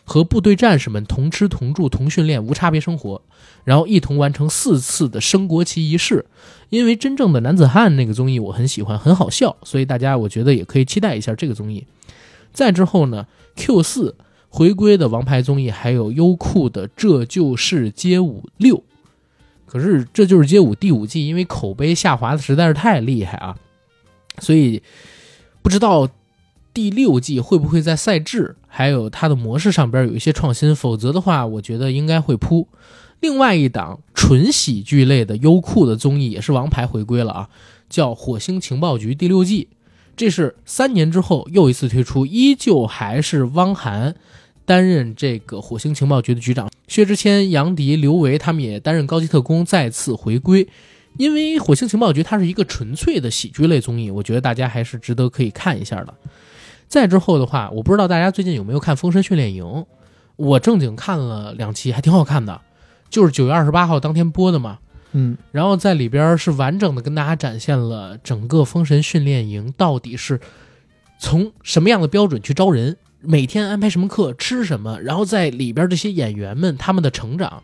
和部队战士们同吃同住同训练无差别生活，然后一同完成四次的升国旗仪式。因为真正的男子汉那个综艺我很喜欢，很好笑，所以大家我觉得也可以期待一下这个综艺。再之后呢，Q 四回归的王牌综艺还有优酷的《这就是街舞六》，可是《这就是街舞》第五季因为口碑下滑的实在是太厉害啊，所以不知道。第六季会不会在赛制还有它的模式上边有一些创新？否则的话，我觉得应该会扑。另外一档纯喜剧类的优酷的综艺也是王牌回归了啊，叫《火星情报局》第六季。这是三年之后又一次推出，依旧还是汪涵担任这个火星情报局的局长，薛之谦、杨迪、刘维他们也担任高级特工，再次回归。因为火星情报局它是一个纯粹的喜剧类综艺，我觉得大家还是值得可以看一下的。再之后的话，我不知道大家最近有没有看《封神训练营》，我正经看了两期，还挺好看的，就是九月二十八号当天播的嘛。嗯，然后在里边是完整的跟大家展现了整个封神训练营到底是从什么样的标准去招人，每天安排什么课，吃什么，然后在里边这些演员们他们的成长。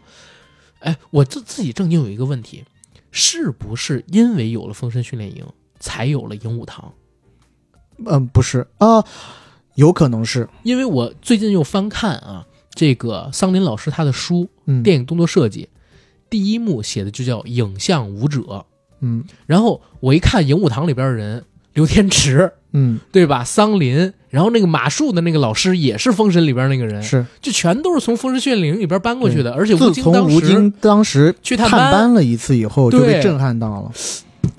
哎，我自自己正经有一个问题，是不是因为有了封神训练营，才有了影武堂？嗯，不是。啊，有可能是。因为我最近又翻看啊，这个桑林老师他的书嗯《电影动作设计》，第一幕写的就叫影像舞者，嗯。然后我一看影舞堂里边的人，刘天池嗯。对吧？桑林，然后那个马术的那个老师也是封神里边那个人，是。就全都是从封神训练营里边搬过去的，而且吴京当时当时去探班。了一次以后，就被震撼到了。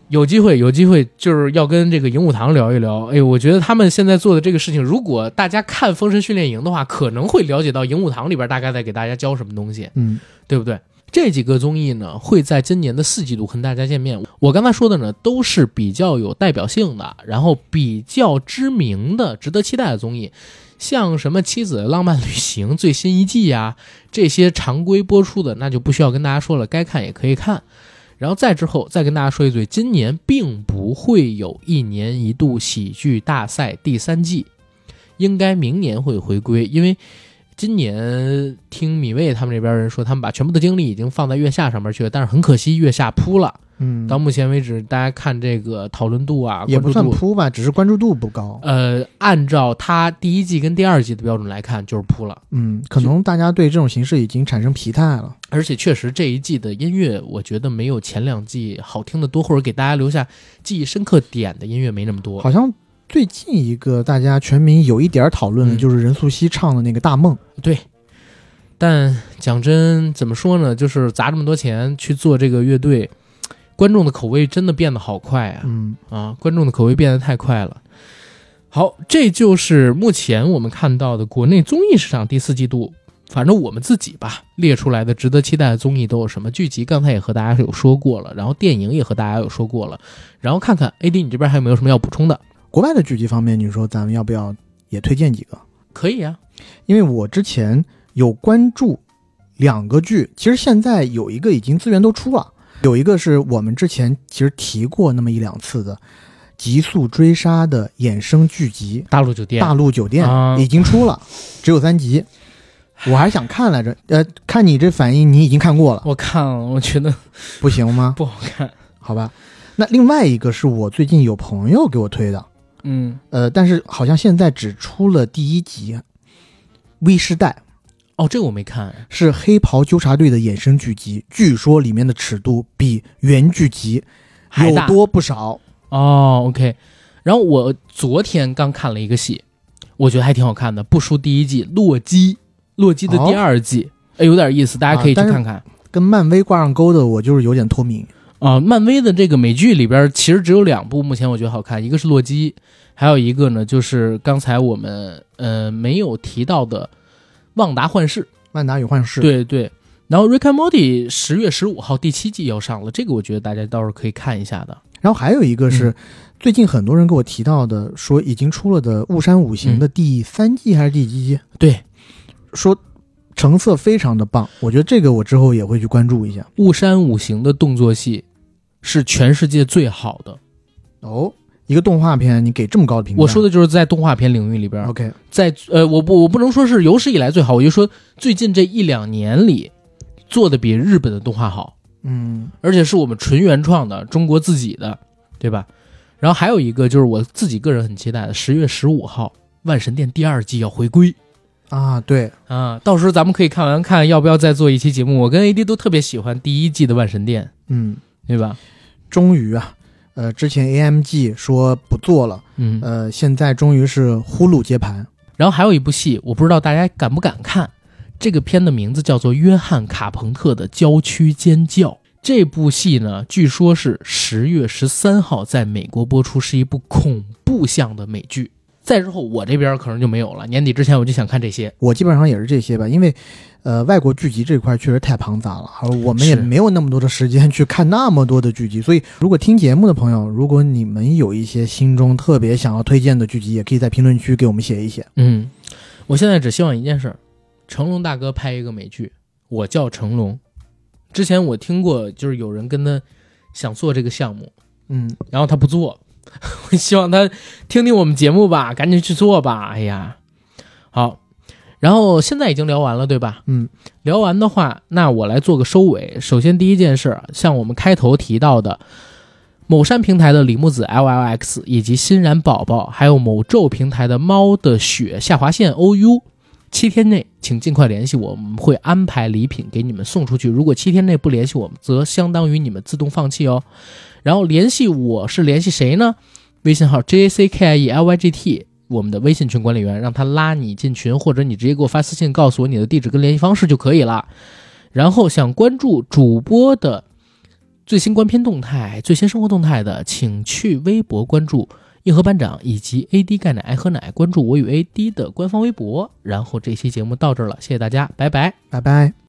有机会，有机会就是要跟这个影武堂聊一聊。哎，我觉得他们现在做的这个事情，如果大家看《封神训练营》的话，可能会了解到影武堂里边大概在给大家教什么东西，嗯对不对？这几个综艺呢，会在今年的四季度跟大家见面。我刚才说的呢，都是比较有代表性的，然后比较知名的、值得期待的综艺，像什么《妻子的浪漫旅行》最新一季呀，这些常规播出的，那就不需要跟大家说了，该看也可以看。然后再之后再跟大家说一嘴，今年并不会有一年一度喜剧大赛第三季，应该明年会回归，因为今年听米未他们这边人说，他们把全部的精力已经放在月下上面去了，但是很可惜月下扑了。嗯，到目前为止，大家看这个讨论度啊，也不算扑吧，只是关注度不高。呃，按照他第一季跟第二季的标准来看，就是扑了。嗯，可能大家对这种形式已经产生疲态了。而且确实这一季的音乐，我觉得没有前两季好听的多，或者给大家留下记忆深刻点的音乐没那么多。好像最近一个大家全民有一点讨论的嗯就是任素汐唱的那个《大梦》。对，但讲真，怎么说呢？就是砸这么多钱去做这个乐队，观众的口味真的变得好快啊！嗯啊，观众的口味变得太快了。好，这就是目前我们看到的国内综艺市场第四季度，反正我们自己吧列出来的值得期待的综艺都有什么？剧集刚才也和大家有说过了，然后电影也和大家有说过了，然后看看 AD 你这边还有没有什么要补充的？国外的剧集方面，你说咱们要不要也推荐几个？可以啊，因为我之前有关注两个剧，其实现在有一个已经资源都出了，有一个是我们之前其实提过那么一两次的《极速追杀》的衍生剧集大陆酒店，《大陆酒店啊》已经出了，只有三集。我还想看来着，呃，看你这反应，你已经看过了，我看了，我觉得不行吗？不好看。好吧，那另外一个是我最近有朋友给我推的，嗯，呃，但是好像现在只出了第一集，《微时代》哦，这个我没看。是黑袍纠察队的衍生剧集，据说里面的尺度比原剧集有多不少。哦，OK。然后我昨天刚看了一个戏，我觉得还挺好看的，不输第一季《洛基》，《洛基》的第二季，哎，有点意思，大家可以去看看。跟漫威挂上钩的，我就是有点脱敏。啊、漫威的这个美剧里边，其实只有两部目前我觉得好看，一个是《洛基》，还有一个呢就是刚才我们呃没有提到的《旺达幻视》。万达与幻视，，对对，然后《Rick and Morty》十月十五号第七季要上了，这个我觉得大家倒是可以看一下的。然后还有一个是、嗯最近很多人给我提到的，说已经出了的《雾山五行》的第三季还是第几季？对，说成色非常的棒，我觉得这个我之后也会去关注一下。雾山五行的动作戏是全世界最好的。哦，一个动画片你给这么高的评价，我说的就是在动画片领域里边，OK，在呃，我不我不能说是有史以来最好，我就说最近这一两年里做的比日本的动画好，嗯。而且是我们纯原创的，中国自己的，对吧？然后还有一个就是我自己个人很期待的，十月十五号《万神殿》第二季要回归。啊，对，啊，到时候咱们可以看完看要不要再做一期节目。我跟 AD 都特别喜欢第一季的《万神殿嗯，》，对吧？终于啊，呃，之前 AMG 说不做了，嗯，呃，现在终于是呼噜接盘。然后还有一部戏，我不知道大家敢不敢看，这个片的名字叫做《约翰·卡朋特的郊区尖叫》。这部戏呢，据说是十月十三号在美国播出，是一部恐怖向的美剧。再之后，我这边可能就没有了。年底之前我就想看这些。我基本上也是这些吧，因为，呃，外国剧集这块确实太庞杂了，而我们也没有那么多的时间去看那么多的剧集，所以如果听节目的朋友，如果你们有一些心中特别想要推荐的剧集，也可以在评论区给我们写一写。嗯，我现在只希望一件事儿，成龙大哥拍一个美剧，我叫成龙。之前我听过，就是有人跟他想做这个项目，嗯，然后他不做，我 希望他听听我们节目吧，赶紧去做吧。哎呀，好，然后现在已经聊完了，对吧？嗯，聊完的话，那我来做个收尾。首先第一件事，像我们开头提到的，某山平台的李木子 LLX 以及欣然宝宝，还有某咒平台的猫的雪下划线 OU。七天内，请尽快联系我，我们会安排礼品给你们送出去。如果七天内不联系我们，则相当于你们自动放弃哦。然后联系我是联系谁呢？微信号 j a c k i e l y g t，我们的微信群管理员，让他拉你进群，或者你直接给我发私信，告诉我你的地址跟联系方式就可以了。然后想关注主播的最新官片动态、最新生活动态的，请去微博关注硬核班长以及 AD 钙奶爱喝奶，关注我与 AD 的官方微博。然后这期节目到这儿了，谢谢大家，拜拜。拜拜。